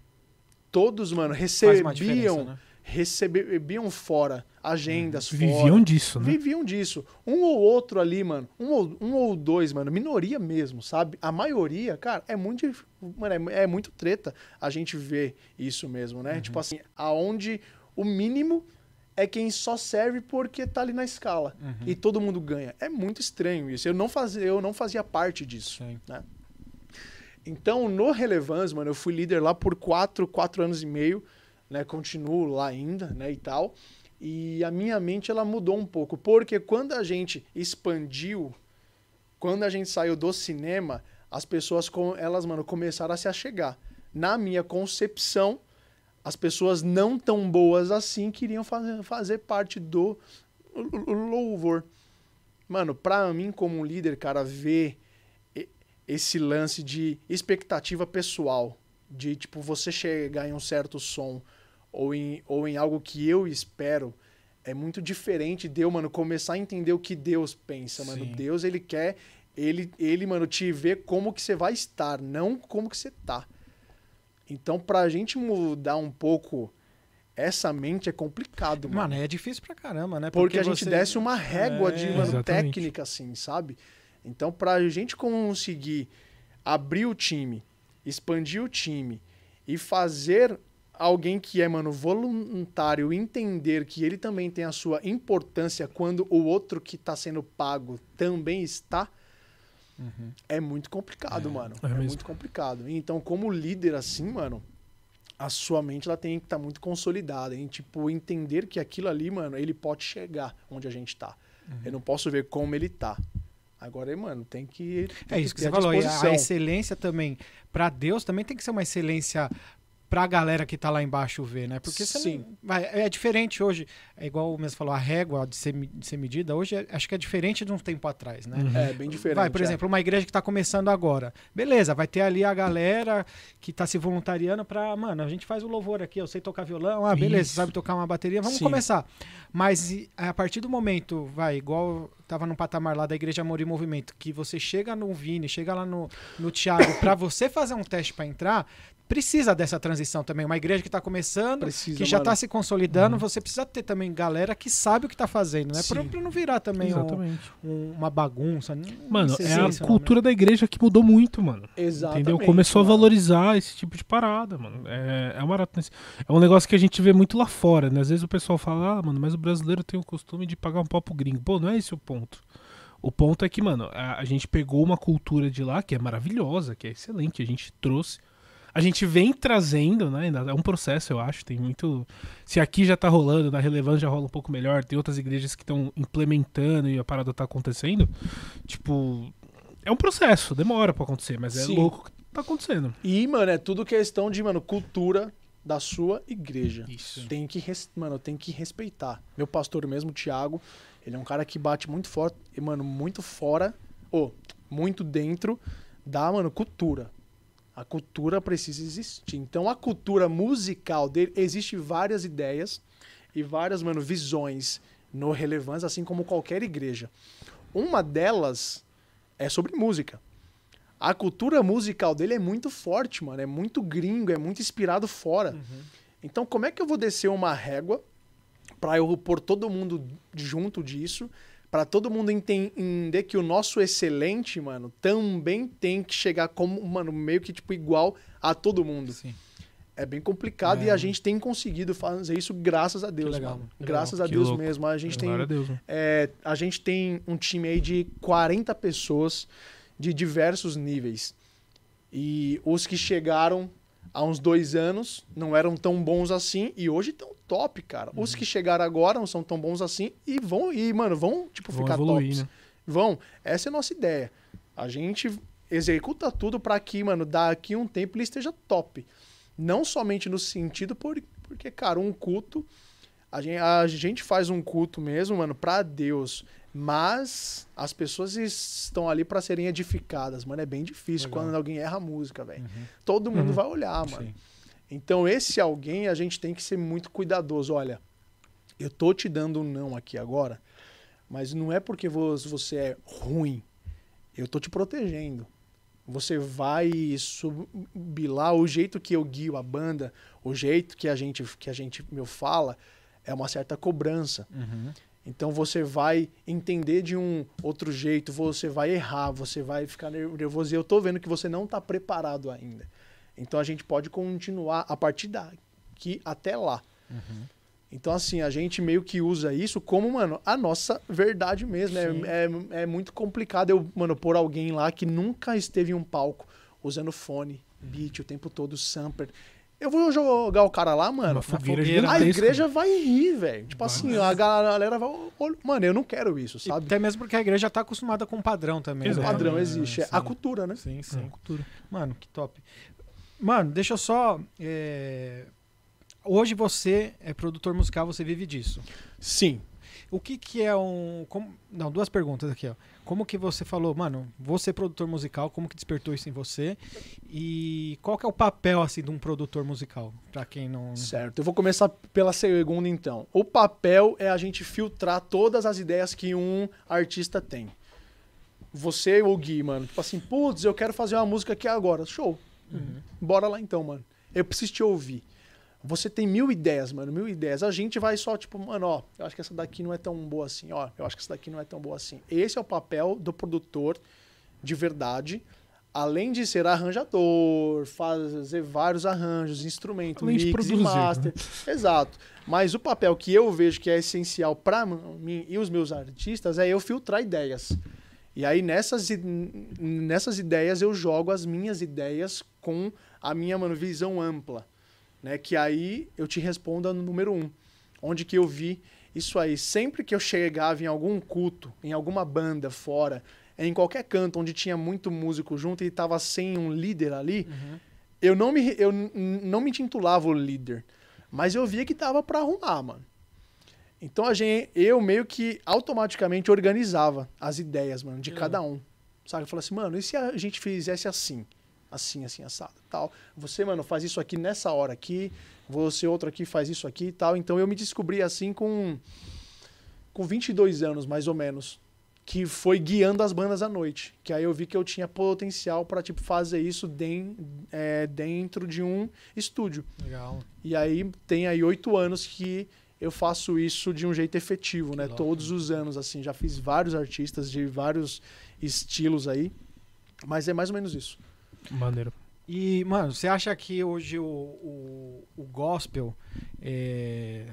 Todos, mano, recebiam, né? Recebiam fora agendas fora. Viviam disso, né? Viviam disso. Um ou outro ali, mano. Um ou, um ou dois, mano. Minoria mesmo, sabe? A maioria, cara, é muito. Mano, é, é muito treta a gente ver isso mesmo, né? Tipo assim, aonde o mínimo é quem só serve porque tá ali na escala. E todo mundo ganha. É muito estranho isso. Eu não fazia, eu não fazia parte disso. Sim. né? Então, no Relevance, mano, eu fui líder lá por quatro, quatro anos e meio, né? Continuo lá ainda, né, e tal. E a minha mente, ela mudou um pouco, porque quando a gente expandiu, quando a gente saiu do cinema, as pessoas, com- elas, mano, começaram a se achegar. Na minha concepção, as pessoas não tão boas assim queriam fazer, fazer parte do louvor. Mano, pra mim, como um líder, cara, ver esse lance de expectativa pessoal, de tipo você chegar em um certo som ou em, ou em algo que eu espero, é muito diferente de eu, mano, começar a entender o que Deus pensa, mano. Sim. Deus, ele quer, ele, ele, mano, te ver como que você vai estar, não como que você tá. Então, pra gente mudar um pouco essa mente é complicado, mano. Mano, é difícil pra caramba, né? Porque, a gente você- desce uma régua de É, mano, exatamente. técnica, assim, sabe? Então, pra gente conseguir abrir o time, expandir o time e fazer alguém que é, mano, voluntário entender que ele também tem a sua importância quando o outro que tá sendo pago também está, é muito complicado, mano. é É, muito complicado. Então, como líder assim, mano, a sua mente ela tem que estar muito consolidada em tipo entender que aquilo ali, mano, ele pode chegar onde a gente tá. Eu não posso ver como ele tá. Agora, mano, tem que tem É isso que ter você falou. E a, a excelência também, pra Deus, também tem que ser uma excelência pra galera que tá lá embaixo ver, né? Porque você Sim. não- é diferente hoje. É igual o mesmo falou, a régua de ser, de ser medida, hoje é- acho que é diferente de um tempo atrás, né? É, bem diferente. Vai, por é. exemplo, uma igreja que está começando agora. Beleza, vai ter ali a galera que está se voluntariando para, mano, a gente faz o louvor aqui, eu sei tocar violão, ah, beleza, Isso. sabe tocar uma bateria, vamos Sim. começar. Mas a partir do momento, vai, igual tava no patamar lá da Igreja Amor e Movimento, que você chega no Vini, chega lá no, no Thiago, para você fazer um teste para entrar, precisa dessa transição também. Uma igreja que está começando, Precisa, que já está se consolidando, você precisa ter também galera que sabe o que está fazendo, né? Pra não virar também um- um- uma bagunça. não- Mano, não é a isso, né? cultura da igreja que mudou muito, mano. Exatamente. Entendeu? Começou a mano. valorizar esse tipo de parada, mano. É, é, uma, é um negócio que a gente vê muito lá fora, né? Às vezes o pessoal fala, ah, mano, mas o brasileiro tem o costume de pagar um pau pro gringo. Pô, não é esse o ponto. O ponto é que, mano, a, a gente pegou uma cultura de lá que é maravilhosa, que é excelente, a gente trouxe. A gente vem trazendo, né? É um processo, eu acho. Tem muito. Se aqui já tá rolando, na relevância já rola um pouco melhor. Tem outras igrejas que estão implementando e a parada tá acontecendo. Tipo, é um processo, demora pra acontecer, mas é Sim. louco que tá acontecendo. E, mano, é tudo questão de, mano, cultura da sua igreja. Isso. Tem que, mano, tem que respeitar. Meu pastor mesmo, Thiago, ele é um cara que bate muito forte, e, mano, muito fora, ou muito dentro da, mano, cultura. A cultura precisa existir. Então, a cultura musical dele, existe várias ideias e várias, mano, visões no relevância, assim como qualquer igreja. Uma delas é sobre música. A cultura musical dele é muito forte, mano. É muito gringo, é muito inspirado fora. Então, como é que eu vou descer uma régua pra eu pôr todo mundo junto disso? Pra todo mundo enten- entender que o nosso excelente, mano, também tem que chegar como, mano, meio que tipo igual a todo mundo. Sim. É bem complicado É. e a gente tem conseguido fazer isso graças a Deus, legal, mano. que Graças legal. a Que Deus louco. mesmo. A gente tem a Deus, mano. é, a gente tem um time aí de 40 pessoas de diversos níveis. E os que chegaram há uns dois anos não eram tão bons assim e hoje estão top, cara. Os Uhum. que chegaram agora não são tão bons assim e vão ir, mano, vão tipo Vão ficar evoluir, tops. né? Vão. Essa é a nossa ideia. A gente executa tudo para que, mano, daqui um tempo ele esteja top. Não somente no sentido por, porque, cara, um culto a gente, a gente faz um culto mesmo, mano, pra Deus. Mas as pessoas estão ali pra serem edificadas, mano. É bem difícil Legal. quando alguém erra a música, velho. Todo mundo Uhum. vai olhar, mano. Sim. Então, esse alguém, a gente tem que ser muito cuidadoso. Olha, eu tô te dando um não aqui agora, mas não é porque vo- você é ruim. Eu tô te protegendo. Você vai subir lá, o jeito que eu guio a banda, o jeito que a gente, que a gente meu fala, é uma certa cobrança. Uhum. Então você vai entender de um outro jeito, você vai errar, você vai ficar nervoso. E eu tô vendo que você não tá preparado ainda. Então a gente pode continuar a partir daqui até lá. Então, assim, a gente meio que usa isso como, mano, a nossa verdade mesmo. É, é, é muito complicado eu, mano, pôr alguém lá que nunca esteve em um palco usando fone, beat o tempo todo, sampler. Eu vou jogar o cara lá, mano. Uma fogueira fogueira, A igreja vai rir, velho. Tipo Vai. assim, a galera vai. olha, Mano, eu não quero isso, E sabe? Até mesmo porque a igreja tá acostumada com padrão também. O né? padrão É, existe. É sim. a cultura, né? Sim, É, sim. cultura. Mano, que top. Mano, deixa eu só. é, Hoje você é produtor musical, você vive disso. Sim. O que que é um... como- Não, duas perguntas aqui, ó. Como que você falou, mano, ser produtor musical, como que despertou isso em você? E qual que é o papel, assim, de um produtor musical? Pra quem não... Certo. Eu vou começar pela segunda, então. O papel é a gente filtrar todas as ideias que um artista tem. Você ou o Gui, mano, tipo assim, putz, eu quero fazer uma música aqui agora. Show. Bora lá então, mano. Eu preciso te ouvir. Você tem mil ideias, mano, mil ideias. A gente vai só, tipo, mano, ó, eu acho que essa daqui não é tão boa assim, ó, eu acho que essa daqui não é tão boa assim. Esse é o papel do produtor de verdade, além de ser arranjador, fazer vários arranjos, instrumentos, Além de mix produzir, e master. Exato. Mas o papel que eu vejo que é essencial para mim e os meus artistas é eu filtrar ideias. E aí nessas, nessas ideias eu jogo as minhas ideias com a minha mano, visão ampla. Né? Que aí eu te respondo no número um. Onde que eu vi isso aí? Sempre que eu chegava em algum culto, em alguma banda fora, em qualquer canto onde tinha muito músico junto e tava sem um líder ali, eu não me eu não me intitulava o líder, mas eu via que tava para arrumar, mano. Então a gente, eu meio que automaticamente organizava as ideias, mano, de cada um. Sabe? Eu falava assim, mano, e se a gente fizesse assim? Assim, assim, assado, tal. Você, mano, faz isso aqui nessa hora aqui, você outro aqui faz isso aqui e tal. Então eu me descobri assim com com 22 anos, mais ou menos, que foi guiando as bandas à noite. Que aí eu vi que eu tinha potencial para tipo fazer isso den- é, dentro de um estúdio. Legal. E aí tem aí oito anos que eu faço isso de um jeito efetivo, né? louco, Todos os anos, assim. Já fiz vários artistas de vários estilos aí. Mas é mais ou menos isso. Maneiro. E, mano, você acha que hoje o, o, o gospel é,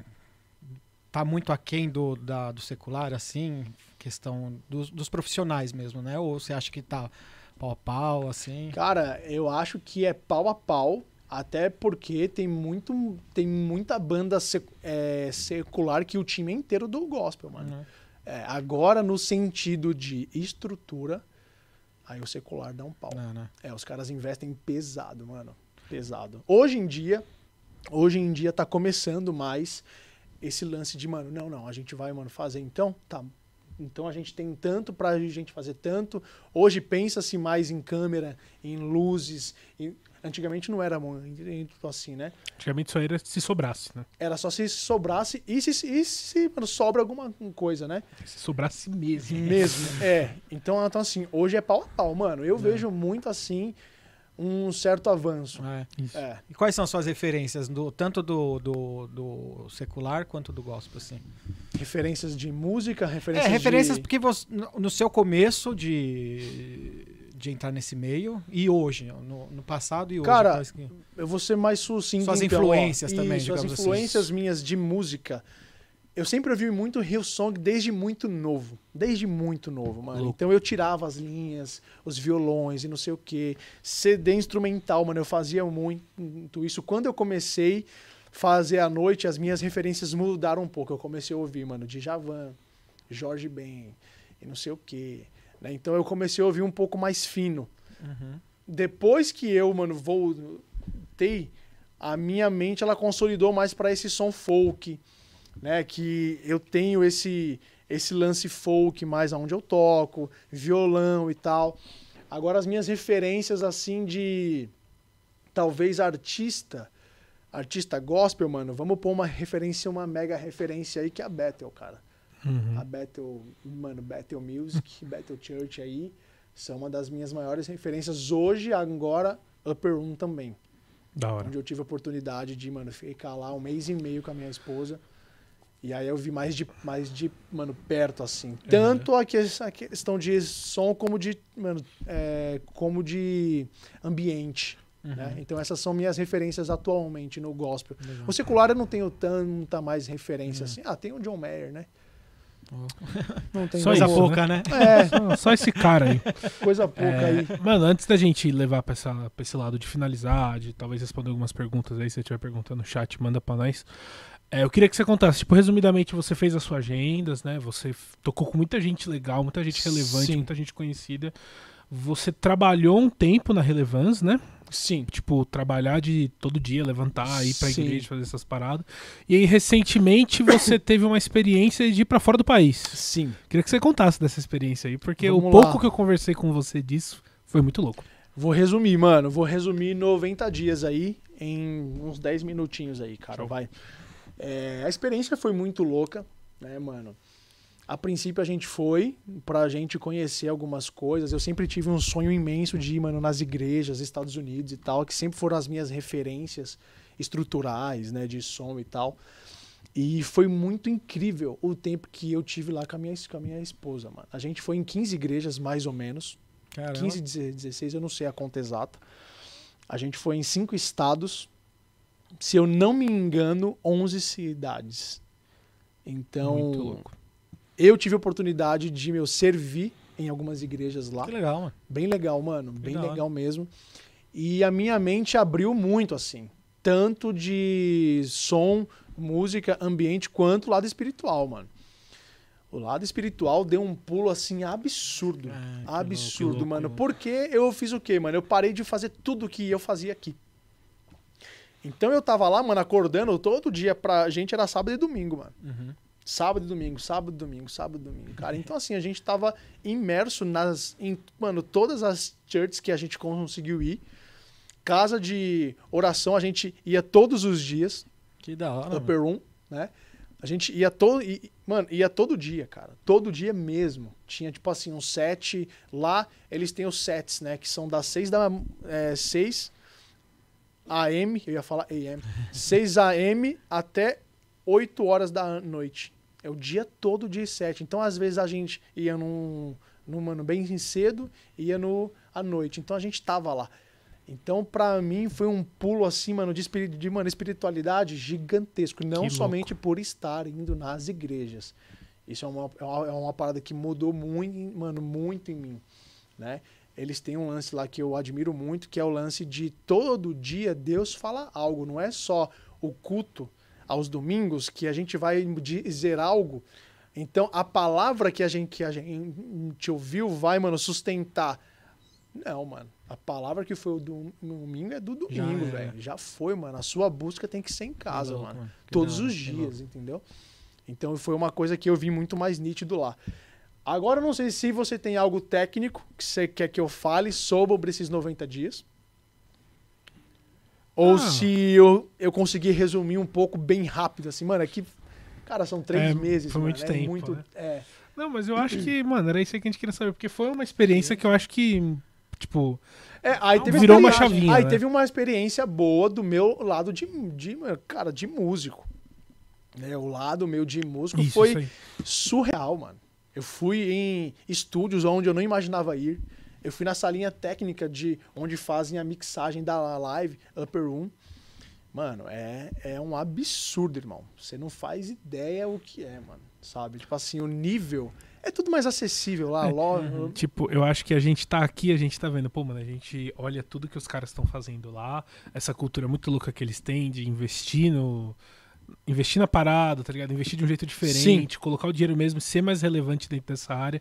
tá muito aquém do, da, do secular, assim? Questão dos, dos profissionais mesmo, né? Ou você acha que tá pau a pau, assim? Cara, eu acho que é pau a pau. Até porque tem, muito, tem muita banda sec- é, secular que o time é inteiro do gospel, mano. Né? É, agora, no sentido de estrutura, aí o secular dá um pau. Não, né? É, os caras investem pesado, mano. Pesado. Hoje em dia, hoje em dia tá começando mais esse lance de, mano, não, não, a gente vai, mano, fazer então, tá. Então a gente tem tanto pra gente fazer tanto. Hoje pensa-se mais em câmera, em luzes. em- Antigamente não era muito assim, né? Antigamente só era se sobrasse, né? Era só se sobrasse e se, e se mano, sobra alguma coisa, né? Se sobrasse mesmo. Mesmo. É. Então, então, assim, hoje é pau a pau, mano. Eu vejo muito assim um certo avanço. É. Isso. É. E quais são suas referências, do, tanto do, do, do secular quanto do gospel, assim? Referências de música, É, referências referências de... porque você, no seu começo de, de entrar nesse meio e hoje, no, no passado e hoje. Cara, que- Eu vou ser mais sucinto. Suas então, ó. influências também, Isso, as digamos assim. influências minhas de música. Eu sempre ouvi muito Hillsong desde muito novo. Desde muito novo, mano. Louco. Então eu tirava as linhas, os violões e não sei o quê. CD instrumental, mano, eu fazia muito isso. Quando eu comecei a fazer à noite, as minhas referências mudaram um pouco. Eu comecei a ouvir, mano, Djavan, Jorge Ben e não sei o quê. Né? Então eu comecei a ouvir um pouco mais fino Uhum. depois que eu, mano, voltei, a minha mente ela consolidou mais para esse som folk, né? Que eu tenho esse esse lance folk mais aonde eu toco, violão e tal. Agora as minhas referências assim de talvez artista, artista gospel, mano, vamos pôr uma referência, uma mega referência aí que é a Bethel, cara. Uhum. A Bethel, mano, Bethel Music, Bethel Church aí, são uma das minhas maiores referências hoje, agora Upper Room também. Da hora. Onde eu tive a oportunidade de, mano, ficar lá um mês e meio com a minha esposa. E aí eu vi mais de, mais de mano, perto, assim. Tanto a, que, a questão de som como de, mano, é, como de ambiente. Né? Então essas são minhas referências atualmente no gospel. Legal. O secular eu não tenho tanta mais referência assim. Ah, tem o John Mayer, né? Não tem Coisa isso, pouca, né? É, Só, só esse cara aí. coisa pouca É, aí. Mano, antes da gente levar pra, essa, pra esse lado de finalizar, de talvez responder algumas perguntas aí, se você estiver perguntando no chat, manda pra nós. É, eu queria que você contasse, tipo, resumidamente, você fez as suas agendas, né? Você tocou com muita gente legal, muita gente relevante, Sim. muita gente conhecida. Você trabalhou um tempo na Relevance, né? Sim. Tipo, trabalhar de todo dia, levantar, ir pra Sim. igreja, fazer essas paradas. E aí, recentemente, você teve uma experiência de ir pra fora do país. Sim. Queria que você contasse dessa experiência aí, porque o Vamos pouco lá. que eu conversei com você disso foi muito louco. Vou resumir, mano. Vou resumir 90 dias aí em uns 10 minutinhos aí, cara. Show. Vai. É, a experiência foi muito louca, né, mano? A princípio a gente foi pra gente conhecer algumas coisas. Eu sempre tive um sonho imenso de ir, mano, nas igrejas, Estados Unidos e tal, que sempre foram as minhas referências estruturais, né, de som e tal. E foi muito incrível o tempo que eu tive lá com a minha, com a minha esposa, mano. A gente foi em 15 igrejas, mais ou menos. Caramba. 15, 16, eu não sei a conta exata. A gente foi em cinco estados, se eu não me engano, 11 cidades. Então, Muito louco. Eu tive a oportunidade de meu servir em algumas igrejas lá. Que legal, mano. Bem legal, mano. Bem da hora. legal mesmo. E a minha mente abriu muito, assim. Tanto de som, música, ambiente, quanto o lado espiritual, mano. O lado espiritual deu um pulo, assim, absurdo. Ah, que que absurdo, louco, mano. louco. Porque eu fiz o quê, mano? Eu parei de fazer tudo que eu fazia aqui. Então eu tava lá, mano, acordando todo dia pra gente era sábado e domingo, mano. Uhum. Sábado e domingo, sábado e domingo, sábado e domingo, cara. Então, assim, a gente tava imerso nas. Em, mano, todas as churches que a gente conseguiu ir. Casa de oração, a gente ia todos os dias, Que da hora. mano. upper room, né? A gente ia todo. Mano, ia todo dia, cara. Todo dia mesmo. Tinha, tipo assim, um set. Lá, eles têm os sets, né? Que são das 6 da. É, 6 AM, eu ia falar AM. 6 AM até 8 horas da noite. É o dia todo de set. Então, às vezes, a gente ia num, num mano, bem cedo, ia no à noite. Então a gente tava lá. Então, pra mim, foi um pulo assim, mano, de, espiri- de mano, espiritualidade gigantesco. Não somente por estar indo nas igrejas. Isso é uma, é uma, é parada que mudou muito, em- mano, muito em mim, né? Eles têm um lance lá que eu admiro muito, que é o lance de todo dia Deus fala algo. Não é só o culto aos domingos que a gente vai dizer algo. Então, a palavra que a gente, que a gente ouviu vai, mano, sustentar. Não, mano. A palavra que foi o do domingo é do domingo, velho. Já foi, mano. A sua busca tem que ser em casa, louco, mano. mano. Todos hora, os dias, entendeu? Então foi uma coisa que eu vi muito mais nítido lá. Agora eu não sei se você tem algo técnico que você quer que eu fale sobre esses 90 dias. Ou Ah. se eu, eu conseguir resumir um pouco bem rápido, assim, mano, aqui. Cara, são três É, meses, foi mano. muito é tempo, muito. né? É. Não, mas eu acho que, mano, era isso aí que a gente queria saber, porque foi uma experiência que eu acho que, tipo, É, aí teve Virou uma chavinha, Aí né? teve uma experiência boa do meu lado de, de cara, de músico. É, o lado meu de músico isso, foi isso surreal, mano. Eu fui em estúdios onde eu não imaginava ir. Eu fui na salinha técnica de onde fazem a mixagem da live, Upper Room. Mano, é, é um absurdo, irmão. Você não faz ideia o que é, mano. Sabe? Tipo assim, o nível é tudo mais acessível lá. É, lo- Tipo, eu acho que a gente tá aqui, a gente tá vendo, pô, mano, a gente olha tudo que os caras estão fazendo lá, essa cultura muito louca que eles têm de investir no. Investir na parada, tá ligado? Investir de um jeito diferente, colocar o dinheiro mesmo, ser mais relevante dentro dessa área.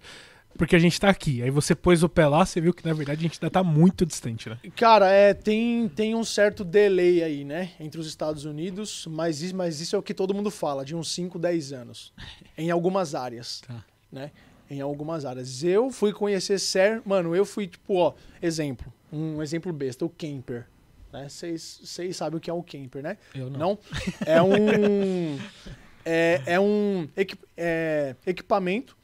Porque a gente tá aqui. Aí você pôs o pé lá, você viu que na verdade a gente ainda tá muito distante, né? Cara, é, tem, tem um certo delay aí, né? Entre os Estados Unidos, mas isso, mas isso é o que todo mundo fala, de uns 5, 10 anos. Em algumas áreas. Tá. Né? Em algumas áreas. Eu fui conhecer ser, mano, eu fui, tipo, ó, exemplo. Um exemplo besta, o camper. né? Vocês vocês sabem o que é um camper, né? Eu não. Não? É um. é, é um equi- é, equipamento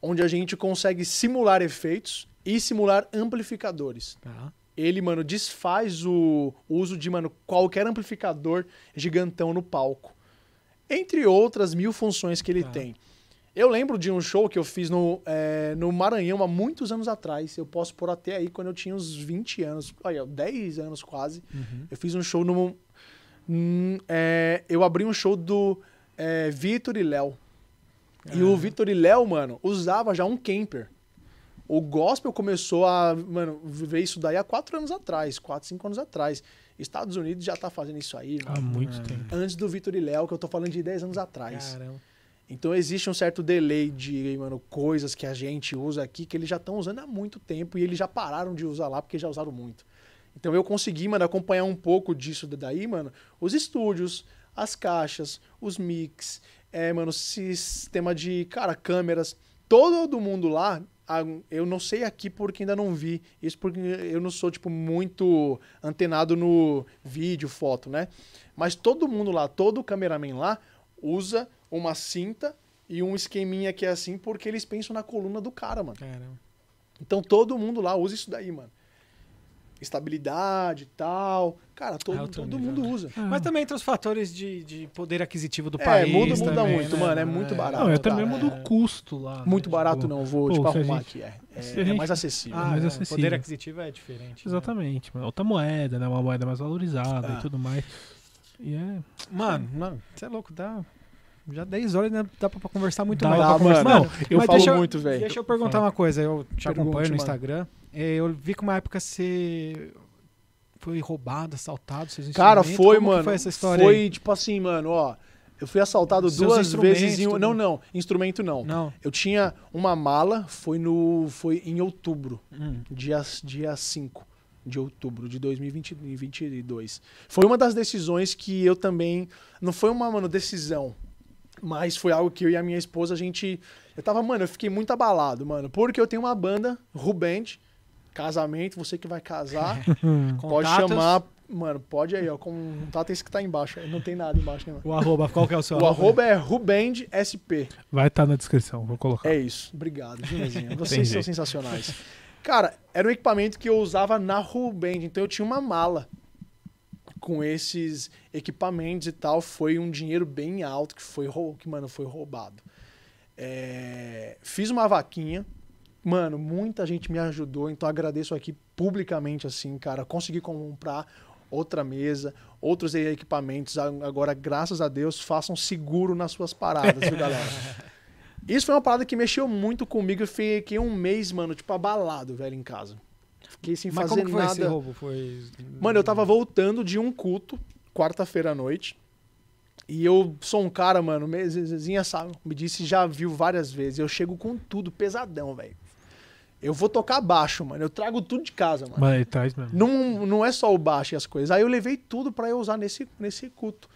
onde a gente consegue simular efeitos e simular amplificadores Tá. ele, mano, desfaz o uso de, mano, qualquer amplificador gigantão no palco. Entre outras mil funções que ele Tá. tem. Eu lembro de um show que eu fiz no, é, no Maranhão há muitos anos atrás. Eu posso pôr até aí quando eu tinha uns 20 anos. Olha, 10 anos quase. Uhum. Eu fiz um show no. hum, é, eu abri um show do é, Vitor e Léo. E o Vitor e Léo, mano, usava já um camper. O gospel começou a, mano, ver isso daí há quatro anos atrás, quatro, cinco anos atrás. Estados Unidos já tá fazendo isso aí, Há mano. muito tempo. Antes do Vitor e Léo, que eu tô falando de 10 anos atrás. Caramba. Então existe um certo delay de, mano, coisas que a gente usa aqui que eles já estão usando há muito tempo e eles já pararam de usar lá porque já usaram muito. Então eu consegui, mano, acompanhar um pouco disso daí, mano. Os estúdios, as caixas, os mix, é, mano, sistema de, cara, câmeras. Todo mundo lá, eu não sei aqui porque ainda não vi. Isso porque eu não sou, tipo, muito antenado no vídeo, foto, né? Mas todo mundo lá, todo cameraman lá, usa uma cinta e um esqueminha que é assim porque eles pensam na coluna do cara, mano. Caramba. Então todo mundo lá usa isso daí, mano. estabilidade e tal. Cara, todo, É todo nível, mundo né? usa. Mas também entre os fatores de, de poder aquisitivo do É, país. muda- muda também, muito, né, mano, é muito barato. Não, é tá, até mesmo é. custo lá. né? Muito barato Tipo, não, vou pô, tipo, arrumar gente- aqui. É, é, é gente- mais acessível. Ah, mais é, o acessível. poder aquisitivo é diferente. né? Exatamente, mano. Outra moeda, né? Uma moeda mais valorizada Ah. e tudo mais. E é. Mano, mano, você é louco, dá. Já 10 horas ainda dá pra conversar muito Dá mais. pra Ah, conversar. mano, Não, eu falo deixa eu- muito, velho. Deixa eu perguntar uma coisa, eu te acompanho no. Instagram. É, Eu vi que uma época você foi roubado, assaltado, seus Cara, foi, Como mano. foi essa história Foi aí? tipo assim, mano, ó. Eu fui assaltado Seus duas vezes em tudo. Não, não, instrumento não. Não. Eu tinha uma mala, foi no. Foi em outubro, Hum. dia, dia 5 de outubro de 2022. Foi uma das decisões que eu também. Não foi uma, mano, decisão. Mas foi algo que eu e a minha esposa, a gente. Eu tava, mano, eu fiquei muito abalado, mano. Porque eu tenho uma banda, Ruband, casamento, você que vai casar. Pode Contatos? chamar, mano, pode aí, ó, contato esse que tá embaixo. aí, Não tem nada embaixo, né, mano? O arroba, qual que é o seu O arroba é Rubend SP. Vai estar na descrição, vou colocar. É isso. Obrigado, viu, Mezinha? Vocês são sensacionais. Cara, era um equipamento que eu usava na Rubend, então eu tinha uma mala com esses equipamentos e tal. Foi um dinheiro bem alto que foi, rou- que, mano, foi roubado. É, Fiz uma vaquinha. Mano, muita gente me ajudou, então agradeço aqui publicamente, assim, cara. Consegui comprar outra mesa, outros equipamentos. Agora, graças a Deus, façam seguro nas suas paradas, viu, galera? Isso foi uma parada que mexeu muito comigo. Eu fiquei um mês, mano, tipo, abalado, velho, em casa. Fiquei sem Mas fazer como que foi esse nada. roubo? Foi... Mano, eu tava voltando de um culto, quarta-feira à noite. E eu sou um cara, mano, mesinha sabe, me disse já viu várias vezes. Eu chego com tudo pesadão, velho. Eu vou tocar baixo, mano. Eu trago tudo de casa, mano. Mas ele traz mesmo. Não, não é só o baixo e as coisas. Aí eu levei tudo pra eu usar nesse, nesse culto.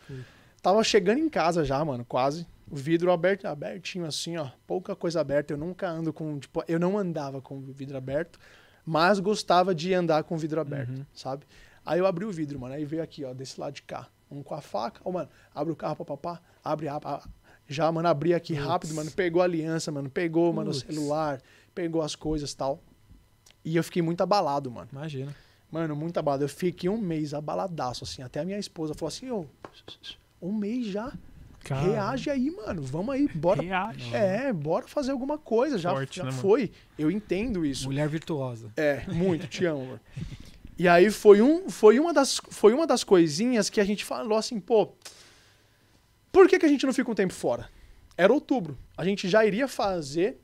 Tava chegando em casa já, mano, quase. O vidro aberto, abertinho assim, ó. Pouca coisa aberta. Eu nunca ando com, tipo, eu não andava com o vidro aberto, mas gostava de andar com o vidro aberto, Uhum. sabe? Aí eu abri o vidro, mano. Aí veio aqui, ó, desse lado de cá. Um com a faca. Ó, mano, abre o carro, papapá. Abre, abre, abre. Já, mano, abri aqui rápido, mano. Pegou a aliança, mano. Pegou, mano, o celular. Pegou as coisas e tal. E eu fiquei muito abalado, mano. Imagina. Mano, muito abalado. Eu fiquei um mês abaladaço, assim. Até a minha esposa falou assim, ô, um mês já? Cara, Reage aí, mano. Vamos aí, bora. Reage. É, bora fazer alguma coisa. Já, Forte, já né, mano? foi. Eu entendo isso. Mulher virtuosa. É, muito, te amo, mano. E aí foi, um, foi, uma das, foi uma das coisinhas que a gente falou assim, pô, por que, que a gente não fica um tempo fora? Era outubro. A gente já iria fazer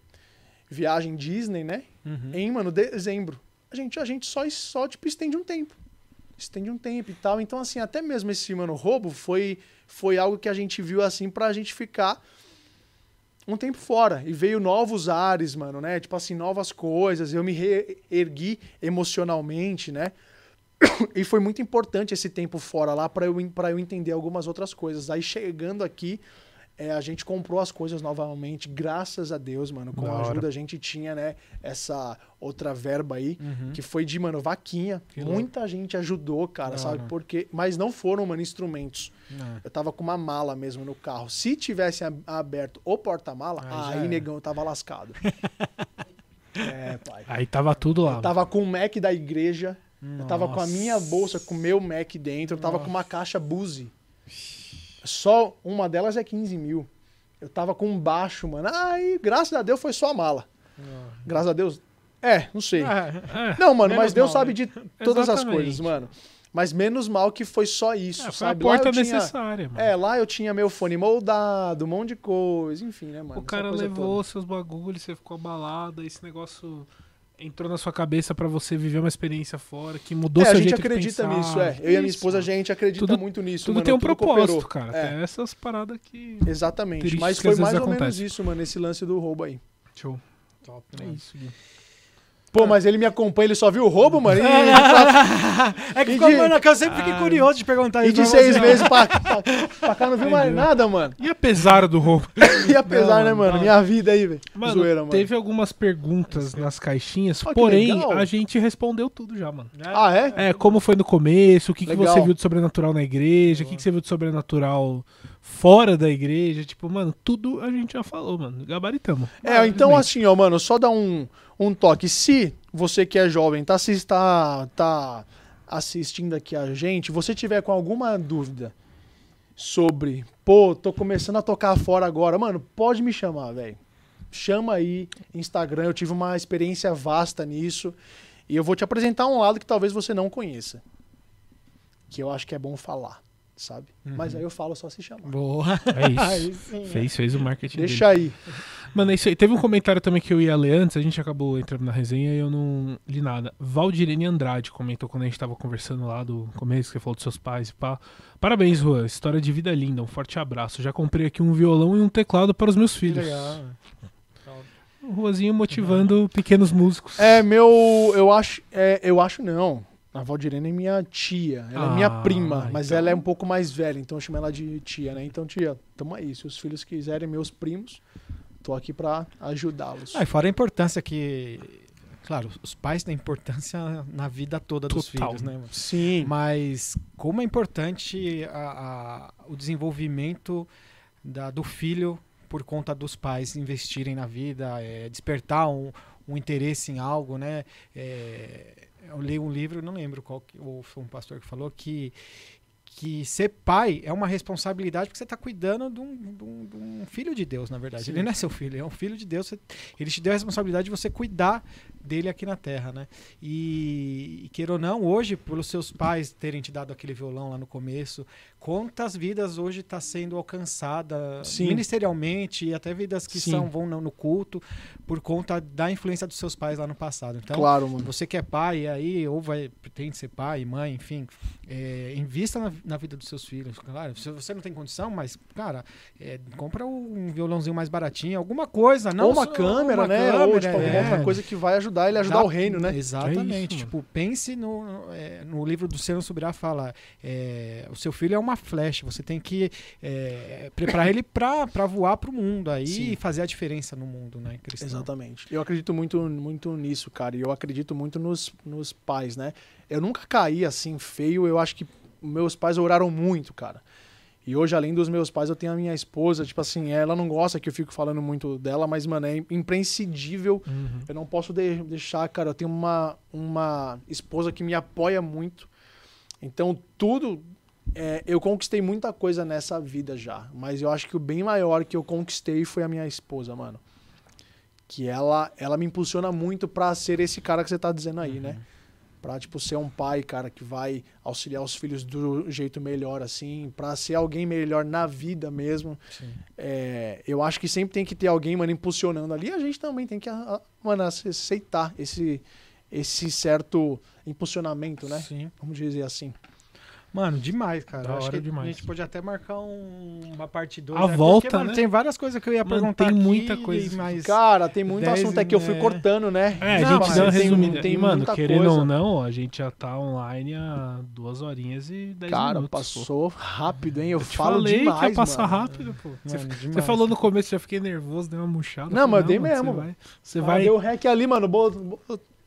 viagem Disney, né? Uhum. em, mano, dezembro. A gente, a gente só, só, tipo, estende um tempo. Estende um tempo e tal. Então, assim, até mesmo esse, mano, roubo foi, foi algo que a gente viu, assim, pra gente ficar um tempo fora. E veio novos ares, mano, né? Tipo assim, novas coisas. Eu me reergui emocionalmente, né? E foi muito importante esse tempo fora lá pra eu, pra eu entender algumas outras coisas. Aí, chegando aqui, é, a gente comprou as coisas novamente, graças a Deus, mano. Com Da a hora. ajuda, a gente tinha, né, essa outra verba aí, Uhum. que foi de, mano, vaquinha. Que louco. Muita gente ajudou, cara, Da sabe? hora. Porque, mas não foram, mano, instrumentos. É. Eu tava com uma mala mesmo no carro. Se tivesse aberto o porta-mala, Aí aí, negão, eu tava lascado. é, pai. Aí tava tudo lá. Eu tava com o Mac da igreja, eu tava com a minha Nossa. bolsa com o meu Mac dentro, eu tava Nossa. com uma caixa Buzi. Só uma delas é 15 mil. Eu tava com um baixo, mano. Aí, graças a Deus, foi só a mala. Graças a Deus. É, não sei. É. Não, mano, Menos mas Deus mal, sabe né? de todas as Exatamente. coisas, mano. Mas menos mal que foi só isso, É, foi a sabe? porta eu tinha- necessária, mano. É, lá eu tinha meu fone moldado, um monte de coisa, enfim, né, mano? o cara levou toda. seus bagulhos, você ficou abalado, esse negócio entrou na sua cabeça pra você viver uma experiência fora, que mudou É, seu a gente jeito de acredita pensar. nisso, é. Eu e a minha Isso, esposa, a mano. gente acredita Tudo- muito nisso, Tudo mano. tem um tudo propósito, cooperou. cara. É. Tem essas paradas que. Exatamente. Mas foi mais ou menos acontece. isso, mano, esse lance do roubo aí. Show. Top, É mano. isso, Gui. Pô, mas ele me acompanha, ele só viu o roubo, mano. E, É que E ficou, de- mano, que eu sempre fiquei curioso de perguntar e isso. de pra seis você. meses pra, pra, pra cá não viu mais nada, mano. E apesar do roubo? E apesar, Não, né, mano? não. Minha vida aí, velho. Zoeira, mano. teve algumas perguntas nas caixinhas, que porém legal. a gente respondeu tudo já, mano. Ah, é? É, como foi no começo, o que, que você viu de sobrenatural na igreja, o que, que você viu de sobrenatural fora da igreja, tipo, mano, tudo a gente já falou, mano, gabaritamos. É, então assim, ó, mano, só dar um, um toque. Se você que é jovem, tá, assis- tá, tá assistindo aqui a gente, você tiver com alguma dúvida sobre, pô, tô começando a tocar fora agora, mano, pode me chamar, velho. Chama aí, Instagram, eu tive uma experiência vasta nisso e eu vou te apresentar um lado que talvez você não conheça, que eu acho que é bom falar, sabe? Mas aí eu falo só se chamar. Boa. É isso. Aí sim. Fez, fez o marketing dele. Deixa aí. Mano, é isso aí. Teve um comentário também que eu ia ler antes, a gente acabou entrando na resenha e eu não li nada. Valdirene Andrade comentou quando a gente tava conversando lá do começo, que você falou dos seus pais e pá. Parabéns, Juan. História de vida linda. Um forte abraço. Já comprei aqui um violão e um teclado para os meus Que filhos. legal. Ruazinho motivando pequenos músicos. É, meu. Eu acho. É, eu acho não. A Valdirene é minha tia. Ela é minha Ah, prima, mas então. ela é um pouco mais velha, então eu chamo ela de tia, né? Então, tia, tamo aí. Se os filhos quiserem, meus primos, tô aqui pra ajudá-los. Ah, e fora a importância que. Claro, os pais têm importância na vida toda dos Total. filhos, né? Sim. Mas como é importante a- a- o desenvolvimento da- do filho por conta dos pais investirem na vida, é, despertar um, um interesse em algo, né? É, eu li um livro, não lembro qual, que- ou foi um pastor que falou que que ser pai é uma responsabilidade porque você está cuidando de um, de um- de um filho de Deus, na verdade. Sim. Ele não é seu filho, ele é um filho de Deus. Você- ele te deu a responsabilidade de você cuidar dele aqui na Terra, né? E, e queira ou não, hoje, pelos seus pais terem te dado aquele violão lá no começo, quantas vidas hoje está sendo alcançada Sim. ministerialmente e até vidas que Sim. são vão no, no culto por conta da influência dos seus pais lá no passado. Então, claro, mano. você que é pai aí, ou vai, pretende ser pai, mãe, enfim, é, invista na, na vida dos seus filhos. Claro, se você não tem condição, mas, cara, é, compra um violãozinho mais baratinho, alguma coisa. Não Ou uma só- câmera, uma né? Ou câmera, tipo, alguma é. outra coisa que vai ajudar ele a ajudar Dá- o reino, né? Exatamente. É tipo, pense no, é, no livro do Senhor Subirá fala: é, o seu filho é uma flecha, você tem que é, preparar ele pra, pra voar pro mundo aí Sim. e fazer a diferença no mundo, né, cristão? Exatamente. Eu acredito muito, muito nisso, cara. E eu acredito muito nos, nos pais, né? Eu nunca caí assim feio. Eu acho que meus pais oraram muito, cara. E hoje, além dos meus pais, eu tenho a minha esposa. Tipo assim, ela não gosta que eu fico falando muito dela, mas, mano, é imprescindível. Uhum. Eu não posso de- deixar, cara. Eu tenho uma, uma esposa que me apoia muito. Então, tudo. é, eu conquistei muita coisa nessa vida já. Mas eu acho que o bem maior que eu conquistei foi a minha esposa, mano. Que ela, ela me impulsiona muito pra ser esse cara que você tá dizendo aí, né? Pra, tipo, ser um pai, cara, que vai auxiliar os filhos do jeito melhor, assim. Pra ser alguém melhor na vida mesmo. É, eu acho que sempre tem que ter alguém, mano, impulsionando ali. A gente também tem que, mano, aceitar esse, esse certo impulsionamento, né? Sim. Vamos dizer assim. Mano, demais, cara. Da Eu acho que demais. A gente pode até marcar um- uma parte 2. A volta, né? Tem várias coisas que eu ia Mano, perguntar tem aqui, muita coisa. Mas... Cara, tem muito 10 assunto aqui que eu fui é. cortando, né? É, a Não, gente mas deu uma tem- resumida. tem e, mano, querendo coisa. ou não, a gente já tá online há duas horinhas e dez Cara, minutos. pô. passou rápido, hein? Eu, Eu te falo falei demais, que ia passar mano. rápido, pô. Você, Mano, você demais. falou no começo, já fiquei nervoso, deu uma murchada. Não, mas Falei, dei mesmo, Você vai, você vai, Deu rec ali, mano.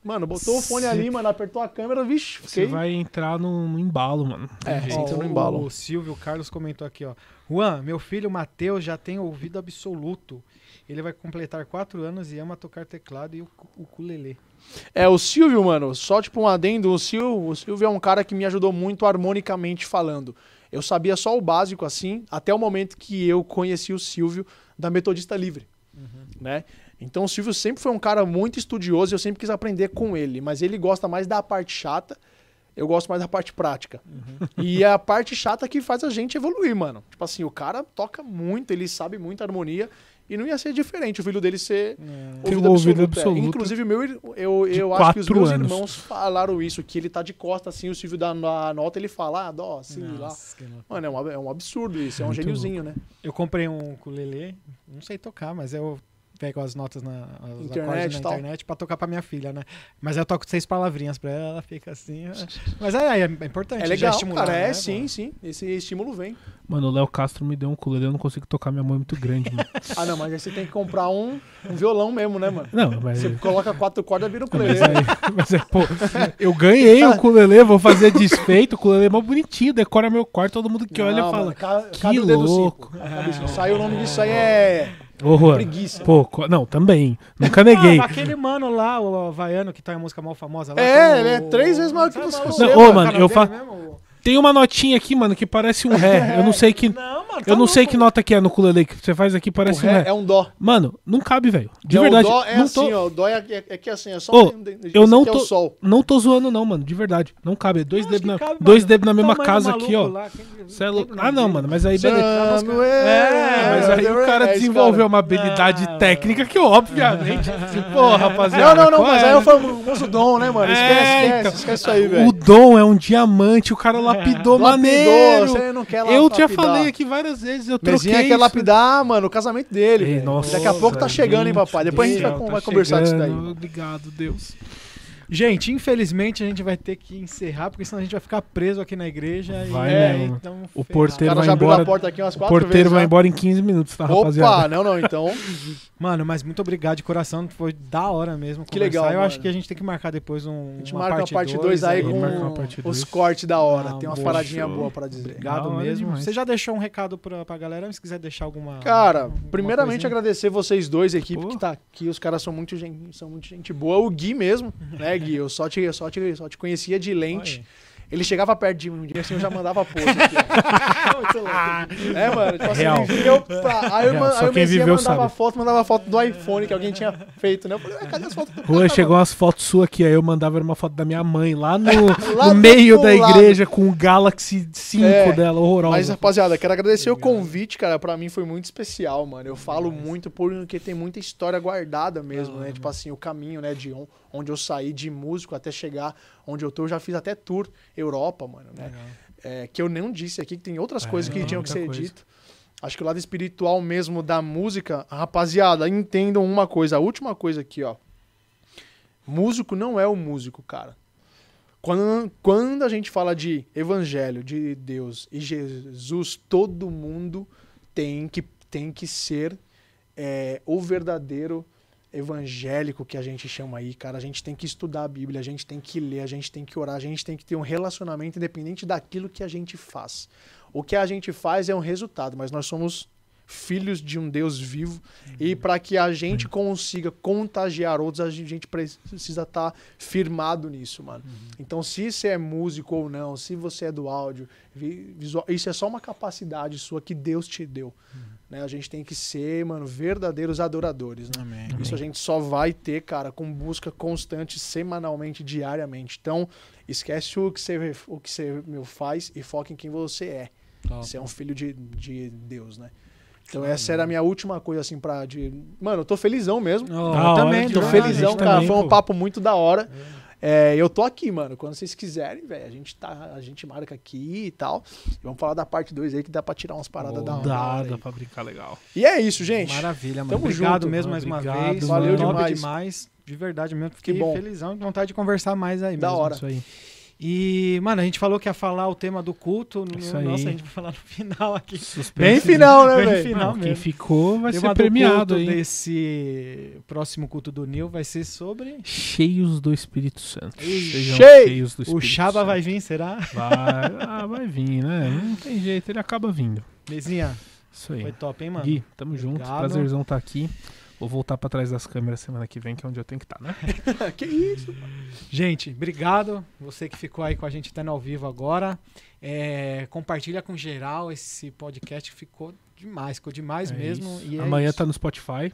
Mano, botou o fone Cê- ali, mano. Apertou a câmera, vixe, você fiquei... vai entrar no, no embalo, mano. É. Ó, entra no o- embalo. O Silvio Carlos comentou aqui, ó. Juan, meu filho Matheus já tem ouvido absoluto. Ele vai completar quatro anos e ama tocar teclado e o cu- ukulele. É, o Silvio, mano, só tipo um adendo, o Silvio, o Silvio é um cara que me ajudou muito harmonicamente falando. Eu sabia só o básico, assim, até o momento que eu conheci o Silvio da Metodista Livre, né? Então o Silvio sempre foi um cara muito estudioso e eu sempre quis aprender com ele, mas ele gosta mais da parte chata, eu gosto mais da parte prática. E é a parte chata que faz a gente evoluir, mano. Tipo assim, o cara toca muito, ele sabe muito harmonia e não ia ser diferente o filho dele ser Tem um ouvido absoluto. É, Inclusive, meu, eu, eu acho que os meus anos. irmãos falaram isso, que ele tá de costa assim, o Silvio dá a nota, ele fala, ah, dó, assim, lá. Nossa, louco. Mano, é um, é um absurdo isso, é um Muito gêniozinho, né? Eu comprei um ukulele, não sei tocar, mas eu pego as notas na as Internet acordes na internet pra tocar pra minha filha, né? Mas eu toco seis palavrinhas pra ela, ela fica assim. é. Mas é, é, é importante. É legal, estimular, cara, é né, sim, mano? sim, esse estímulo vem. Mano, o Léo Castro me deu um ukulele, eu não consigo tocar, minha mão é muito grande, mano. Ah, não, mas aí você tem que comprar um, um violão mesmo, né, mano? Não, mas... Você coloca quatro cordas, vira um Mas, ukulele. aí, mas é, pô, eu ganhei o ukulele, vou fazer desfeito, o ukulele é mó bonitinho, decora meu quarto, todo mundo que olha Não, fala, mano, ca- que cabe o dedo louco. cinco. Cabe cinco. Sai o nome disso aí é Ô, Juan, Preguiça. Pô, não, também. Nunca neguei. Ah, aquele mano lá, o havaiano que tá em música mal famosa lá. É, com ele é o- três vezes maior que Tá você, Não, ô, é mano, eu dele fa- mesmo? Tem uma notinha aqui, mano, que parece um ré. Eu não sei que. Não, mano, tá Eu não sei louco. que nota que é no ukulele que você faz aqui, O parece um ré ré. é um dó. Mano, não cabe, velho. De Não, verdade. O dó é não assim, tô, ó. O dó é, é, é que assim, é só. Ô, um- eu não aqui é tô- o sol. não tô zoando, não, mano. De verdade. Não cabe. É dois dedos na, cabe, dois dedos na mesma casa aqui, ó. lá, quem- é o Ah, não, mano, mas aí beleza. Samuel. É, mas aí o cara É, esse desenvolveu cara. uma habilidade Ah, técnica que, obviamente. Pô, rapaziada. Não, não, não, mas é? aí eu falo o dom, né, mano? Esquece, É, esquece, então. esquece isso aí, O velho. dom é um diamante, o cara lapidou maneiro. Você não quer lá Eu já falei aqui várias vezes, eu Mezinha troquei quer isso. lapidar, mano, o casamento dele. Ei, nossa, Daqui a pouco tá chegando, hein, papai? Depois a gente vai, Deus céu, vai tá conversar disso daí. Obrigado, Deus. Gente, infelizmente a gente vai ter que encerrar, porque senão a gente vai ficar preso aqui na igreja. Vai e é, então, O porteiro cara vai já abriu embora. a porta aqui umas O porteiro vezes. vai já. embora em 15 minutos, tá, Opa, rapaziada? não, não, então. Mano, mas muito obrigado de coração, foi da hora mesmo. Que legal. Eu acho mano. que a gente tem que marcar depois um. A gente uma marca parte a parte 2 dois aí com marca uma parte dois. os cortes da hora. Ah, Tem umas boa, paradinhas boas pra dizer. Obrigado hora mesmo. demais. Você já deixou um recado pra, pra galera, se quiser deixar alguma. Cara, alguma primeiramente coisinha? agradecer vocês dois, a equipe Pô. que tá aqui. Os caras são muito, gente, são muito gente boa. O Gui mesmo, né, Eu só te, eu só te, só te conhecia de lente. Ele chegava perto de mim um dia assim, eu já mandava pose aqui. É, mano, tipo assim, Real. eu pra- Aí, eu, Real, aí o quem viveu mandava sabe. foto, mandava foto do iPhone que alguém tinha feito, né? Eu falei, cadê as fotos do cara, chegou umas fotos suas aqui, aí eu mandava era uma foto da minha mãe lá no, Lá no meio da outro lado. igreja com o Galaxy 5 É, dela, horrorosa. Mas, rapaziada, quero agradecer o convite, cara. Pra mim foi muito especial, mano. Eu falo muito porque tem muita história guardada mesmo, né? Tipo assim, o caminho, né? De onde eu saí de músico até chegar onde eu tô. Eu já fiz até tour Europa, mano, né? É, que eu não disse aqui, que tem outras É, coisas que tinham que ser coisa. dito. Acho que o lado espiritual mesmo da música, rapaziada, entendam uma coisa. A última coisa aqui, ó. Músico não é o músico, cara. Quando, quando a gente fala de evangelho, de Deus e Jesus, todo mundo tem que, tem que ser é, o verdadeiro evangélico que a gente chama aí, cara. A gente tem que estudar a Bíblia, a gente tem que ler, a gente tem que orar, a gente tem que ter um relacionamento independente daquilo que a gente faz. O que a gente faz é um resultado, mas nós somos filhos de um Deus vivo e para que a gente consiga contagiar outros, a gente precisa estar firmado nisso, mano. Então, se você é músico ou não, se você é do áudio, vi- visual, isso é só uma capacidade sua que Deus te deu. Né? A gente tem que ser, mano, verdadeiros adoradores, né? Amém. Isso a gente só vai ter, cara, com busca constante, semanalmente, diariamente. Então, esquece o que você, o que você meu, faz e foca em quem você é. Top. Você é um filho de, de Deus, né? Então essa era a minha última coisa, assim, pra... De... Mano, eu tô felizão mesmo. Oh, eu também, Tô felizão, cara. também, Foi um papo muito da hora. É, eu tô aqui, mano. Quando vocês quiserem, velho, a gente tá, a gente marca aqui e tal. E vamos falar da parte 2 aí que dá pra tirar umas paradas da hora. Dá, dá pra brincar legal. E é isso, gente. Maravilha, mano. Tamo Obrigado junto, mesmo mano. mais uma Obrigado, vez. valeu Top demais. demais. De verdade mesmo. Fiquei bom. felizão, com vontade de conversar mais aí Da mesmo. hora. Isso aí. E, mano, a gente falou que ia falar o tema do culto. No, Isso aí. Nossa, a gente vai falar no final aqui. Suspense. Bem final, né, Bem velho? final Não, quem ficou vai Tema ser do premiado aí. desse próximo culto do Nil vai ser sobre... Cheios do Espírito Santo. Cheio! cheios do Espírito O Chaba Santo. vai vir, será? Vai, ah, vai vir, né? Não tem jeito, ele acaba vindo. Mezinha, Isso aí. foi top, hein, mano? Gui, tamo junto. Obrigado. Prazerzão tá aqui. Vou voltar pra trás das câmeras semana que vem, que é onde eu tenho que estar, né? que isso? Gente, obrigado. Você que ficou aí com a gente até no ao vivo agora. É, compartilha com geral esse podcast que ficou demais, ficou demais É mesmo. isso. E é Amanhã isso. tá no Spotify.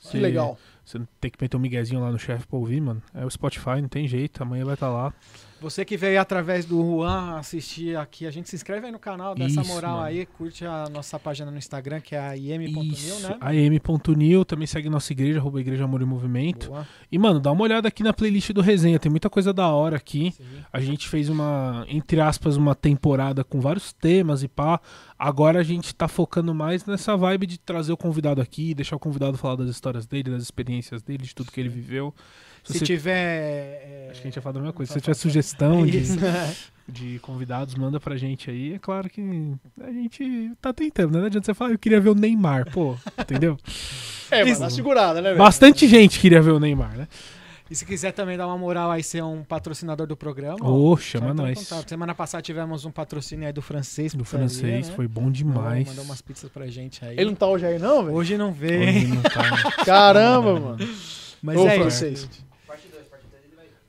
Que legal. Você tem que meter um miguezinho lá no chefe pra ouvir, mano. É o Spotify, não tem jeito. Amanhã vai estar lá. Você que veio através do Juan assistir aqui, a gente se inscreve aí no canal, dá essa Isso, moral mano. aí, curte a nossa página no Instagram, que é a im.nil, Isso. né? am.nil. Também segue nossa igreja, arroba Igreja Amor e Movimento. Boa. E, mano, dá uma olhada aqui na playlist do Resenha. Tem muita coisa da hora aqui. Sim. A gente fez uma, entre aspas, uma temporada com vários temas e pá. Agora a gente tá focando mais nessa vibe de trazer o convidado aqui, deixar o convidado falar das histórias dele, das experiências dele, de tudo que ele viveu. Se, você- tiver. é, Acho que a gente ia falar da mesma coisa. Se Tá, você tiver tá, tá. sugestão de, Isso. de convidados, manda pra gente aí. É claro que a gente tá tentando, né? Não adianta você falar, eu queria ver o Neymar, pô, entendeu? É, mano, na segurada, né, velho? Bastante gente queria ver o Neymar, né? E se quiser também dar uma moral aí, ser um patrocinador do programa. Ô, ó, chama nós. contato. Semana passada tivemos um patrocínio aí do francês. Do francês, né? foi bom demais. Mandou umas pizzas pra gente aí. Ele não tá hoje aí, não, velho? Hoje não veio, Hoje não tá. Caramba, mano. Mas Ô, é francês. isso.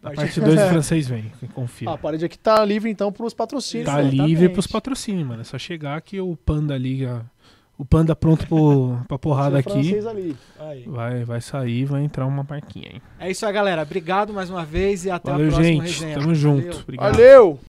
A parte 2 do francês vem, confia. Ah, a parede aqui tá livre então pros patrocínios. Tá né? exatamente. livre pros patrocínios, mano. É só chegar que o panda ali, a- o panda pronto pro, pra porrada aqui. francês ali. Aí. Vai, vai sair, vai entrar uma marquinha aí. É isso aí, galera. Obrigado mais uma vez e até Valeu, a próxima gente. resenha. Tamo junto. Valeu. Obrigado. Valeu!